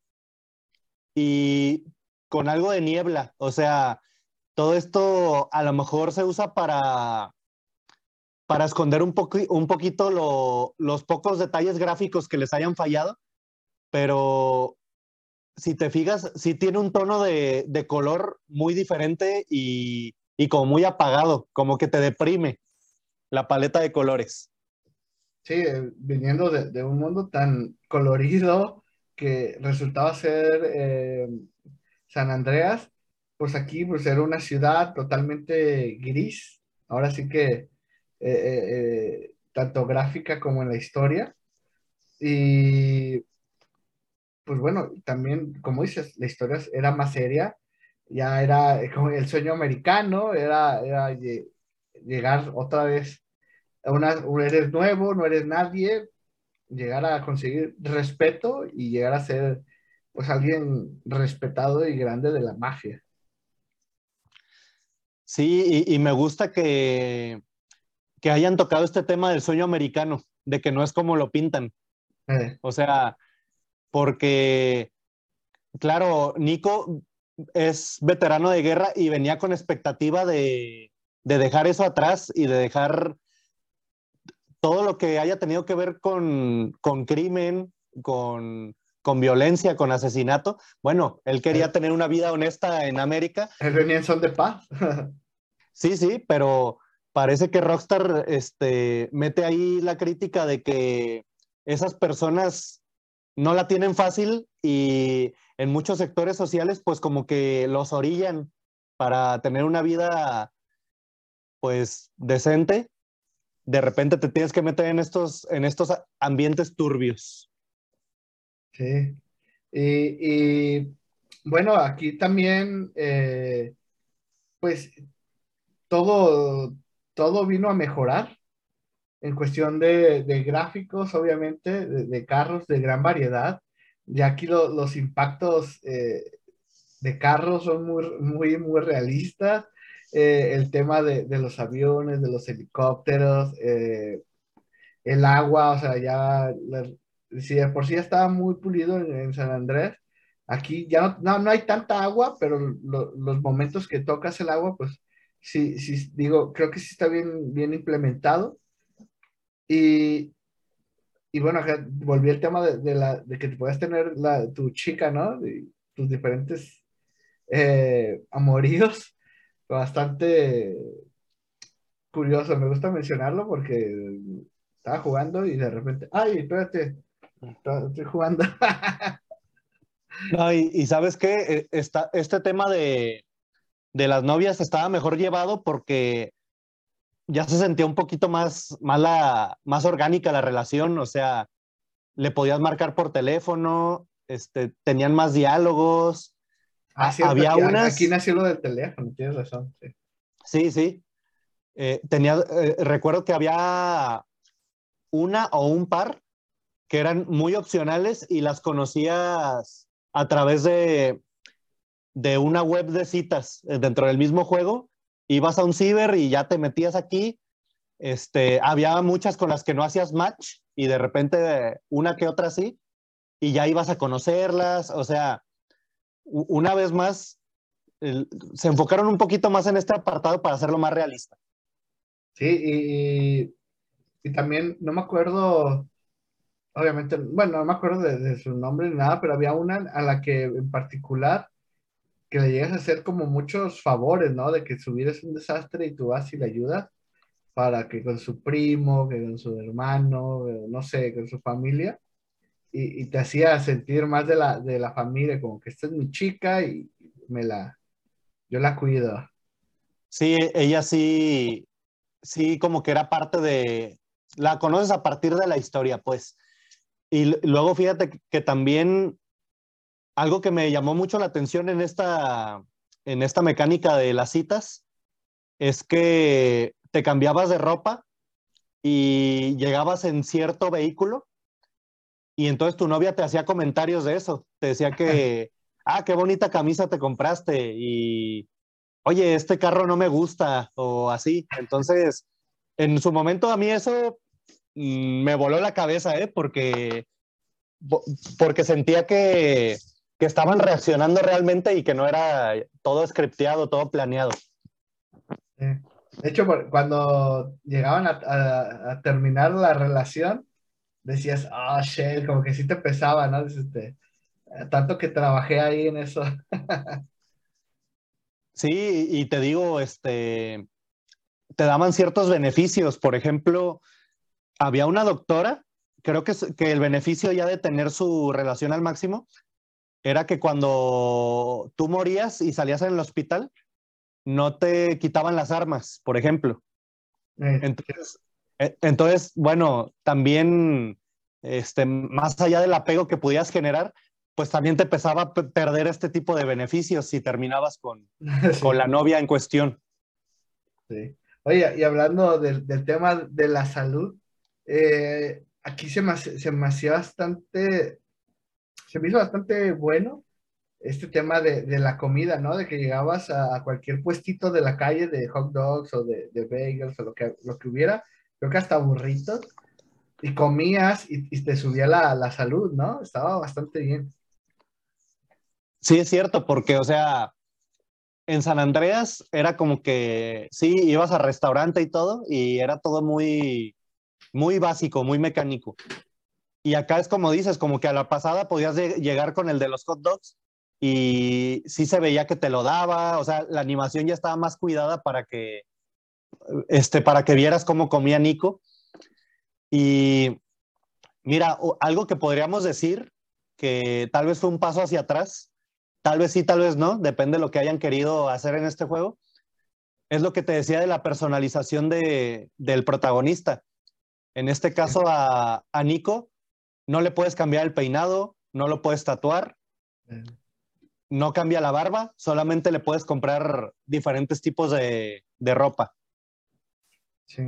y con algo de niebla. O sea, todo esto a lo mejor se usa para, para esconder un, un poquito los pocos detalles gráficos que les hayan fallado, pero si te fijas, sí tiene un tono de, color muy diferente y, y, como muy apagado, como que te deprime la paleta de colores. Sí, eh, viniendo de, un mundo tan colorido que resultaba ser eh, San Andreas, pues aquí pues era una ciudad totalmente gris, ahora sí que eh, tanto gráfica como en la historia. Y pues bueno, también, como dices, la historia era más seria, ya era como el sueño americano, era, era llegar otra vez una, eres nuevo, no eres nadie, llegar a conseguir respeto y llegar a ser pues alguien respetado y grande de la mafia. Sí, y, me gusta que, que, hayan tocado este tema del sueño americano, de que no es como lo pintan. Eh. O sea, porque, claro, Nico es veterano de guerra y venía con expectativa de, de dejar eso atrás y de dejar todo lo que haya tenido que ver con, con crimen, con, con, violencia, con asesinato. Bueno, él quería tener una vida honesta en América. Él venía en son de paz. [LAUGHS] sí, sí, pero parece que Rockstar este, mete ahí la crítica de que esas personas no la tienen fácil y en muchos sectores sociales pues como que los orillan para tener una vida pues decente de repente te tienes que meter en estos, en estos ambientes turbios. Sí. Y, bueno, aquí también, eh, pues todo, todo vino a mejorar en cuestión de, gráficos, obviamente, de, carros de gran variedad. Y aquí los impactos eh, de carros son muy, muy, muy realistas. Eh, el tema de, los aviones, de los helicópteros, eh, el agua, o sea, ya, si de por sí estaba muy pulido en, San Andrés, aquí ya no, no, hay tanta agua, pero los momentos que tocas el agua, pues sí, sí, digo, creo que sí está bien, bien implementado. Y, y bueno, volví al tema de, la, de que te puedas tener la, tu chica, ¿no? tus diferentes eh, amoríos [LAUGHS] bastante curioso, me gusta mencionarlo porque estaba jugando y de repente, ay, espérate, estoy jugando. [LAUGHS] no, y, sabes qué, e, Está, este tema de, de, las novias estaba mejor llevado porque ya se sentía un poquito más, más, más orgánica la relación, o sea, le podías marcar por teléfono, este, tenían más diálogos, Ah, había aquí, unas... Aquí nació lo del teléfono, tienes razón. Sí, sí. Eh, tenía, eh, recuerdo que había una o un par que eran muy opcionales y las conocías a través de, de una web de citas eh, dentro del mismo juego. Ibas a un ciber y ya te metías aquí. Este, había muchas con las que no hacías match y de repente una que otra sí, y ya ibas a conocerlas. O sea, una vez más, se enfocaron un poquito más en este apartado para hacerlo más realista. Sí, y, también no me acuerdo, obviamente, bueno, no me acuerdo de, su nombre ni nada, pero había una a la que en particular que le llegas a hacer como muchos favores, ¿no? De que su vida es un desastre y tú vas y le ayudas para que con su primo, que con su hermano, no sé, con su familia, y, te hacía sentir más de la, de la familia, como que esta es mi chica y me la, yo la cuido. Sí, ella sí, sí, como que era parte de, la conoces a partir de la historia, pues. Y luego fíjate que, también algo que me llamó mucho la atención en esta, en esta mecánica de las citas es que te cambiabas de ropa y llegabas en cierto vehículo y entonces tu novia te hacía comentarios de eso, te decía que, [LAUGHS] ah, qué bonita camisa te compraste y, oye, este carro no me gusta o así. Entonces, en su momento a mí eso mm, me voló la cabeza, ¿eh? Porque, porque sentía que, que estaban reaccionando realmente y que no era todo scripteado, todo planeado. De hecho, cuando llegaban a, a terminar la relación, decías, ah, shit, como que sí te pesaba, ¿no? Este, tanto que trabajé ahí en eso. [LAUGHS] sí, y te digo, este, te daban ciertos beneficios. Por ejemplo, había una doctora, creo que, que el beneficio ya de tener su relación al máximo era que cuando tú morías y salías en el hospital, no te quitaban las armas, por ejemplo. Eh, entonces, e, entonces, bueno, también, este, más allá del apego que pudieras generar, pues también te pesaba perder este tipo de beneficios si terminabas con, [LAUGHS] con la novia en cuestión. Sí. Oye, y hablando del, tema de la salud, eh, aquí se me, se me hacía bastante, se me hizo bastante bueno este tema de, la comida, ¿no? De que llegabas a, cualquier puestito de la calle de hot dogs o de, bagels o lo que, lo que hubiera, creo que hasta burritos, y comías y, te subía la, la, salud, ¿no? Estaba bastante bien. Sí, es cierto, porque, o sea, en San Andreas era como que, sí, ibas al restaurante y todo, y era todo muy, muy básico, muy mecánico. Y acá es como dices, como que a la pasada podías llegar con el de los hot dogs y sí se veía que te lo daba, o sea, la animación ya estaba más cuidada para que, este, para que vieras cómo comía Nico. Y mira, algo que podríamos decir que tal vez fue un paso hacia atrás Tal vez sí, tal vez no, depende de lo que hayan querido hacer en este juego. Es lo que te decía de la personalización de, del protagonista. En este caso a, a, Nico, no le puedes cambiar el peinado, no lo puedes tatuar, no cambia la barba, solamente le puedes comprar diferentes tipos de, de ropa. Sí,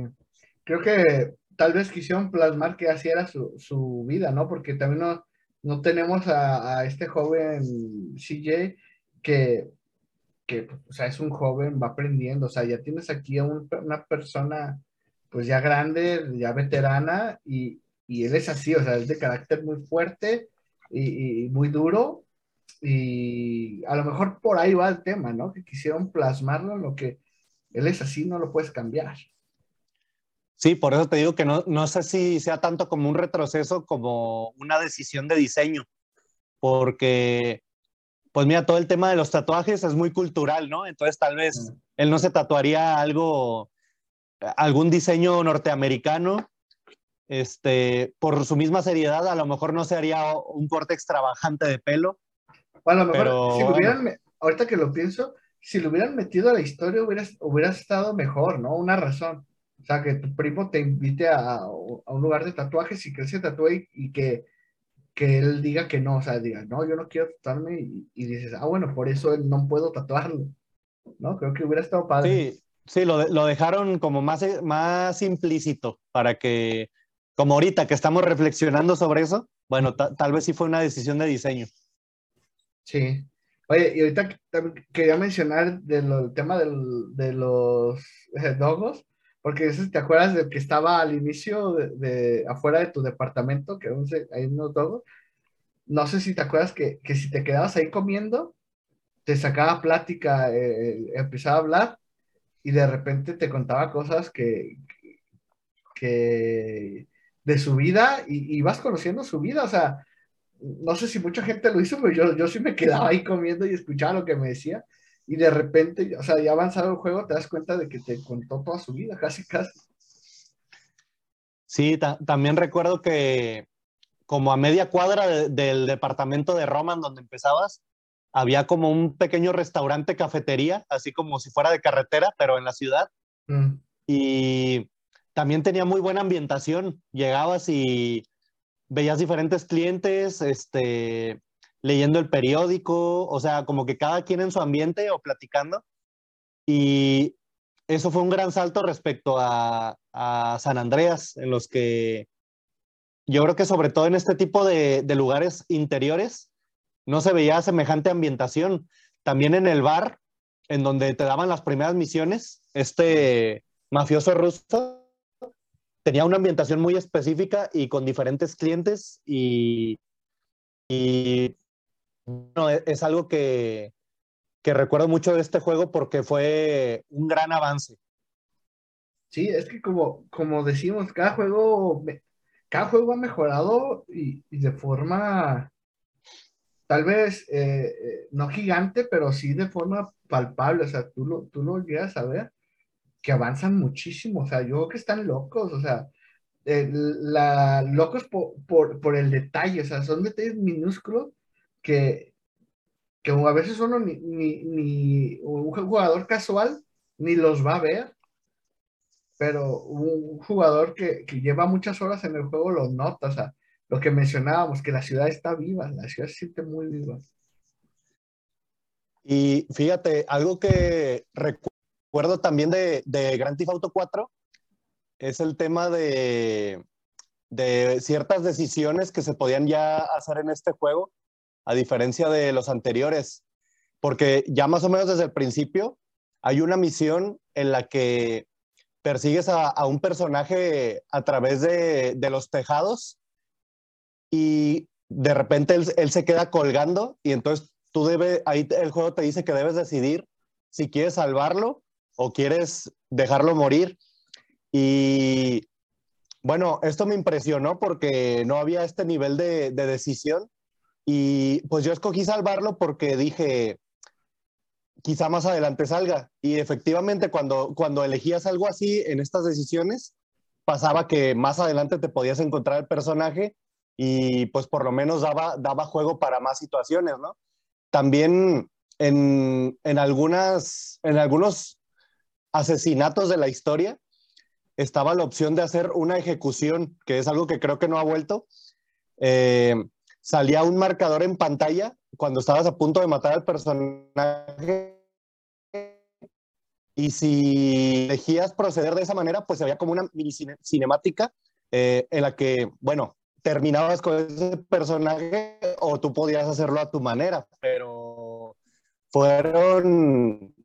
creo que tal vez quisieron plasmar que así era su, su vida, ¿no? Porque también no, no tenemos a, este joven CJ que, que, o sea, es un joven, va aprendiendo, o sea, ya tienes aquí a una persona, pues ya grande, ya veterana, y, él es así, o sea, es de carácter muy fuerte y, muy duro, y a lo mejor por ahí va el tema, ¿no? Que quisieron plasmarlo en lo que él es así, no lo puedes cambiar. Sí, por eso te digo que no, no sé si sea tanto como un retroceso como una decisión de diseño, porque, pues mira, todo el tema de los tatuajes es muy cultural, ¿no? Entonces tal vez él no se tatuaría algo, algún diseño norteamericano, este, por su misma seriedad, a lo mejor no se haría un corte extravagante de pelo. Bueno, a lo mejor, si lo hubieran, ahorita que lo pienso, si lo hubieran metido a la historia hubiera, hubiera estado mejor, ¿no? Una razón. O sea, que tu primo te invite a, un lugar de tatuajes y que él se tatúe y, que, que, él diga que no, o sea, diga, no, yo no quiero tatuarme y, dices, ah, bueno, por eso él no puedo tatuarlo, ¿no? Creo que hubiera estado padre. Sí, sí, lo, lo dejaron como más, más implícito para que, como ahorita que estamos reflexionando sobre eso, bueno, tal vez sí fue una decisión de diseño. Sí. Oye, y ahorita quería mencionar del tema del, de los eh, dogos. Porque ¿te acuerdas de que estaba al inicio de, afuera de tu departamento, que hay unos dogos? No sé si te acuerdas que, que, si te quedabas ahí comiendo, te sacaba plática, eh, empezaba a hablar y de repente te contaba cosas que, que de su vida y, y, vas conociendo su vida. O sea, no sé si mucha gente lo hizo, pero yo, yo sí me quedaba ahí comiendo y escuchaba lo que me decía y de repente, o sea, ya avanzado el juego, te das cuenta de que te contó toda su vida, casi, casi. Sí, también recuerdo que como a media cuadra del departamento de Roma, en donde empezabas, había como un pequeño restaurante, cafetería, así como si fuera de carretera, pero en la ciudad. Mm. Y también tenía muy buena ambientación. Llegabas y veías diferentes clientes, este, leyendo el periódico, o sea, como que cada quien en su ambiente o platicando. Y eso fue un gran salto respecto a, San Andreas, en los que yo creo que sobre todo en este tipo de, lugares interiores no se veía semejante ambientación. También en el bar, en donde te daban las primeras misiones, este mafioso ruso tenía una ambientación muy específica y con diferentes clientes y, y no, e, es algo que, recuerdo mucho de este juego porque fue un gran avance. Sí, es que como, como decimos, cada juego, cada juego ha mejorado y, de forma tal vez eh, eh, no gigante, pero sí de forma palpable. O sea, tú lo, tú lo llegas a ver que avanzan muchísimo. O sea, yo creo que están locos. O sea, la, locos por, por, el detalle. O sea, son detalles minúsculos que, que a veces uno ni, ni, un jugador casual ni los va a ver, pero un jugador que, que, lleva muchas horas en el juego lo nota, o sea, lo que mencionábamos, que la ciudad está viva, la ciudad se siente muy viva. Y fíjate, algo que recuerdo recuerdo también de, de Grand Theft Auto 4 es el tema de, de ciertas decisiones que se podían ya hacer en este juego, a diferencia de los anteriores, porque ya más o menos desde el principio hay una misión en la que persigues a, un personaje a través de, los tejados y de repente él, se queda colgando y entonces tú debes, ahí el juego te dice que debes decidir si quieres salvarlo o quieres dejarlo morir. Y bueno, esto me impresionó porque no había este nivel de, de decisión y pues yo escogí salvarlo porque dije, quizá más adelante salga. Y efectivamente, cuando, cuando elegías algo así en estas decisiones, pasaba que más adelante te podías encontrar el personaje y pues por lo menos daba, daba juego para más situaciones, ¿no? También en, en, algunas, en algunos asesinatos de la historia estaba la opción de hacer una ejecución, que es algo que creo que no ha vuelto. Eh, salía un marcador en pantalla cuando estabas a punto de matar al personaje. Y si elegías proceder de esa manera, pues había como una mini cinemática eh, en la que, bueno, terminabas con ese personaje o tú podías hacerlo a tu manera, pero fueron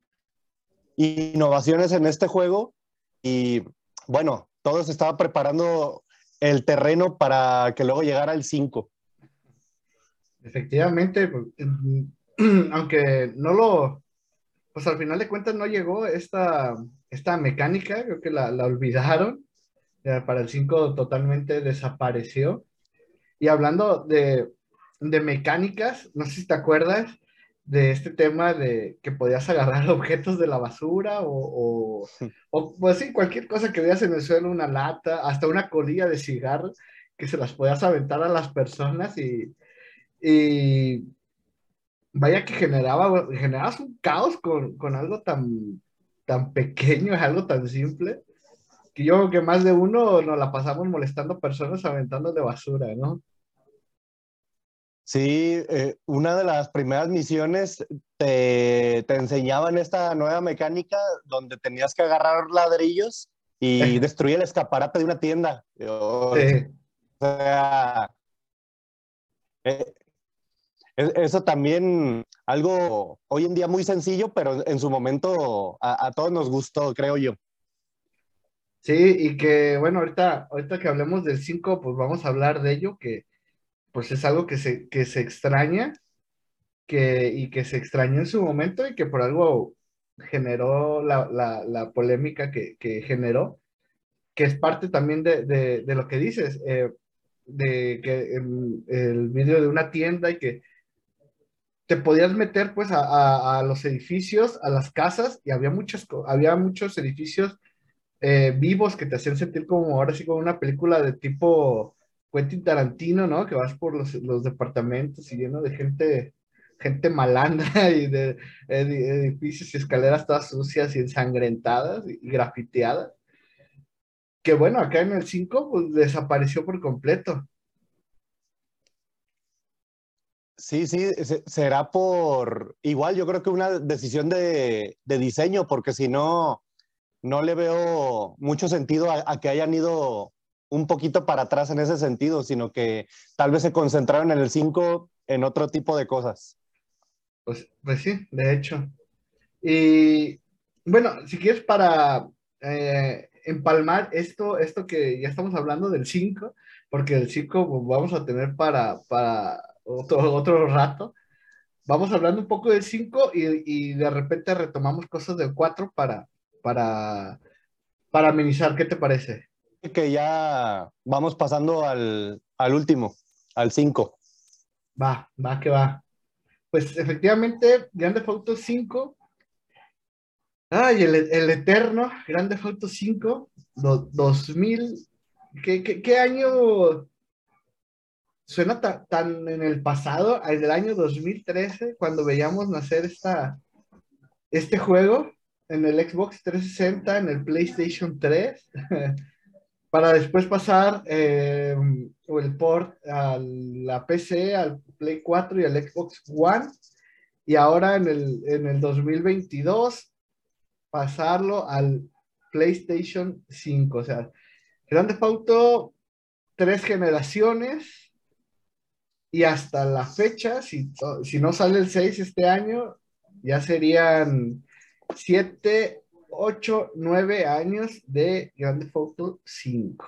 innovaciones en este juego y bueno, todo se estaba preparando el terreno para que luego llegara el 5. Efectivamente, pues, [CLEARS THROAT] aunque no lo, pues al final de cuentas no llegó esta, esta mecánica, creo que la, olvidaron, para el 5 totalmente desapareció. Y hablando de, de mecánicas, no sé si te acuerdas de este tema de que podías agarrar [LAUGHS] objetos de la basura o, o, pues sí, cualquier cosa que veas en el suelo, una lata, hasta una colilla de cigarro, que se las podías aventar a las personas y, y vaya que generaba, generabas un caos con, con algo tan, tan pequeño, [LAUGHS] algo tan simple, que yo creo que más de uno nos la pasamos molestando personas aventando de basura, ¿no? Sí, eh, una de las primeras misiones te, te, enseñaban esta nueva mecánica donde tenías que agarrar ladrillos y [LAUGHS] destruir el escaparate de una tienda. O sea, eh, eso también, algo hoy en día muy sencillo, pero en su momento a, todos nos gustó, creo yo. Sí, y que bueno, ahorita, ahorita que hablemos del 5, pues vamos a hablar de ello, que pues es algo que se, que se extraña que, y que se extrañó en su momento y que por algo generó la, la, polémica que, que, generó, que es parte también de, de, de lo que dices, eh, de que el, el vídeo de una tienda y que te podías meter pues a, los edificios, a las casas, y había, muchas, había muchos edificios eh, vivos que te hacían sentir como ahora sí como una película de tipo Quentin Tarantino, ¿no? Que vas por los, departamentos y lleno de gente, gente malandra [LAUGHS] y de edificios y escaleras todas sucias y ensangrentadas y grafiteadas. Que bueno, acá en el 5 pues desapareció por completo. Sí, sí, será por igual, yo creo que una decisión de, diseño, porque si no, no le veo mucho sentido a, que hayan ido un poquito para atrás en ese sentido, sino que tal vez se concentraron en el 5 en otro tipo de cosas. Pues, pues sí, de hecho. Y bueno, si quieres para eh, empalmar esto, esto que ya estamos hablando del 5, porque el 5 pues, vamos a tener para, para otro, otro rato. Vamos hablando un poco del 5 y, y, de repente retomamos cosas del 4 para, para, para amenizar. ¿Qué te parece? Que ya vamos pasando al, al último, al 5. Va, va que va. Pues efectivamente, Grande Auto 5. Ay, el, el eterno Grande Auto 5, 2000. ¿Qué, qué, qué año suena tan, en el pasado, en el año 2013, cuando veíamos nacer esta, este juego en el Xbox 360, en el PlayStation 3, [LAUGHS] para después pasar eh, el port a la PC, al Play 4 y al Xbox One, y ahora en el, en el 2022 pasarlo al PlayStation 5. O sea, Grande Auto, tres generaciones y hasta la fecha, si, si no sale el 6 este año, ya serían 7, 8, 9 años de Grande Auto 5.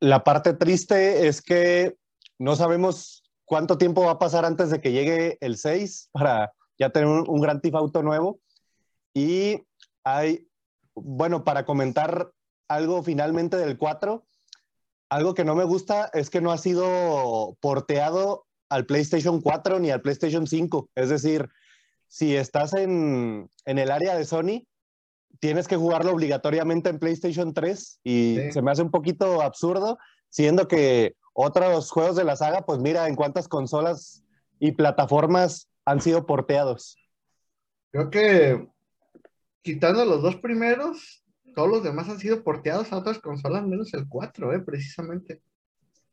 La parte triste es que no sabemos cuánto tiempo va a pasar antes de que llegue el 6 para ya tener un, un Grand Theft Auto nuevo. Y hay, bueno, para comentar algo finalmente del 4, algo que no me gusta es que no ha sido porteado al PlayStation 4 ni al PlayStation 5. Es decir, si estás en, en el área de Sony, tienes que jugarlo obligatoriamente en PlayStation 3 y se me hace un poquito absurdo, siendo que otros juegos de la saga, pues mira en cuántas consolas y plataformas han sido porteados. Creo que quitando los dos primeros, todos los demás han sido porteados a otras consolas, menos el 4, ¿eh? precisamente.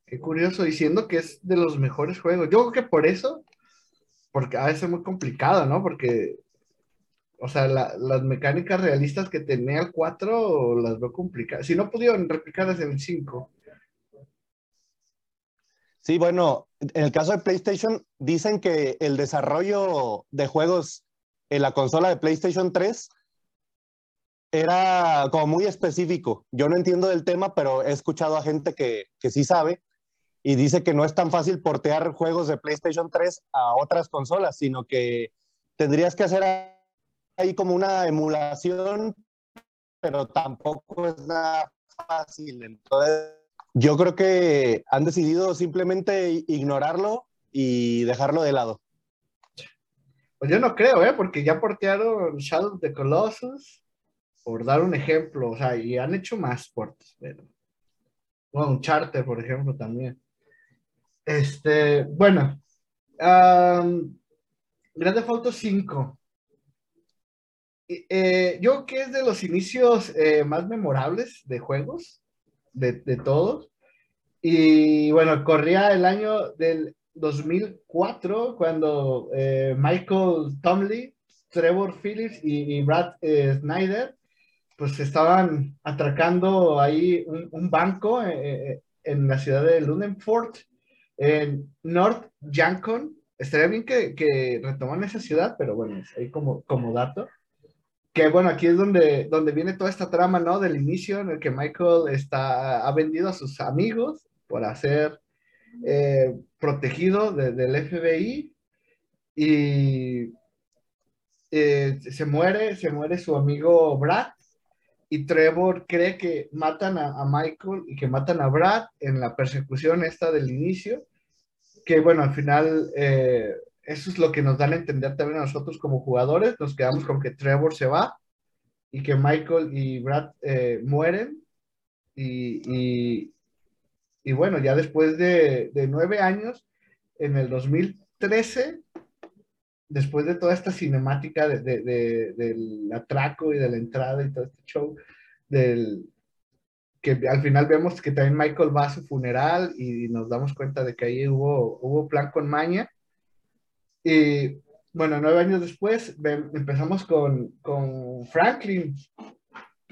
Qué curioso, diciendo que es de los mejores juegos. Yo creo que por eso, porque a veces es muy complicado, ¿no? Porque, o sea, las mecánicas realistas que tenía el 4 las veo complicadas. Si no pudieron replicarlas en el 5. Sí, bueno, en el caso de PlayStation, dicen que el desarrollo de juegos en la consola de PlayStation 3 era como muy específico. Yo no entiendo del tema, pero he escuchado a gente que, que sí sabe y dice que no es tan fácil portear juegos de PlayStation 3 a otras consolas, sino que tendrías que hacer ahí como una emulación, pero tampoco es nada fácil. Entonces, yo creo que han decidido simplemente ignorarlo y dejarlo de lado. Pues yo no creo, ¿eh? Porque ya portearon Shadow of the Colossus, por dar un ejemplo, o sea, y han hecho más portes, pero... Bueno, un charter, por ejemplo, también. Este, bueno, um, Grande Foto 5. Eh, yo que es de los inicios eh, más memorables de juegos, de, todos. Y bueno, corría el año del 2004 cuando eh, Michael Tomley, Trevor Phillips y, Brad Snyder pues estaban atracando ahí un, banco en la ciudad de Lunenford en North Yankon, estaría bien que, que retoman esa ciudad, pero bueno, ahí como, como dato. Que bueno, aquí es donde, donde viene toda esta trama, ¿no? Del inicio en el que Michael está, ha vendido a sus amigos por ser eh, protegido del FBI y eh, se muere, se muere su amigo Brad y Trevor cree que matan a, Michael y que matan a Brad en la persecución esta del inicio, que bueno, al final eh, eso es lo que nos dan a entender también a nosotros como jugadores, nos quedamos con que Trevor se va y que Michael y Brad eh, mueren y, y, bueno, ya después de, de nueve años, en el 2013, después de toda esta cinemática de, del atraco y de la entrada y todo este show, del, que al final vemos que también Michael va a su funeral y nos damos cuenta de que ahí hubo, hubo plan con maña. Y bueno, nueve años después empezamos con, con Franklin,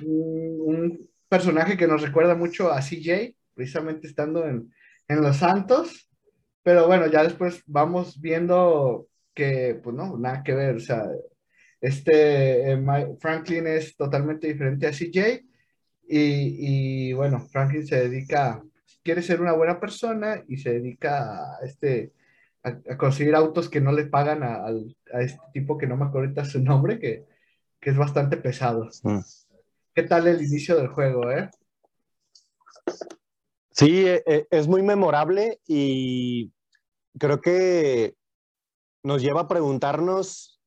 un, personaje que nos recuerda mucho a CJ, precisamente estando en, en Los Santos. Pero bueno, ya después vamos viendo que, pues no, nada que ver, o sea, este eh, Franklin es totalmente diferente a CJ y, y, bueno, Franklin se dedica, quiere ser una buena persona y se dedica a, este, a, conseguir autos que no le pagan a, a, este tipo que no me acuerdo ahorita su nombre, que, que es bastante pesado. Mm. ¿Qué tal el inicio del juego, eh? Sí, e, e, es muy memorable y creo que nos lleva a preguntarnos,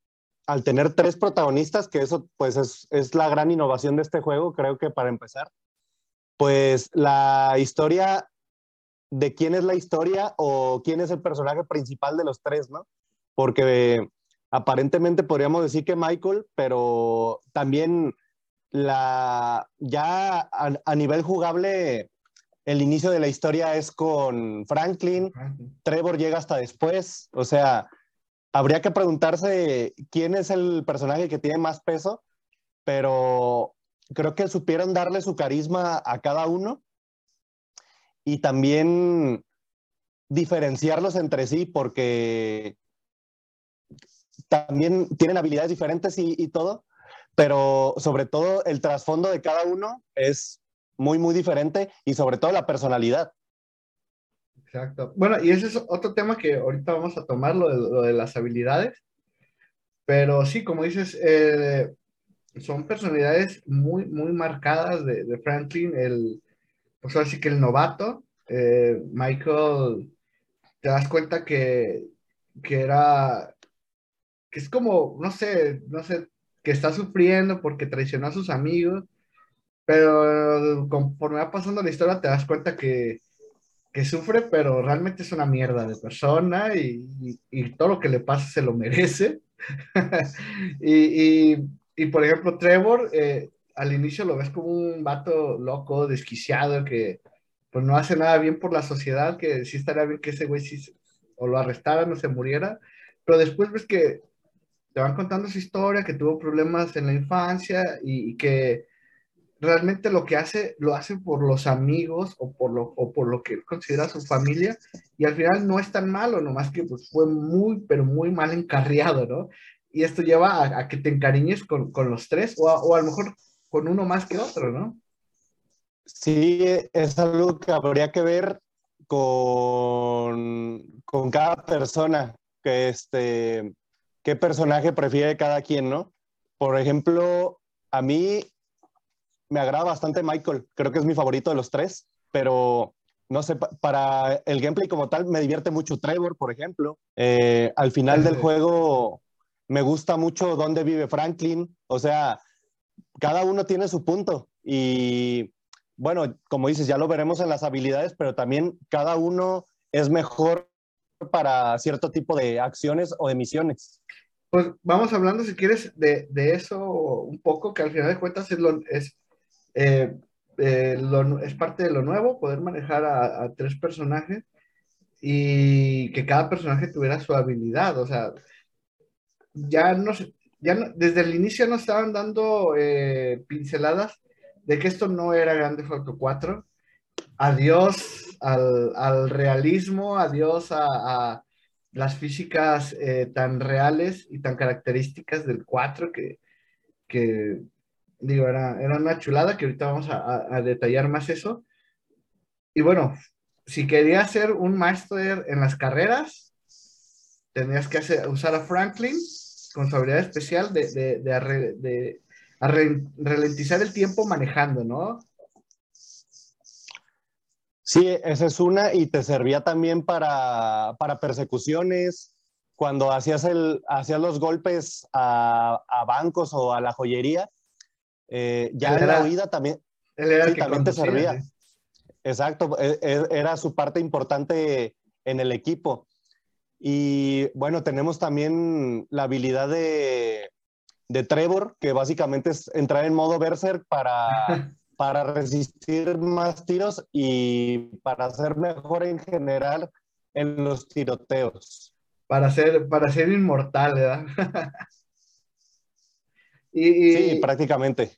al tener tres protagonistas, que eso pues es, la gran innovación de este juego, creo que para empezar, pues la historia de quién es la historia o quién es el personaje principal de los tres, ¿no? Porque aparentemente podríamos decir que Michael, pero también la ya a, nivel jugable el inicio de la historia es con Franklin, Trevor llega hasta después, o sea, habría que preguntarse quién es el personaje que tiene más peso, pero creo que supieron darle su carisma a cada uno y también diferenciarlos entre sí porque también tienen habilidades diferentes y, todo, pero sobre todo el trasfondo de cada uno es muy, muy diferente y sobre todo la personalidad. Exacto. Bueno, y ese es otro tema que ahorita vamos a tomar, lo de, las habilidades. Pero sí, como dices, eh, son personalidades muy, muy marcadas de, Franklin, el, pues así que el novato, eh, Michael, te das cuenta que, que era, que es como, no sé, no sé, que está sufriendo porque traicionó a sus amigos, pero conforme va pasando la historia te das cuenta que, que sufre, pero realmente es una mierda de persona y, y, todo lo que le pasa se lo merece. [LAUGHS] y, y, por ejemplo, Trevor, eh, al inicio lo ves como un vato loco, desquiciado, que pues no hace nada bien por la sociedad, que sí estaría bien que ese güey sí o lo arrestaran o se muriera, pero después ves que te van contando su historia, que tuvo problemas en la infancia y, y que realmente lo que hace, lo hace por los amigos o por lo, o por lo que él considera su familia, y al final no es tan malo, nomás que pues, fue muy, pero muy mal encarriado, ¿no? Y esto lleva a, que te encariñes con, con los tres, o a, o a, lo mejor con uno más que otro, ¿no? Sí, es algo habría que ver con, con cada persona, que este, qué personaje prefiere cada quien, ¿no? Por ejemplo, a mí me agrada bastante Michael, creo que es mi favorito de los tres, pero no sé, para el gameplay como tal me divierte mucho Trevor, por ejemplo. Eh, al final del juego me gusta mucho dónde vive Franklin, o sea, cada uno tiene su punto y bueno, como dices, ya lo veremos en las habilidades, pero también cada uno es mejor para cierto tipo de acciones o de misiones. Pues vamos hablando, si quieres, de, de eso un poco, que al final de cuentas es, lo, es eh, eh, es parte de lo nuevo, poder manejar a, tres personajes y que cada personaje tuviera su habilidad. O sea, ya no ya desde el inicio nos estaban dando eh, pinceladas de que esto no era Grande Auto 4. Adiós al, realismo, adiós a, las físicas tan reales y tan características del 4 que, que Digo, era, era una chulada que ahorita vamos a, detallar más eso. Y bueno, si querías ser un máster en las carreras, tendrías que usar a Franklin con su habilidad especial de, de, de, ralentizar el tiempo manejando, ¿no? Sí, esa es una y te servía también para, para persecuciones, cuando hacías, el, hacías los golpes a, a, bancos o a la joyería, eh, ya en la huida también, también te servía. Exacto, e, e, era su parte importante en el equipo. Y bueno, tenemos también la habilidad de, de Trevor, que básicamente es entrar en modo berserk para, [LAUGHS] para resistir más tiros y para ser mejor en general en los tiroteos. Para ser, para ser inmortal, ¿verdad? [LAUGHS] sí, prácticamente.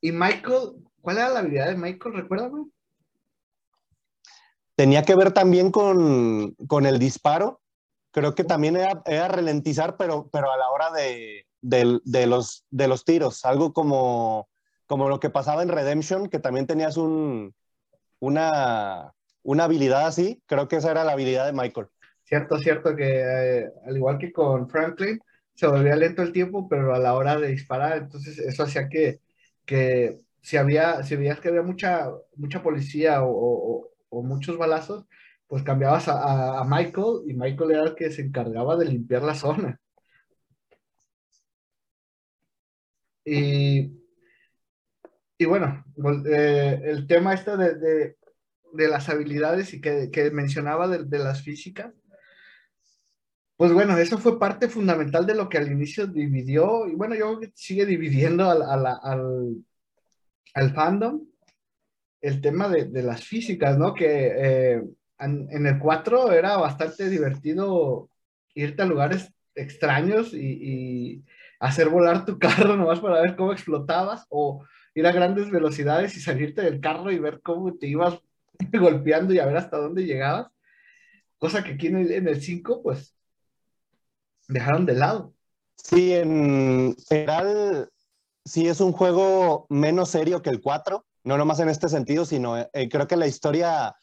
¿Y Michael? ¿Cuál era la habilidad de Michael? Recuérdame. Tenía que ver también con, con el disparo. Creo que también era, era ralentizar, pero, pero a la hora de, de, los, de los tiros. Algo como, como lo que pasaba en Redemption, que también tenías un, una, una habilidad así. Creo que esa era la habilidad de Michael. Cierto, cierto, que eh, al igual que con Franklin, se volvía lento el tiempo, pero a la hora de disparar, entonces eso hacía que, que si había, si veías que había mucha, mucha policía o, muchos balazos, pues cambiabas a, Michael y Michael era el que se encargaba de limpiar la zona. Y, y bueno, eh, el tema este de, las habilidades y que, mencionaba de, las físicas, pues bueno, eso fue parte fundamental de lo que al inicio dividió, y bueno, yo creo que sigue dividiendo al, al, al, fandom, el tema de, de, las físicas, ¿no? Que eh, en, el 4 era bastante divertido irte a lugares extraños y, hacer volar tu [LAUGHS] carro nomás para ver cómo explotabas o ir a grandes velocidades y salirte del carro y ver cómo te ibas [LAUGHS] golpeando y a ver hasta dónde llegabas. Cosa que aquí en el, en el 5, pues, dejaron de lado. Sí, en general, sí es un juego menos serio que el 4, no nomás en este sentido, sino eh, creo que la historia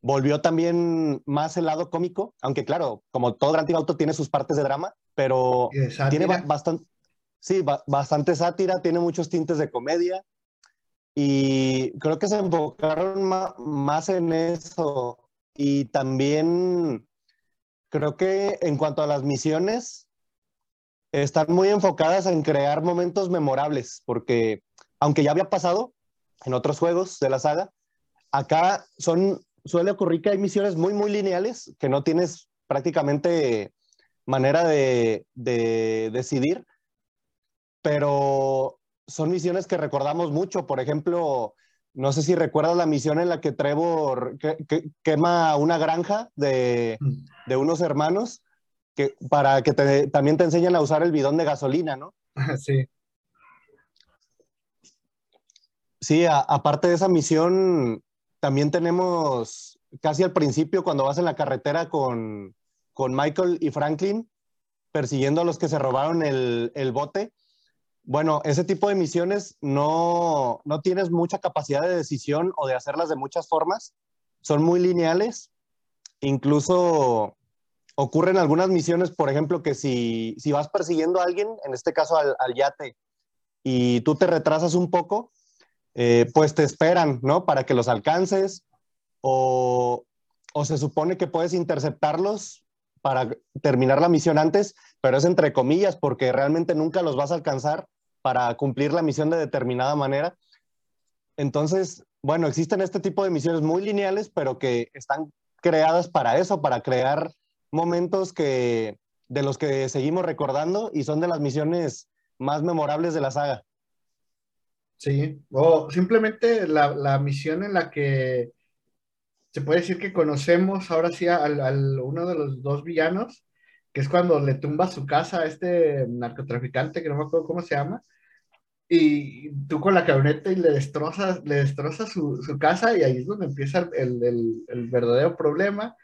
volvió también más el lado cómico, aunque claro, como todo Grand Theft Auto tiene sus partes de drama, pero tiene bastante, sí, bastante sátira, tiene muchos tintes de comedia y creo que se enfocaron más en eso y también creo que en cuanto a las misiones, están muy enfocadas en crear momentos memorables, porque aunque ya había pasado en otros juegos de la saga, acá son, suele ocurrir que hay misiones muy, muy lineales, que no tienes prácticamente manera de, decidir, pero son misiones que recordamos mucho. Por ejemplo, no sé si recuerdas la misión en la que Trevor quema una granja de, mm. de unos hermanos que, para que también te enseñen a usar el bidón de gasolina, ¿no? [LAUGHS] Sí. Sí, aparte de esa misión, también tenemos casi al principio cuando vas en la carretera con, Michael y Franklin persiguiendo a los que se robaron el, bote. Bueno, ese tipo de misiones no, no tienes mucha capacidad de decisión o de hacerlas de muchas formas. Son muy lineales. Incluso ocurren algunas misiones, por ejemplo, que si, vas persiguiendo a alguien, en este caso al, yate, y tú te retrasas un poco, eh, pues te esperan, ¿no? Para que los alcances o, se supone que puedes interceptarlos para terminar la misión antes, pero es entre comillas porque realmente nunca los vas a alcanzar para cumplir la misión de determinada manera. Entonces, bueno, existen este tipo de misiones muy lineales, pero que están creadas para eso, para crear momentos que, de los que seguimos recordando y son de las misiones más memorables de la saga. Sí, o simplemente la, misión en la que se puede decir que conocemos ahora sí al, uno de los dos villanos, que es cuando le tumba su casa a este narcotraficante, que no me acuerdo cómo se llama, y tú con la camioneta y le destrozas, le destrozas su, casa y ahí es donde empieza el, el verdadero problema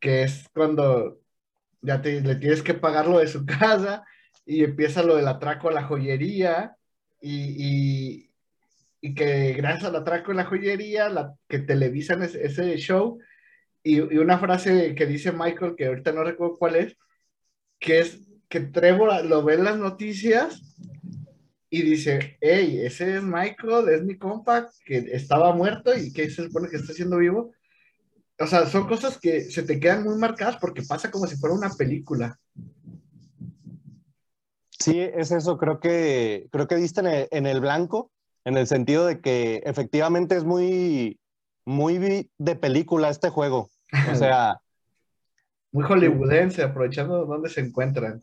que es cuando ya te, le tienes que pagar lo de su [LAUGHS] casa y empieza lo del atraco a la joyería y, que gracias al atraco a la joyería la, que televisan ese, show y, y, una frase que dice Michael, que ahorita no recuerdo cuál es, que es que Trevor lo ve en las noticias y dice, hey, ese es Michael, es mi compa que estaba muerto y que se supone que está siendo vivo o sea, son cosas que se te quedan muy marcadas porque pasa como si fuera una película. Sí, es eso, creo que, creo que diste en el, blanco, en el sentido de que efectivamente es muy, muy de película este juego. O [LAUGHS] sea... muy hollywoodense, aprovechando dónde se encuentran.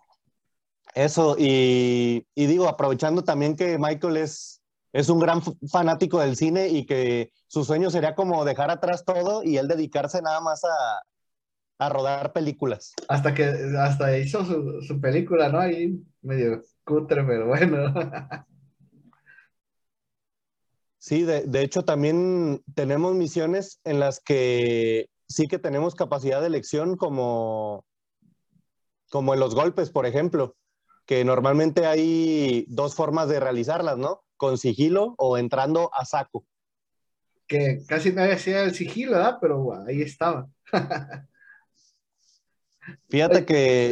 Eso, y, y digo, aprovechando también que Michael es, es un gran fanático del cine y que su sueño sería como dejar atrás todo y él dedicarse nada más a, rodar películas. Hasta que hasta hizo su, película, ¿no? Ahí medio cutre, pero bueno. [LAUGHS] Sí, de, de, hecho también tenemos misiones en las que sí que tenemos capacidad de elección como, como en los golpes, por ejemplo, que normalmente hay dos formas de realizarlas, ¿no? con sigilo o entrando a saco. Que casi nadie hacía el sigilo, ¿verdad? Pero ahí estaba. [LAUGHS] Fíjate que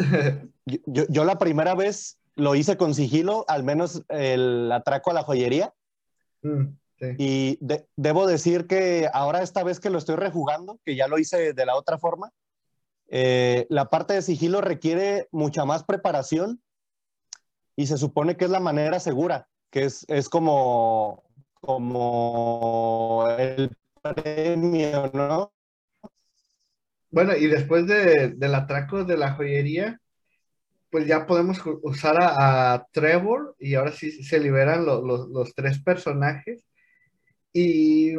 [LAUGHS] yo, la primera vez lo hice con sigilo, al menos el atraco a la joyería. Mm, y debo decir que ahora esta vez que lo estoy rejugando, que ya lo hice de la otra forma, eh, la parte de sigilo requiere mucha más preparación y se supone que es la manera segura que es, es como, como el premio, ¿no? Bueno, y después de, del atraco de la joyería, pues ya podemos usar a, Trevor y ahora sí se liberan los tres personajes. Y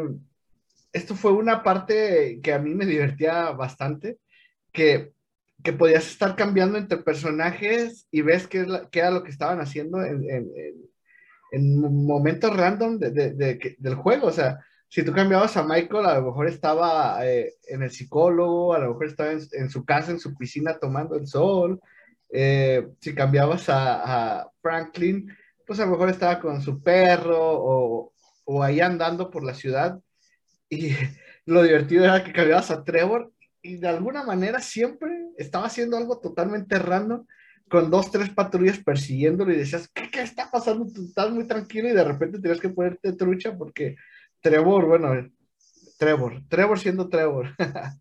esto fue una parte que a mí me divertía bastante, que que podías estar cambiando entre personajes y ves qué, era lo que estaban haciendo en, en, en momentos random de, de, del juego. O sea, si tú cambiabas a Michael, a lo mejor estaba eh, en el psicólogo, a lo mejor estaba en, su casa, en su piscina tomando el sol. Eh, si cambiabas a, Franklin, pues a lo mejor estaba con su perro o, o ahí andando por la ciudad. Y [LAUGHS] lo divertido era que cambiabas a Trevor y de alguna manera siempre estaba haciendo algo totalmente random con dos, tres patrullas persiguiéndolo y decías, ¿qué, qué está pasando? Tú estás muy tranquilo y de repente tienes que ponerte trucha porque Trevor, bueno, Trevor, Trevor siendo Trevor. [LAUGHS]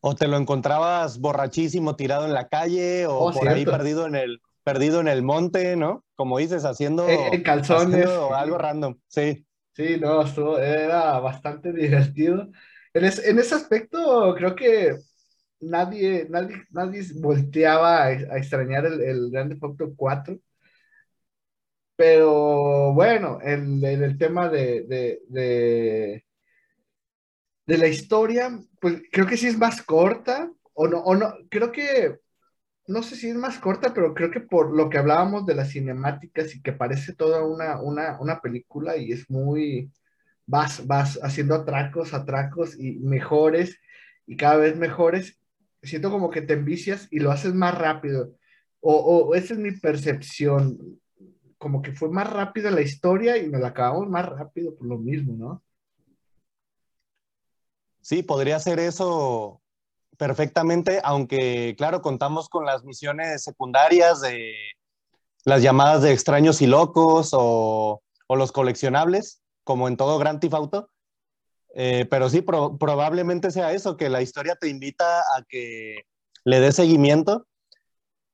o te lo encontrabas borrachísimo tirado en la calle o oh, por ahí perdido en el perdido en el monte, ¿no? Como dices, haciendo en, calzones algo random, sí. Sí, no, estuvo, era bastante [LAUGHS] divertido. En, en ese aspecto creo que nadie, nadie, nadie volteaba a, extrañar el, el Grande Auto 4. Pero bueno, en, el tema de, de, de, de, la historia, pues creo que sí es más corta, o no, o no, creo que, no sé si es más corta, pero creo que por lo que hablábamos de las cinemáticas y que parece toda una, una, una película y es muy, vas, vas haciendo atracos, atracos y mejores y cada vez mejores, siento como que te envicias y lo haces más rápido. O, o esa es mi percepción, como que fue más rápida la historia y me la acabamos más rápido por lo mismo, ¿no? Sí, podría ser eso perfectamente, aunque claro, contamos con las misiones secundarias de las llamadas de extraños y locos o, o los coleccionables, como en todo Grand Theft Auto. Eh, pero sí, probablemente sea eso, que la historia te invita a que le des seguimiento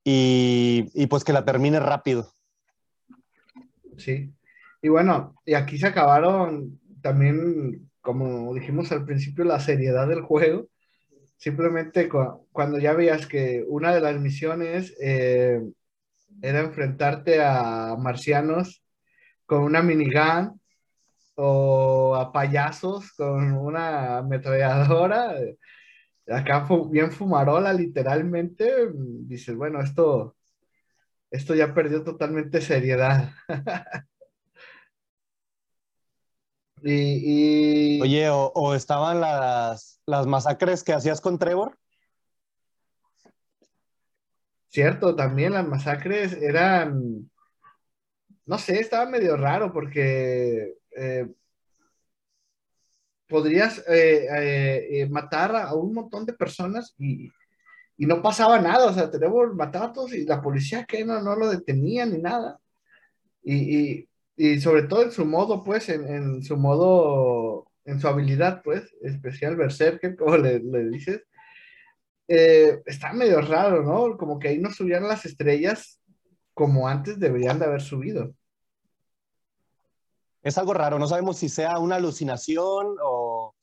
y, y, pues que la termine rápido. Sí, y bueno, y aquí se acabaron también, como dijimos al principio, la seriedad del juego. Simplemente cuando ya veías que una de las misiones eh, era enfrentarte a marcianos con una minigun o a payasos con una ametralladora, acá bien fumarola literalmente, dices, bueno, esto, esto ya perdió totalmente seriedad. [LAUGHS] y, Oye, o, estaban las, las masacres que hacías con Trevor. Cierto, también las masacres eran, no sé, estaba medio raro porque eh, podrías eh, eh, matar a un montón de personas y, no pasaba nada, o sea, tenemos matatos y la policía que no, no lo detenía ni nada. Y, sobre todo en su modo, pues, en, su modo, en su habilidad, pues, especial Berserker, [LAUGHS] como le, le dices, está medio raro, ¿no? Como que ahí no subían las estrellas como antes deberían de haber subido es algo raro, no sabemos si sea una alucinación o,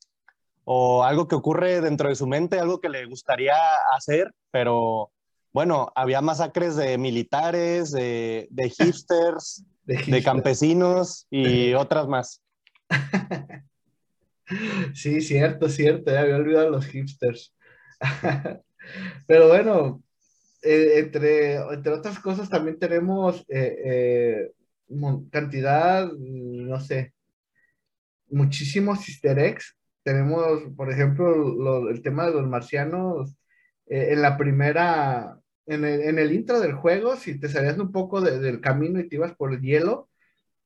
algo que ocurre dentro de su mente, algo que le gustaría hacer, pero bueno, había masacres de militares, de, [LAUGHS] hipsters, de, campesinos y [LAUGHS] otras más. Sí, cierto, cierto, ya había olvidado los hipsters. [LAUGHS] Pero bueno, eh, entre, entre otras cosas también tenemos eh, eh, cantidad, no sé, muchísimos easter eggs. Tenemos, por ejemplo, el tema de los marcianos en la primera, en el, intro del juego, si te salías un poco del camino y te ibas por el hielo,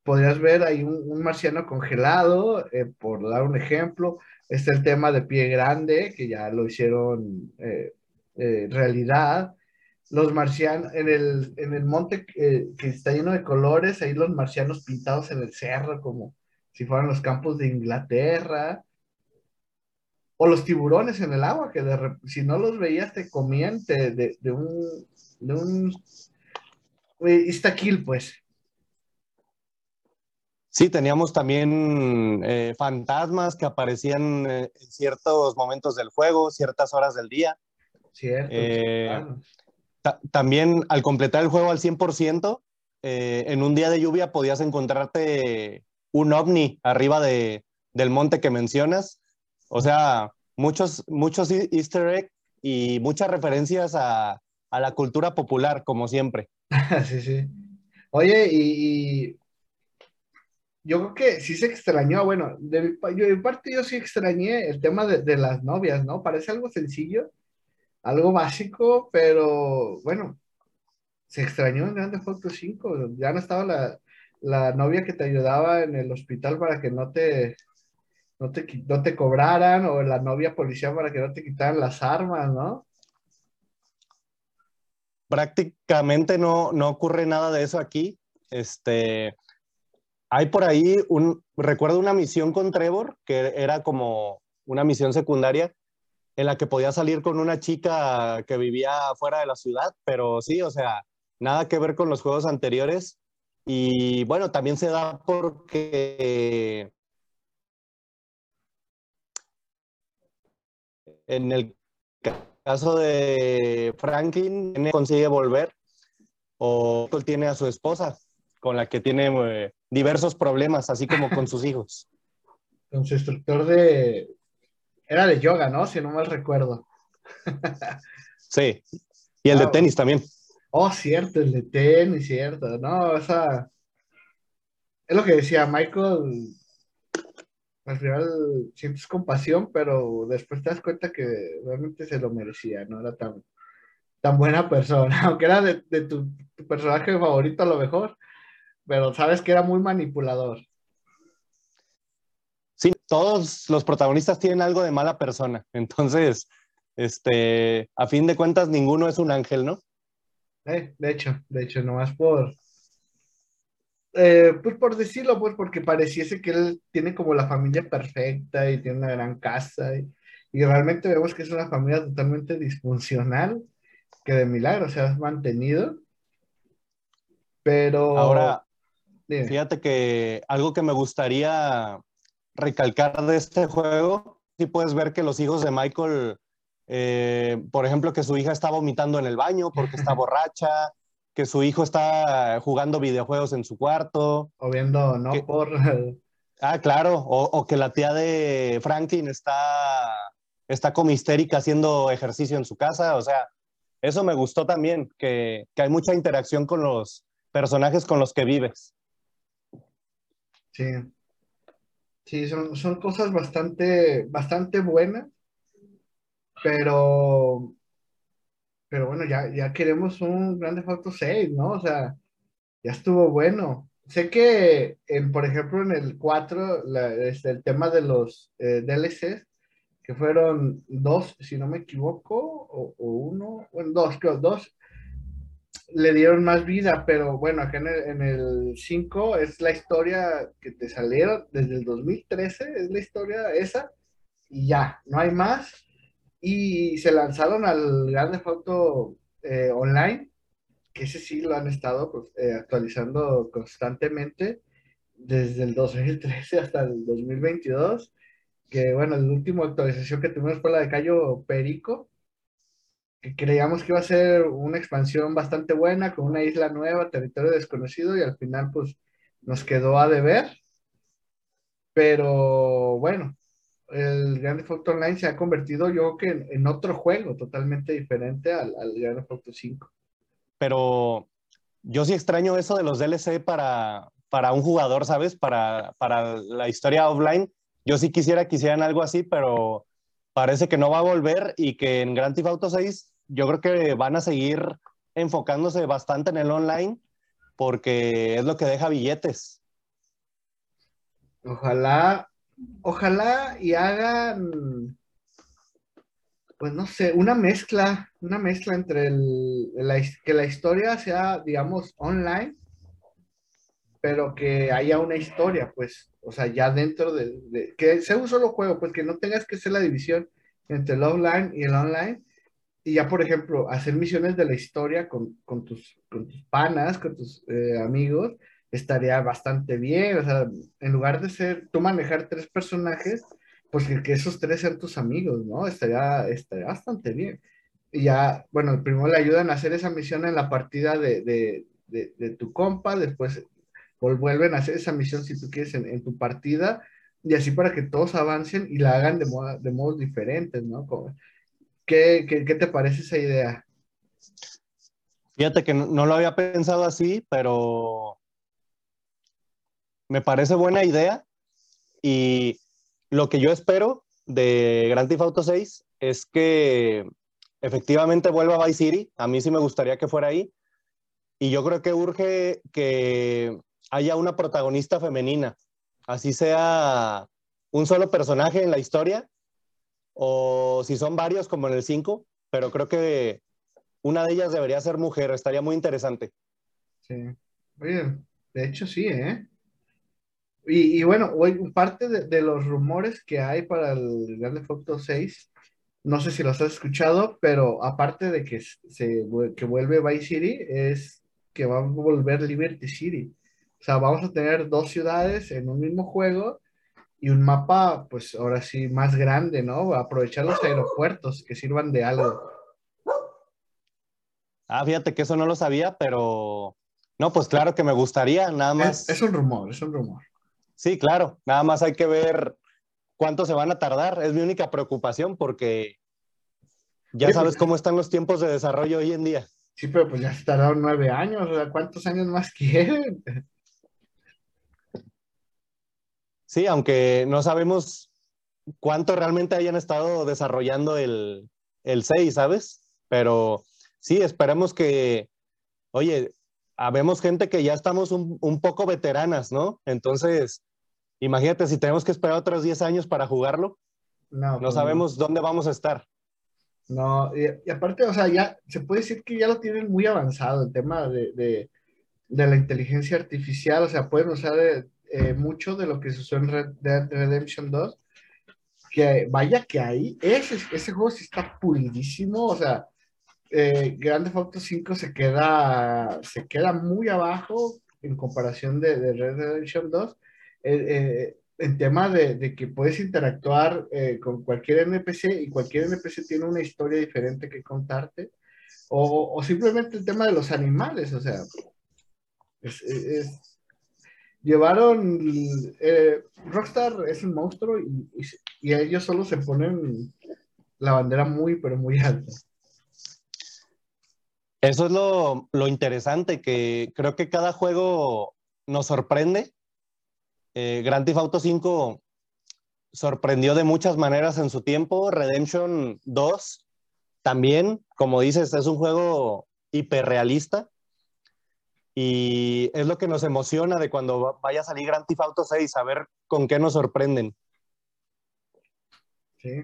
podrías ver ahí un, marciano congelado, eh, por dar un ejemplo. Está el tema de pie grande, que ya lo hicieron eh, realidad los marcianos, en el, en el monte que, está lleno de colores, ahí los marcianos pintados en el cerro, como si fueran los campos de Inglaterra, o los tiburones en el agua, que si no los veías te comían de, un, de un kill pues. Sí, teníamos también eh, fantasmas que aparecían eh, en ciertos momentos del juego, ciertas horas del día. Cierto. Eh, también al completar el juego al 100%, eh, en un día de lluvia podías encontrarte un ovni arriba de, del monte que mencionas. O sea, muchos, muchos e-, easter eggs y muchas referencias a, a la cultura popular, como siempre. [LAUGHS] sí, sí. Oye, y, yo creo que sí se extrañó, bueno, de mi, parte yo sí extrañé el tema de, de, las novias, ¿no? Parece algo sencillo, algo básico, pero bueno, se extrañó en Grande Foto 5, ya no estaba la, la, novia que te ayudaba en el hospital para que no te, no te, no te cobraran, o la novia policía para que no te quitaran las armas, ¿no? prácticamente no, no ocurre nada de eso aquí. Este, hay por ahí un, recuerdo una misión con Trevor, que era como una misión secundaria, en la que podía salir con una chica que vivía fuera de la ciudad, pero sí, o sea, nada que ver con los juegos anteriores. Y bueno, también se da porque en el caso de Franklin, consigue volver o tiene a su esposa con la que tiene eh, diversos problemas, así como con sus hijos. [LAUGHS] Con su instructor de... Era de yoga, ¿no? Si no mal recuerdo. [LAUGHS] sí. Y el de tenis también. Oh, cierto, el de tenis, cierto. No, o sea... Es lo que decía Michael, al final sientes compasión, pero después te das cuenta que realmente se lo merecía, no era tan, tan buena persona, [LAUGHS] aunque era de, tu, personaje favorito a lo mejor, pero sabes que era muy manipulador. Sí, todos los protagonistas tienen algo de mala persona, [LAUGHS] entonces, este, a fin de cuentas, ninguno es un ángel, ¿no? Eh, de hecho, de hecho, nomás por, eh, pues por decirlo, pues porque pareciese que él tiene como la familia perfecta y tiene una gran casa y, realmente vemos que es una familia totalmente disfuncional que de milagro se ha mantenido. Pero... Ahora, fíjate que algo que me gustaría recalcar de este juego, si puedes ver que los hijos de Michael, eh, por ejemplo, que su hija está vomitando en el baño porque está [LAUGHS] borracha, que su hijo está jugando videojuegos en su cuarto. O viendo, ¿no? Por... [LAUGHS] Ah, claro, o, que la tía de Franklin está, está como histérica haciendo ejercicio en su casa, o sea, eso me gustó también, que, hay mucha interacción con los personajes con los que vives. Sí, sí, son, son cosas bastante, bastante buenas, pero pero bueno, ya, ya queremos un Grande Auto 6, ¿no? O sea, ya estuvo bueno. Sé que, en, por ejemplo, en el 4, este, el tema de los eh, DLCs, que fueron dos, si no me equivoco, o, uno, bueno, dos, creo, dos, le dieron más vida, pero bueno, acá en el 5 es la historia que te salieron desde el 2013, es la historia esa, y ya, no hay más y se lanzaron al Grande Auto eh, Online, que ese sí lo han estado pues, eh, actualizando constantemente desde el 2013 hasta el 2022. Que bueno, la última actualización que tuvimos fue la de Cayo Perico, que creíamos que iba a ser una expansión bastante buena, con una isla nueva, territorio desconocido, y al final pues nos quedó a deber. Pero bueno, el Grand Theft Auto Online se ha convertido yo que en, otro juego totalmente diferente al, al Grand Theft Auto 5. Pero yo sí extraño eso de los DLC para, para un jugador, ¿sabes? Para, para la historia offline. Yo sí quisiera que hicieran algo así, pero parece que no va a volver y que en Grand Theft Auto 6 yo creo que van a seguir enfocándose bastante en el online porque es lo que deja billetes. Ojalá ojalá y hagan, pues no sé, una mezcla, una mezcla entre el, que la historia sea, digamos, online, pero que haya una historia, pues, o sea, ya dentro de, que sea un solo juego, pues que no tengas que hacer la división entre el offline y el online, y ya, por ejemplo, hacer misiones de la historia con, tus, con tus panas, con tus eh, amigos, estaría bastante bien. O sea, en lugar de ser tú manejar tres personajes, pues que, esos tres sean tus amigos, ¿no? Estaría, estaría bastante bien. Y ya, bueno, primero le ayudan a hacer esa misión en la partida de, de, de, tu compa, después vuelven a hacer esa misión si tú quieres en, tu partida, y así para que todos avancen y la hagan de, modo, de modos diferentes, ¿no? Como, ¿Qué, qué, qué te parece esa idea? Fíjate que no, lo había pensado así, pero me parece buena idea y lo que yo espero de Grand Theft Auto 6 es que efectivamente vuelva a Vice City. A mí sí me gustaría que fuera ahí. Y yo creo que urge que haya una protagonista femenina, así sea un solo personaje en la historia o si son varios como en el 5, pero creo que una de ellas debería ser mujer, estaría muy interesante. Sí. Oye, de hecho sí, ¿eh? Y, y bueno, hoy parte de, de, los rumores que hay para el Grand Theft Auto 6, no sé si los has escuchado, pero aparte de que, se, que vuelve Vice City, es que va a volver Liberty City. O sea, vamos a tener dos ciudades en un mismo juego y un mapa, pues ahora sí, más grande, ¿no? Aprovechar los aeropuertos que sirvan de algo. Ah, fíjate que eso no lo sabía, pero no, pues claro que me gustaría, nada más. Es, es un rumor, es un rumor. Sí, claro, nada más hay que ver cuánto se van a tardar. Es mi única preocupación porque ya sabes pues, cómo están los tiempos de desarrollo hoy en día. Sí, pero pues ya se tardaron nueve años, o sea, ¿cuántos años más [LAUGHS] quieren? Sí, aunque no sabemos cuánto realmente hayan estado desarrollando el, el 6, ¿sabes? Pero sí, esperemos que, oye, habemos gente que ya estamos un, un, poco veteranas, ¿no? Entonces, imagínate si tenemos que esperar otros 10 años para jugarlo, no, no pues sabemos no. dónde vamos a estar. No, y, y, aparte, o sea, ya se puede decir que ya lo tienen muy avanzado el tema de, de, de la inteligencia artificial, o sea, pueden usar eh, mucho de lo que se usó en Red Dead Redemption 2, que vaya que ahí, ese, ese juego sí está pulidísimo, o sea, eh, Grand Theft Auto 5 se queda, se queda muy abajo en comparación de, de Red Dead Redemption 2, eh, eh, en tema de, de, que puedes interactuar eh, con cualquier NPC y cualquier NPC tiene una historia diferente que contarte, o, o simplemente el tema de los animales, o sea, es, es llevaron, eh, Rockstar es un monstruo y, y, y, ellos solo se ponen la bandera muy, pero muy alta. Eso es lo, lo interesante, que creo que cada juego nos sorprende. Eh, Grand Theft Auto 5 sorprendió de muchas maneras en su tiempo. Redemption 2 también, como dices, es un juego hiperrealista y es lo que nos emociona de cuando vaya a salir Grand Theft Auto 6, saber con qué nos sorprenden. Sí,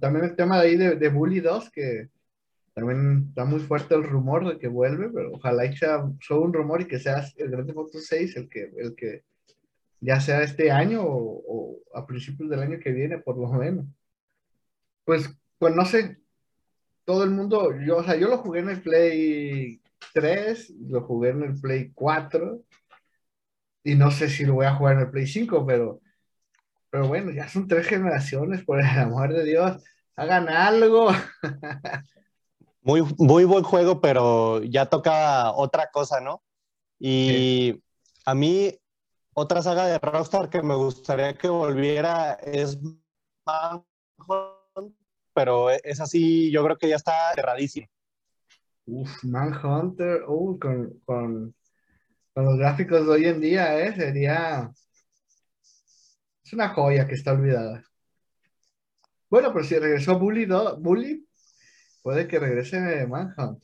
también el tema de ahí de, Bully 2, que también está muy fuerte el rumor de que vuelve, pero ojalá y sea solo un rumor y que sea el Grand Theft Auto 6 el que, el que ya sea este año o, o a principios del año que viene, por lo menos. Pues, pues no sé, todo el mundo, yo, o sea, yo lo jugué en el Play 3, lo jugué en el Play 4 y no sé si lo voy a jugar en el Play 5, pero, pero bueno, ya son tres generaciones, por el amor de Dios, hagan algo. [LAUGHS] Muy, muy buen juego, pero ya toca otra cosa, ¿no? Y sí. a mí, otra saga de Rockstar que me gustaría que volviera es Manhunt, pero es así, yo creo que ya está cerradísimo. Uf, Manhunter, uh, con, con, con, los gráficos de hoy en día, ¿eh? Sería... Es una joya que está olvidada. Bueno, pero si regresó Bully, do, Bully puede que regrese Manhunt.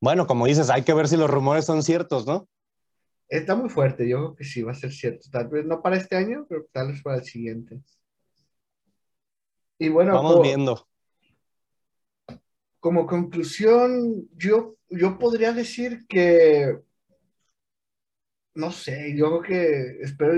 Bueno, como dices, hay que ver si los rumores son ciertos, ¿no? Está muy fuerte, yo creo que sí va a ser cierto. Tal vez no para este año, pero tal vez para el siguiente. Y bueno, vamos viendo como conclusión, yo, yo podría decir que, no sé, yo creo que espero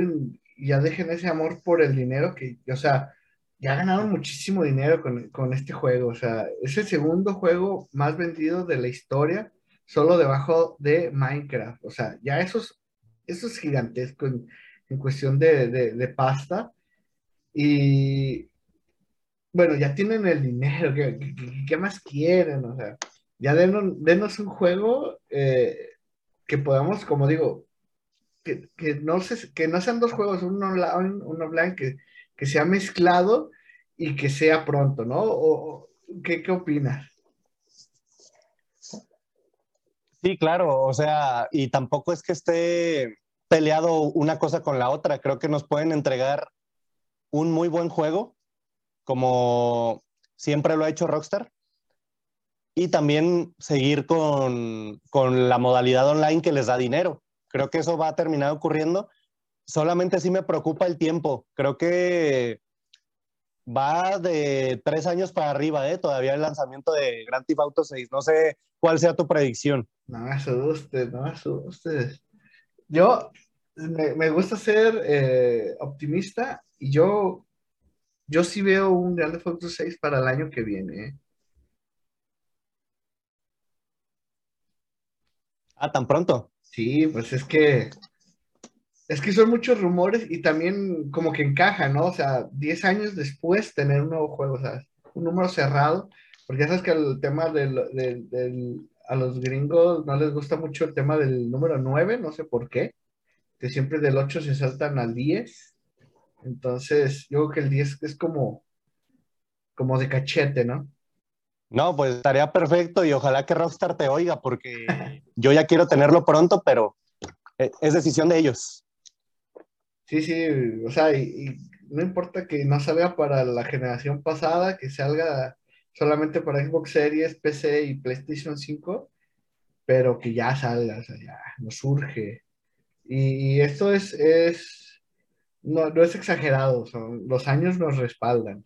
ya dejen ese amor por el dinero, que, o sea, ya ganaron muchísimo dinero con, con, este juego, o sea, es el segundo juego más vendido de la historia, solo debajo de Minecraft, o sea, ya eso es, eso es gigantesco en, en cuestión de, de, de pasta. Y, bueno, ya tienen el dinero, ¿qué, qué, qué más quieren? O sea, ya denos, denos un juego eh, que podamos, como digo, que, que, no se, que no sean dos juegos, uno online, uno offline, que, que sea mezclado y que sea pronto, ¿no? O, ¿qué, qué opinas? Sí, claro, o sea, y tampoco es que esté peleado una cosa con la otra. Creo que nos pueden entregar un muy buen juego, como siempre lo ha hecho Rockstar, y también seguir con, con la modalidad online que les da dinero. Creo que eso va a terminar ocurriendo. Solamente sí me preocupa el tiempo. Creo que va de tres años para arriba, ¿eh? Todavía el lanzamiento de Grand Theft Auto 6. No sé cuál sea tu predicción. No me asustes, no me asustes. Yo me, me gusta ser eh, optimista y yo, yo sí veo un Grand Theft Auto 6 para el año que viene. ¿eh? Ah, tan pronto. Sí, pues es que es que son muchos rumores y también como que encaja, ¿no? O sea, 10 años después tener un nuevo juego, o sea, un número cerrado, porque ya sabes que el tema del, del- del- a los gringos no les gusta mucho el tema del número 9, no sé por qué, que siempre del 8 se saltan al 10. Entonces, yo creo que el 10 es como, como de cachete, ¿no? No, pues estaría perfecto y ojalá que Rockstar te oiga porque yo ya quiero tenerlo pronto, pero eh, es decisión de ellos. Sí, sí, o sea, y, no importa que no salga para la generación pasada, que salga solamente para Xbox Series, PC y PlayStation 5, pero que ya salga, o sea, ya nos surge. Y, esto es, es no, no es exagerado, son, los años nos respaldan.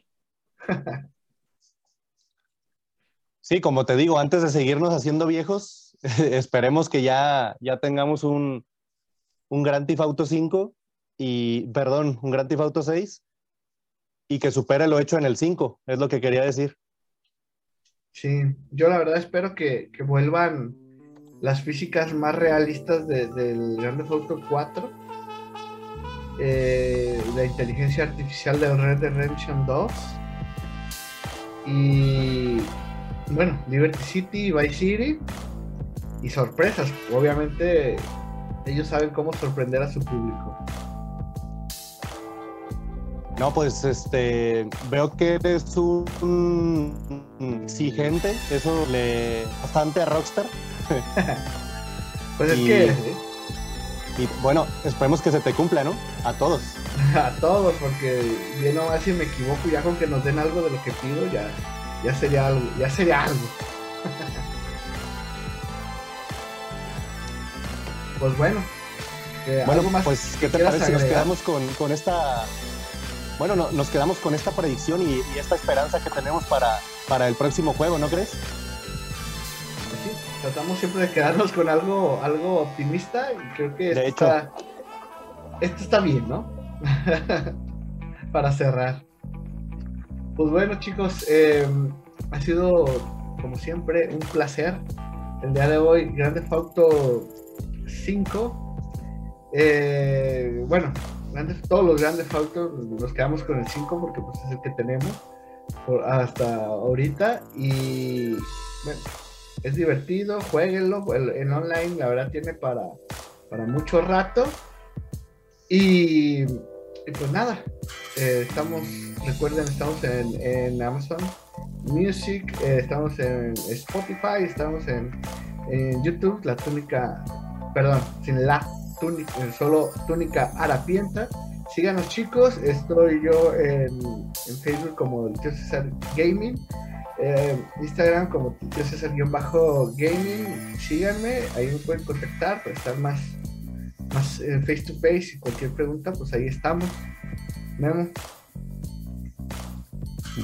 Sí, como te digo, antes de seguirnos haciendo viejos, [LAUGHS] esperemos que ya, ya tengamos un, un Grand Theft Auto 5 y, perdón, un Grand Theft Auto 6 y que supere lo hecho en el 5, es lo que quería decir. Sí, yo la verdad espero que, que vuelvan las físicas más realistas de- del Grand Theft Auto 4, eh, la inteligencia artificial del Red Dead Redemption 2 y bueno, Liberty City, Vice City y sorpresas. Obviamente ellos saben cómo sorprender a su público. No, pues este, veo que eres un exigente, eso le bastante a Rockstar. [LAUGHS] Pues es Y- que Y bueno, esperemos que se te cumpla, ¿no? A todos. [LAUGHS] a todos, porque bien nomás si me equivoco, ya con que nos den algo de lo que pido, ya, ya sería algo, ya sería algo. [LAUGHS] pues bueno, eh, Bueno, más pues, ¿qué te parece si nos quedamos con, con esta... Bueno, no- nos quedamos con esta predicción y, y esta esperanza que tenemos para, para el próximo juego, ¿no crees? Pues sí, tratamos siempre de quedarnos con algo, algo optimista y creo que De esto, está, esto está bien, ¿no? [LAUGHS] Para cerrar. Pues bueno, chicos, eh, ha sido como siempre un placer el día de hoy. Grande Auto 5. Eh, bueno, grandes, todos los grandes autos nos quedamos con el 5 porque pues, es el que tenemos por- hasta ahorita. Y bueno, es divertido, jueguenlo. En online, la verdad, tiene para, para mucho rato. Y, pues nada, eh, estamos, recuerden, estamos en, en Amazon Music, eh, estamos en Spotify, estamos en, en YouTube, la túnica, perdón, sin la túnica, solo túnica harapienta. Síganos chicos, estoy yo en, en Facebook como el tío César Gaming, eh, Instagram como tío César-Gaming, síganme, ahí me pueden contactar para estar más, más eh, face to face y cualquier pregunta, pues ahí estamos. Memo,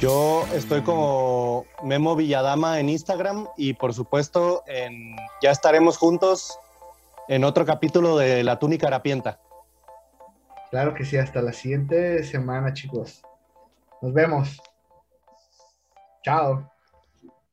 Yo estoy como Memo Villadama en Instagram y por supuesto en, ya estaremos juntos en otro capítulo de La Túnica Harapienta. claro que sí, hasta la siguiente semana chicos. Nos vemos. Chao.